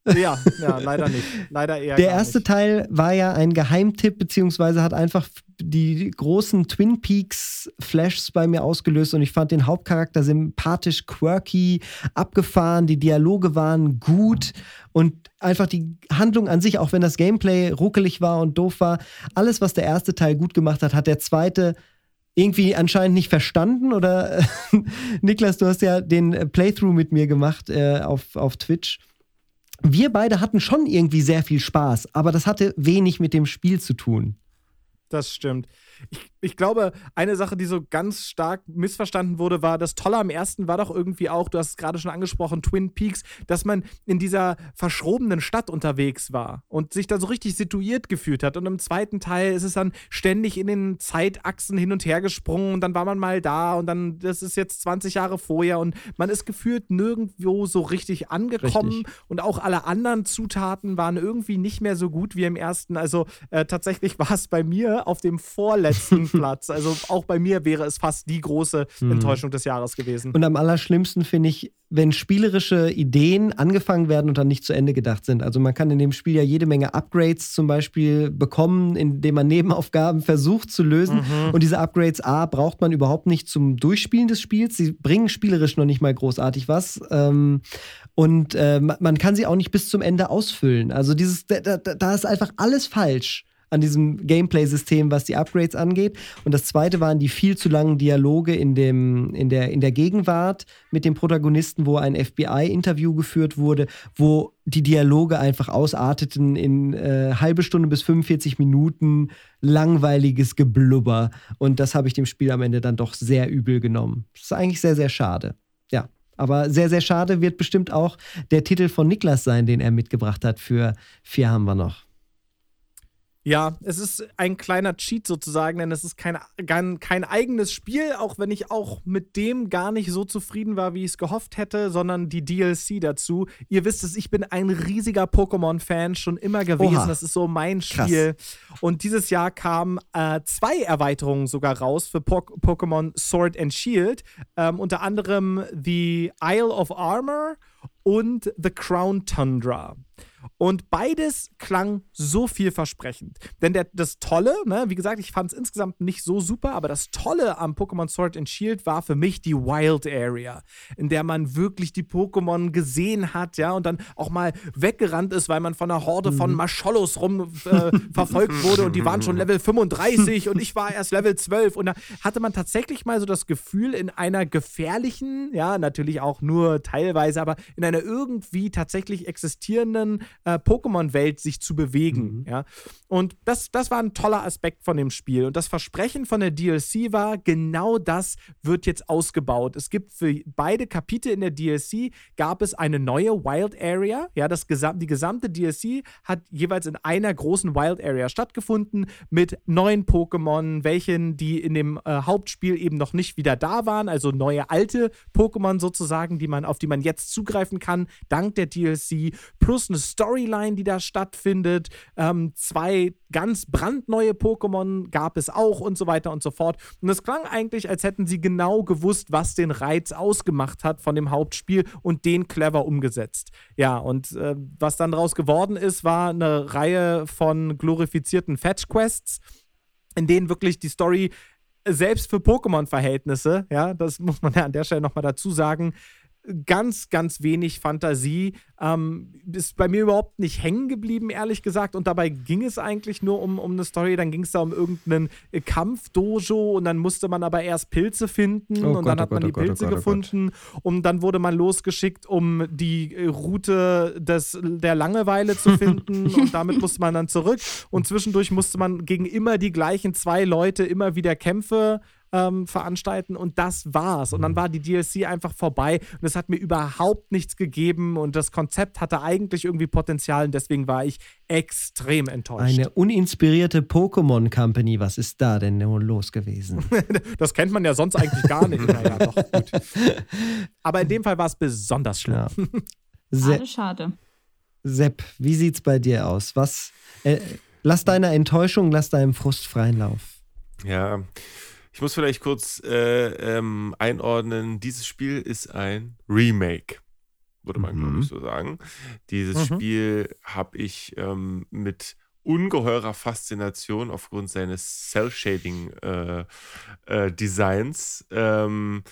Ja, ja, leider nicht. Leider eher. Der erste nicht. Teil war ja ein Geheimtipp, beziehungsweise hat einfach die großen Twin Peaks Flashs bei mir ausgelöst und ich fand den Hauptcharakter sympathisch, quirky, abgefahren, die Dialoge waren gut und einfach die Handlung an sich, auch wenn das Gameplay ruckelig war und doof war, alles, was der erste Teil gut gemacht hat, hat der zweite irgendwie anscheinend nicht verstanden oder Niklas, du hast ja den Playthrough mit mir gemacht äh, auf, auf Twitch wir beide hatten schon irgendwie sehr viel Spaß, aber das hatte wenig mit dem Spiel zu tun. Das stimmt. Ich, ich glaube, eine Sache, die so ganz stark missverstanden wurde, war, das Tolle am ersten war doch irgendwie auch, du hast es gerade schon angesprochen, Twin Peaks, dass man in dieser verschrobenen Stadt unterwegs war und sich da so richtig situiert gefühlt hat. Und im zweiten Teil ist es dann ständig in den Zeitachsen hin und her gesprungen und dann war man mal da und dann, das ist jetzt 20 Jahre vorher und man ist gefühlt nirgendwo so richtig angekommen richtig. und auch alle anderen Zutaten waren irgendwie nicht mehr so gut wie im ersten. Also äh, tatsächlich war es bei mir auf dem vorletzten Platz. Also auch bei mir wäre es fast die große mhm. Enttäuschung des Jahres gewesen. Und am allerschlimmsten finde ich, wenn spielerische Ideen angefangen werden und dann nicht zu Ende gedacht sind. Also man kann in dem Spiel ja jede Menge Upgrades zum Beispiel bekommen, indem man Nebenaufgaben versucht zu lösen. Mhm. Und diese Upgrades A braucht man überhaupt nicht zum Durchspielen des Spiels. Sie bringen spielerisch noch nicht mal großartig was. Ähm, und äh, man kann sie auch nicht bis zum Ende ausfüllen. Also dieses, da, da ist einfach alles falsch an diesem Gameplay-System, was die Upgrades angeht. Und das zweite waren die viel zu langen Dialoge in, dem, in, der, in der Gegenwart mit dem Protagonisten, wo ein FBI-Interview geführt wurde, wo die Dialoge einfach ausarteten in äh, halbe Stunde bis 45 Minuten langweiliges Geblubber. Und das habe ich dem Spiel am Ende dann doch sehr übel genommen. Das ist eigentlich sehr, sehr schade. Ja. Aber sehr, sehr schade wird bestimmt auch der Titel von Niklas sein, den er mitgebracht hat. Für vier haben wir noch. Ja, es ist ein kleiner Cheat sozusagen, denn es ist kein, kein, kein eigenes Spiel, auch wenn ich auch mit dem gar nicht so zufrieden war, wie ich es gehofft hätte, sondern die DLC dazu. Ihr wisst es, ich bin ein riesiger Pokémon-Fan schon immer gewesen. Oha. Das ist so mein Spiel. Krass. Und dieses Jahr kamen äh, zwei Erweiterungen sogar raus für po Pokémon Sword and Shield. Ähm, unter anderem The Isle of Armor und The Crown Tundra. Und beides klang so vielversprechend. Denn der, das Tolle, ne, wie gesagt, ich fand es insgesamt nicht so super, aber das Tolle am Pokémon Sword and Shield war für mich die Wild Area, in der man wirklich die Pokémon gesehen hat, ja, und dann auch mal weggerannt ist, weil man von einer Horde von mhm. Maschollos rum äh, verfolgt wurde und die waren schon Level 35 und ich war erst Level 12. Und da hatte man tatsächlich mal so das Gefühl, in einer gefährlichen, ja, natürlich auch nur teilweise, aber in einer irgendwie tatsächlich existierenden äh, Pokémon-Welt sich zu bewegen. Mhm. Ja? Und das, das war ein toller Aspekt von dem Spiel. Und das Versprechen von der DLC war, genau das wird jetzt ausgebaut. Es gibt für beide Kapitel in der DLC gab es eine neue Wild Area. Ja, das gesam die gesamte DLC hat jeweils in einer großen Wild Area stattgefunden mit neuen Pokémon, welchen die in dem äh, Hauptspiel eben noch nicht wieder da waren, also neue alte Pokémon sozusagen, die man auf die man jetzt zugreifen kann dank der DLC plus eine Storyline, die da stattfindet, ähm, zwei ganz brandneue Pokémon gab es auch und so weiter und so fort. Und es klang eigentlich, als hätten sie genau gewusst, was den Reiz ausgemacht hat von dem Hauptspiel und den clever umgesetzt. Ja, und äh, was dann daraus geworden ist, war eine Reihe von glorifizierten Fetch-Quests, in denen wirklich die Story selbst für Pokémon-Verhältnisse, ja, das muss man ja an der Stelle nochmal dazu sagen, ganz, ganz wenig Fantasie. Ähm, ist bei mir überhaupt nicht hängen geblieben, ehrlich gesagt. Und dabei ging es eigentlich nur um, um eine Story. Dann ging es da um irgendeinen Kampfdojo und dann musste man aber erst Pilze finden oh und Gott, dann hat oh man Gott, die oh Pilze Gott, oh gefunden und dann wurde man losgeschickt, um die Route des, der Langeweile zu finden und damit musste man dann zurück und zwischendurch musste man gegen immer die gleichen zwei Leute immer wieder Kämpfe ähm, veranstalten und das war's. Und dann mhm. war die DLC einfach vorbei und es hat mir überhaupt nichts gegeben und das Konzept hatte eigentlich irgendwie Potenzial und deswegen war ich extrem enttäuscht. Eine uninspirierte Pokémon Company, was ist da denn los gewesen? das kennt man ja sonst eigentlich gar nicht. naja, doch, gut. Aber in dem Fall war es besonders schlimm. Ja. Schade, schade. Sepp, wie sieht's bei dir aus? Was? Äh, lass deiner Enttäuschung, lass deinem Frust freien Lauf. Ja, ich muss vielleicht kurz äh, ähm, einordnen, dieses Spiel ist ein Remake, würde man, mhm. glaube ich, so sagen. Dieses mhm. Spiel habe ich ähm, mit ungeheurer Faszination aufgrund seines Cell-Shading-Designs äh, äh, ähm,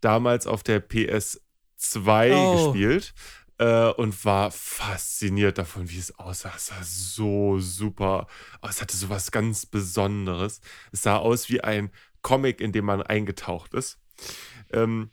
damals auf der PS2 oh. gespielt äh, und war fasziniert davon, wie es aussah. Es sah so super aus. Es hatte so was ganz Besonderes. Es sah aus wie ein Comic, in dem man eingetaucht ist. Ähm,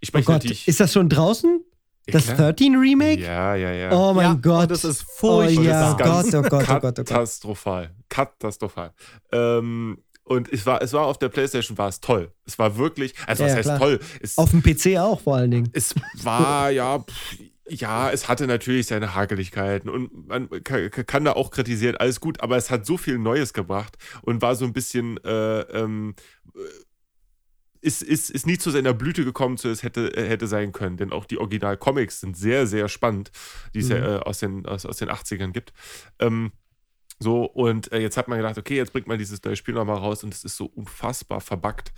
ich spreche oh Gott, natürlich. Ist das schon draußen? Das ja, 13 Remake? Ja, ja, ja. Oh mein ja, Gott. Das ist furchtbar. Oh, ja. oh Gott, oh Gott, oh Gott, oh Gott. Katastrophal. Katastrophal. Ähm, Und es war, es war auf der Playstation war es toll. Es war wirklich, also Ja, was ja, heißt klar. toll? Es, Auf dem PC auch vor allen Dingen. es war ja, pff, ja, es hatte natürlich seine Hakeligkeiten und man ka- ka- kann da auch kritisieren, alles gut, aber es hat so viel Neues gebracht und war so ein bisschen, äh, ähm, äh, ist, ist, ist nie zu seiner Blüte gekommen, zu es hätte, äh, hätte sein können. Denn auch die Original-Comics sind sehr, sehr spannend, die es ja äh, aus, den, aus, aus den 80ern gibt. Ähm, so, und äh, jetzt hat man gedacht, okay, jetzt bringt man dieses neue Spiel nochmal raus und es ist so unfassbar verbuggt.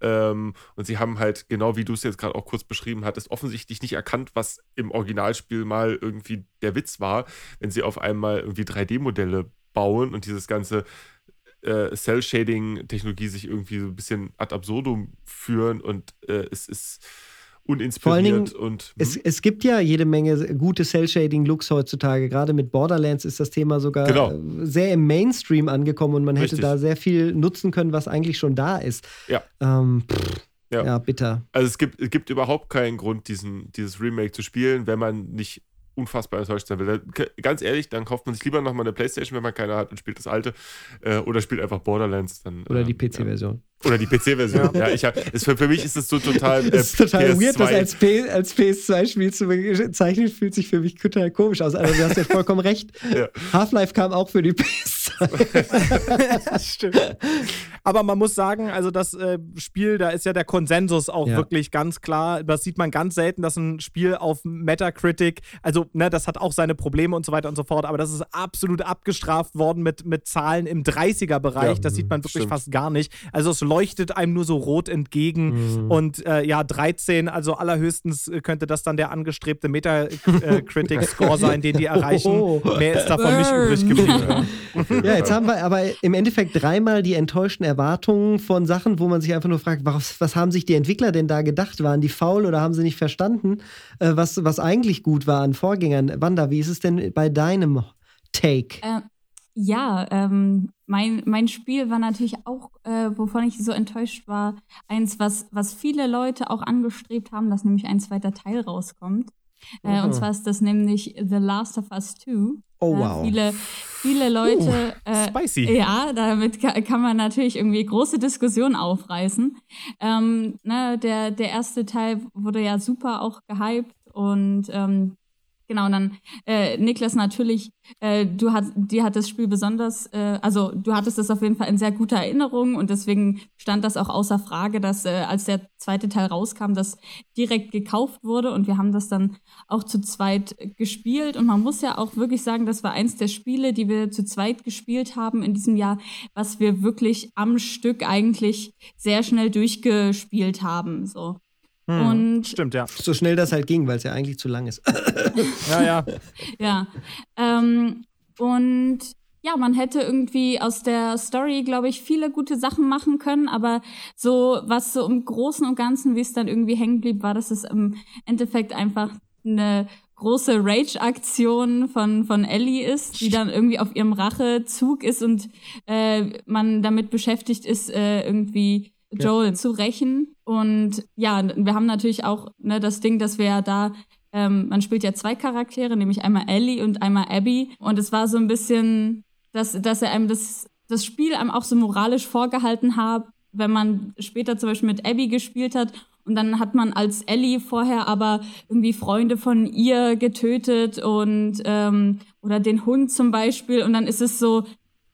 Ähm, und sie haben halt, genau wie du es jetzt gerade auch kurz beschrieben hattest, offensichtlich nicht erkannt, was im Originalspiel mal irgendwie der Witz war, wenn sie auf einmal irgendwie 3D-Modelle bauen und dieses ganze äh, Cell-Shading-Technologie sich irgendwie so ein bisschen ad absurdum führen und äh, es ist Vor allen Dingen, uninspiriert und Es, hm? es gibt ja jede Menge gute Cell-Shading-Looks heutzutage. Gerade mit Borderlands ist das Thema sogar Genau. äh, sehr im Mainstream angekommen und man hätte Richtig. da sehr viel nutzen können, was eigentlich schon da ist. Ja. Ähm, Ja. ja. bitter. Also es gibt, es gibt überhaupt keinen Grund, diesen, dieses Remake zu spielen, wenn man nicht unfassbar enttäuscht sein will. Ganz ehrlich, dann kauft man sich lieber nochmal eine Playstation, wenn man keine hat und spielt das alte. Äh, oder spielt einfach Borderlands. Dann, Oder äh, die PC-Version. Ja. Oder die PC-Version. ja. ich hab, ist für, für mich ist es so total. Äh, Das ist total PS2. weird, das als, P als PS2-Spiel zu bezeichnen, fühlt sich für mich total komisch aus. Also, du hast ja vollkommen recht. Ja. Half-Life kam auch für die PS2. das stimmt. Aber man muss sagen, also das äh, Spiel, da ist ja der Konsensus auch Ja. wirklich ganz klar. Das sieht man ganz selten, dass ein Spiel auf Metacritic, also ne, das hat auch seine Probleme und so weiter und so fort, aber das ist absolut abgestraft worden mit, mit Zahlen im 30er-Bereich. Ja, das sieht man wirklich stimmt. fast gar nicht. Also es leuchtet einem nur so rot entgegen. Mhm. Und äh, ja, 13, also allerhöchstens äh, könnte das dann der angestrebte Metacritic-Score sein, den die erreichen. Oh. Mehr ist davon nicht Burn. übrig geblieben. Ja. Ja, jetzt haben wir aber im Endeffekt dreimal die enttäuschten Erwartungen von Sachen, wo man sich einfach nur fragt, was, was haben sich die Entwickler denn da gedacht? Waren die faul oder haben sie nicht verstanden, äh, was, was eigentlich gut war an Vorgängern? Wanda, wie ist es denn bei deinem Take? Ähm, ja, ähm, mein, mein Spiel war natürlich auch, äh, wovon ich so enttäuscht war, eins, was, was viele Leute auch angestrebt haben, dass nämlich ein zweiter Teil rauskommt. Äh, und zwar ist das nämlich The Last of Us 2. Oh, Äh, wow. viele, viele Leute. äh, Spicy. ja, damit ka kann man natürlich irgendwie große Diskussionen aufreißen. Ähm, ne, der, der erste Teil wurde ja super auch gehypt und ähm, genau, und dann äh, Niklas natürlich, äh, du hat, dir hat das Spiel besonders, äh, also du hattest es auf jeden Fall in sehr guter Erinnerung und deswegen stand das auch außer Frage, dass äh, als der zweite Teil rauskam, das direkt gekauft wurde und wir haben das dann auch zu zweit gespielt und man muss ja auch wirklich sagen, das war eins der Spiele, die wir zu zweit gespielt haben in diesem Jahr, was wir wirklich am Stück eigentlich sehr schnell durchgespielt haben, so. Hm, Und Stimmt, ja. So schnell das halt ging, weil es ja eigentlich zu lang ist. Ja, ja. Ja. Ähm, und ja, man hätte irgendwie aus der Story, glaube ich, viele gute Sachen machen können, aber so, was so im Großen und Ganzen, wie es dann irgendwie hängen blieb, war, dass es im Endeffekt einfach eine große Rage-Aktion von, von Ellie ist, die dann irgendwie auf ihrem Rachezug ist und äh, man damit beschäftigt ist, äh, irgendwie Joel zu rächen. Und ja, wir haben natürlich auch ne, das Ding, dass wir ja da ähm, man spielt ja zwei Charaktere, nämlich einmal Ellie und einmal Abby. Und es war so ein bisschen, dass, dass er einem das, das Spiel einem auch so moralisch vorgehalten hat, wenn man später zum Beispiel mit Abby gespielt hat. Und dann hat man als Ellie vorher aber irgendwie Freunde von ihr getötet und ähm, oder den Hund zum Beispiel. Und dann ist es so,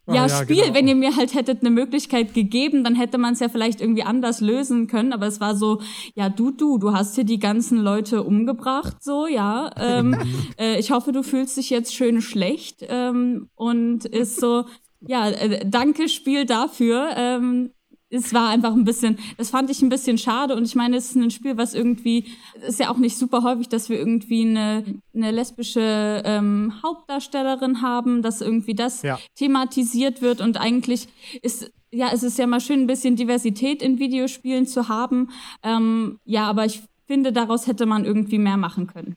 ja, ja, Spiel, genau. wenn ihr mir halt hättet eine Möglichkeit gegeben, dann hätte man es ja vielleicht irgendwie anders lösen können. Aber es war so, ja, du, du, du hast hier die ganzen Leute umgebracht, so, ja. Ähm, äh, ich hoffe, du fühlst dich jetzt schön schlecht. Ähm, und ist so, ja, äh, danke, Spiel dafür. Ähm, es war einfach ein bisschen, das fand ich ein bisschen schade und ich meine, es ist ein Spiel, was irgendwie, ist ja auch nicht super häufig, dass wir irgendwie eine, eine lesbische ähm, Hauptdarstellerin haben, dass irgendwie das Ja. thematisiert wird und eigentlich ist, ja, es ist ja mal schön, ein bisschen Diversität in Videospielen zu haben. Ähm, ja, aber ich finde, daraus hätte man irgendwie mehr machen können.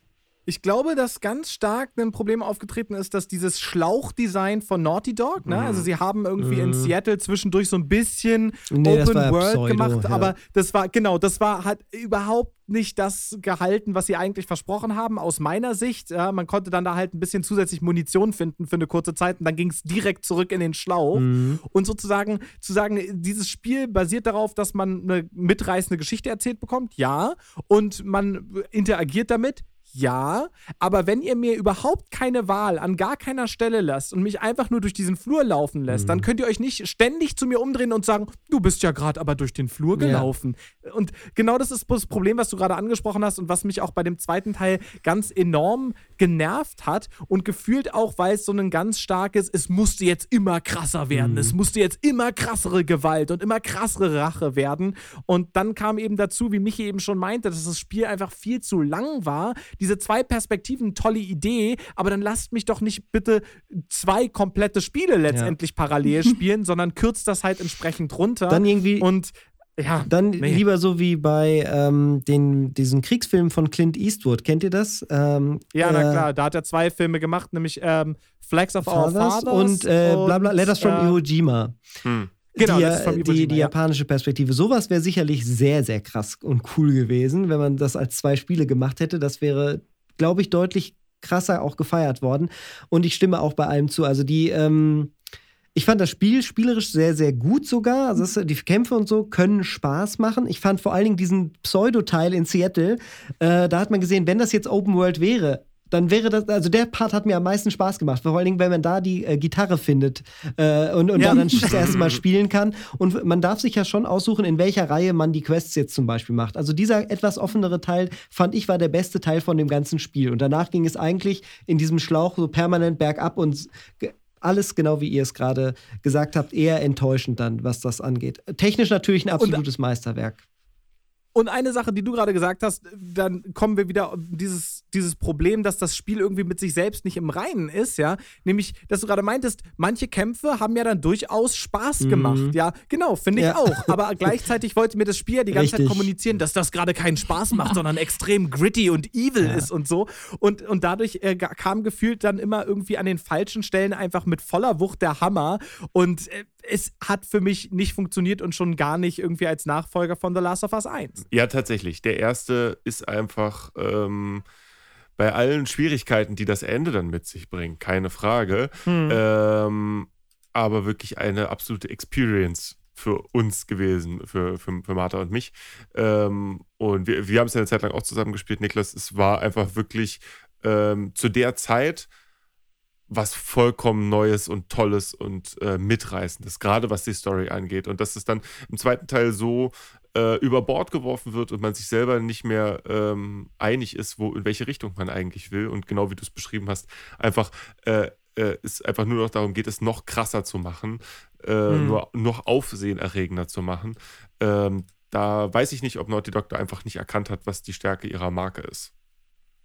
Ich glaube, dass ganz stark ein Problem aufgetreten ist, dass dieses Schlauchdesign von Naughty Dog, ne? Also sie haben irgendwie in Mhm. Seattle zwischendurch so ein bisschen Nee, Open ja World Pseudo, gemacht, ja. aber das war, genau, das war hat überhaupt nicht das gehalten, was sie eigentlich versprochen haben, aus meiner Sicht. Ja, man konnte dann da halt ein bisschen zusätzlich Munition finden für eine kurze Zeit und dann ging es direkt zurück in den Schlauch. Mhm. Und sozusagen zu sagen, dieses Spiel basiert darauf, dass man eine mitreißende Geschichte erzählt bekommt, ja. Und man interagiert damit, ja, aber wenn ihr mir überhaupt keine Wahl an gar keiner Stelle lasst und mich einfach nur durch diesen Flur laufen lässt, Mhm. dann könnt ihr euch nicht ständig zu mir umdrehen und sagen, du bist ja gerade aber durch den Flur Ja. gelaufen. Und genau das ist das Problem, was du gerade angesprochen hast und was mich auch bei dem zweiten Teil ganz enorm genervt hat und gefühlt auch, weil es so ein ganz starkes, es musste jetzt immer krasser werden, Mhm. es musste jetzt immer krassere Gewalt und immer krassere Rache werden. Und dann kam eben dazu, wie Michi eben schon meinte, dass das Spiel einfach viel zu lang war. Diese zwei Perspektiven, tolle Idee, aber dann lasst mich doch nicht bitte zwei komplette Spiele letztendlich parallel spielen, sondern kürzt das halt entsprechend runter. Dann irgendwie und ja, Dann nee. lieber so wie bei ähm, den, diesen Kriegsfilmen von Clint Eastwood. Kennt ihr das? Ähm, Ja, na äh, klar, da hat er zwei Filme gemacht, nämlich ähm, Flags of Our Fathers Fathers und, äh, bla bla, Letters from äh, Iwo Jima. Hm. Genau, die, die, die ja. japanische Perspektive. Sowas wäre sicherlich sehr, sehr krass und cool gewesen, wenn man das als zwei Spiele gemacht hätte. Das wäre, glaube ich, deutlich krasser auch gefeiert worden. Und ich stimme auch bei allem zu. Also die, ähm, ich fand das Spiel spielerisch sehr, sehr gut sogar. Also das, die Kämpfe und so können Spaß machen. Ich fand vor allen Dingen diesen Pseudo-Teil in Seattle, äh, da hat man gesehen, wenn das jetzt Open World wäre, dann wäre das, also der Part hat mir am meisten Spaß gemacht. Vor allen Dingen, wenn man da die äh, Gitarre findet äh, und, und Ja. da dann das erste Mal spielen kann. Und man darf sich ja schon aussuchen, in welcher Reihe man die Quests jetzt zum Beispiel macht. Also dieser etwas offenere Teil, fand ich, war der beste Teil von dem ganzen Spiel. Und danach ging es eigentlich in diesem Schlauch so permanent bergab und alles genau wie ihr es gerade gesagt habt, eher enttäuschend dann, was das angeht. Technisch natürlich ein absolutes Meisterwerk. Und eine Sache, die du gerade gesagt hast, dann kommen wir wieder dieses, dieses Problem, dass das Spiel irgendwie mit sich selbst nicht im Reinen ist, ja. Nämlich, dass du gerade meintest, manche Kämpfe haben ja dann durchaus Spaß gemacht, ja. Genau, finde ich Ja. auch. Aber gleichzeitig wollte mir das Spiel ja die ganze Zeit Richtig. kommunizieren, dass das gerade keinen Spaß macht, sondern extrem gritty und evil ist und so. Und, und dadurch äh, kam gefühlt dann immer irgendwie an den falschen Stellen einfach mit voller Wucht der Hammer. Und äh, es hat für mich nicht funktioniert und schon gar nicht irgendwie als Nachfolger von The Last of Us 1. Ja, tatsächlich. Der erste ist einfach ähm, bei allen Schwierigkeiten, die das Ende dann mit sich bringt, keine Frage. Ähm, aber wirklich eine absolute Experience für uns gewesen, für, für, für Martha und mich. Ähm, und wir, wir haben es ja eine Zeit lang auch zusammen gespielt, Niklas. Es war einfach wirklich ähm, zu der Zeit was vollkommen Neues und Tolles und äh, Mitreißendes, gerade was die Story angeht. Und dass es dann im zweiten Teil so äh, über Bord geworfen wird und man sich selber nicht mehr ähm, einig ist, wo, in welche Richtung man eigentlich will. Und genau wie du es beschrieben hast, einfach äh, äh, es einfach nur noch darum geht, es noch krasser zu machen, äh, Mhm. nur noch aufsehenerregender zu machen. Ähm, da weiß ich nicht, ob Naughty Dog da einfach nicht erkannt hat, was die Stärke ihrer Marke ist.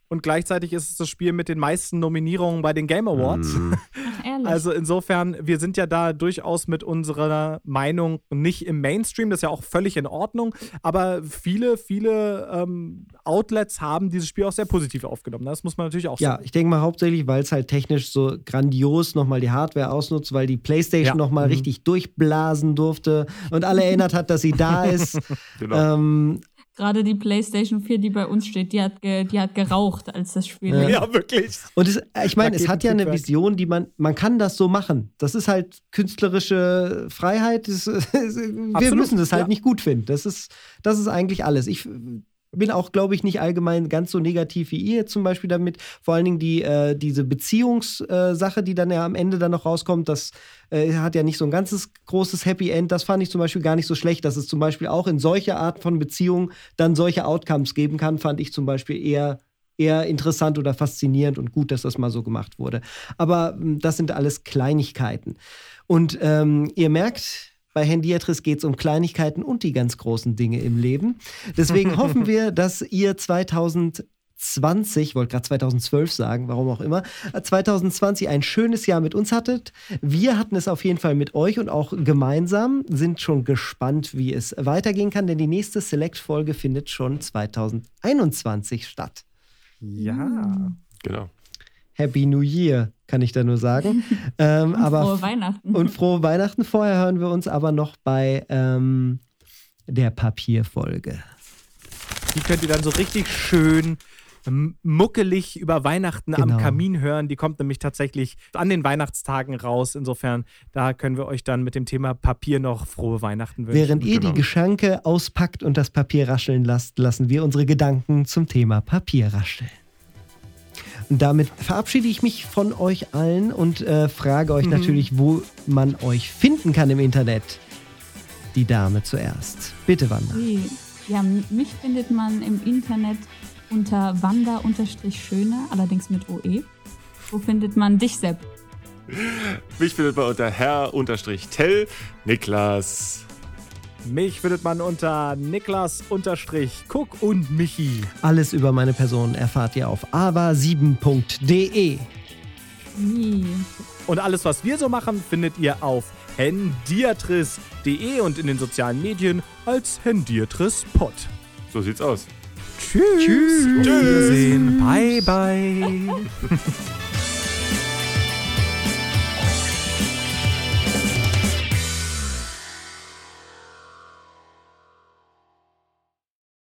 Und gleichzeitig ist es das Spiel mit den meisten Nominierungen bei den Game Awards. Mhm. Ehrlich. Also insofern, wir sind ja da durchaus mit unserer Meinung nicht im Mainstream, das ist ja auch völlig in Ordnung, aber viele, viele ähm, Outlets haben dieses Spiel auch sehr positiv aufgenommen. Das muss man natürlich auch Ja, sagen. ich denke mal hauptsächlich, weil es halt technisch so grandios nochmal die Hardware ausnutzt, weil die PlayStation Ja. nochmal Mhm. richtig durchblasen durfte und alle erinnert hat, dass sie da ist. Genau. ähm, Gerade die PlayStation 4, die bei uns steht, die hat, ge, die hat geraucht, als das Spiel Ja. Ja, wirklich. und es, äh, ich meine, es hat ja eine. Vision, die man, man kann das so machen. Das ist halt künstlerische Freiheit. Das, wir Absolut, müssen das halt ja. nicht gut finden. Das ist, das ist eigentlich alles. Ich bin auch, glaube ich, nicht allgemein ganz so negativ wie ihr zum Beispiel damit. Vor allen Dingen die, äh, diese Beziehungssache, die dann ja am Ende dann noch rauskommt, das äh, hat ja nicht so ein ganzes großes Happy End. Das fand ich zum Beispiel gar nicht so schlecht, dass es zum Beispiel auch in solcher Art von Beziehung dann solche Outcomes geben kann, fand ich zum Beispiel eher eher interessant oder faszinierend und gut, dass das mal so gemacht wurde. Aber mh, das sind alles Kleinigkeiten. Und ähm, ihr merkt, bei Hendiatris geht es um Kleinigkeiten und die ganz großen Dinge im Leben. Deswegen hoffen wir, dass ihr 2020, ich wollte gerade 2012 sagen, warum auch immer, äh, 2020 ein schönes Jahr mit uns hattet. Wir hatten es auf jeden Fall mit euch und auch gemeinsam, sind schon gespannt, wie es weitergehen kann, denn die nächste Select-Folge findet schon 2021 statt. Ja. Genau. Happy New Year, kann ich da nur sagen. ähm, Und aber frohe Weihnachten. Und frohe Weihnachten. Vorher hören wir uns aber noch bei ähm, der Papierfolge. Die könnt ihr dann so richtig schön m- muckelig über Weihnachten Genau. am Kamin hören. Die kommt nämlich tatsächlich an den Weihnachtstagen raus. Insofern, da können wir euch dann mit dem Thema Papier noch frohe Weihnachten wünschen. Während ihr genau. die Geschenke auspackt und das Papier rascheln lasst, lassen wir unsere Gedanken zum Thema Papier rascheln. Und damit verabschiede ich mich von euch allen und äh, frage euch natürlich, wo man euch finden kann im Internet. Die Dame zuerst. Bitte, Wanda. Ja, mich findet man im Internet unter Wanda-Schöne, allerdings mit OE. Wo findet man dich, Sepp? Mich findet man unter Herr-Tell, Niklas. Mich findet man unter Niklas-Cook und Michi. Alles über meine Person erfahrt ihr auf ava7.de. Ui. Und alles, was wir so machen, findet ihr auf hendiatris.de und in den sozialen Medien als hendiatrispod. So sieht's aus. Tschüss. Tschüss. Wiedersehen. Bye, bye.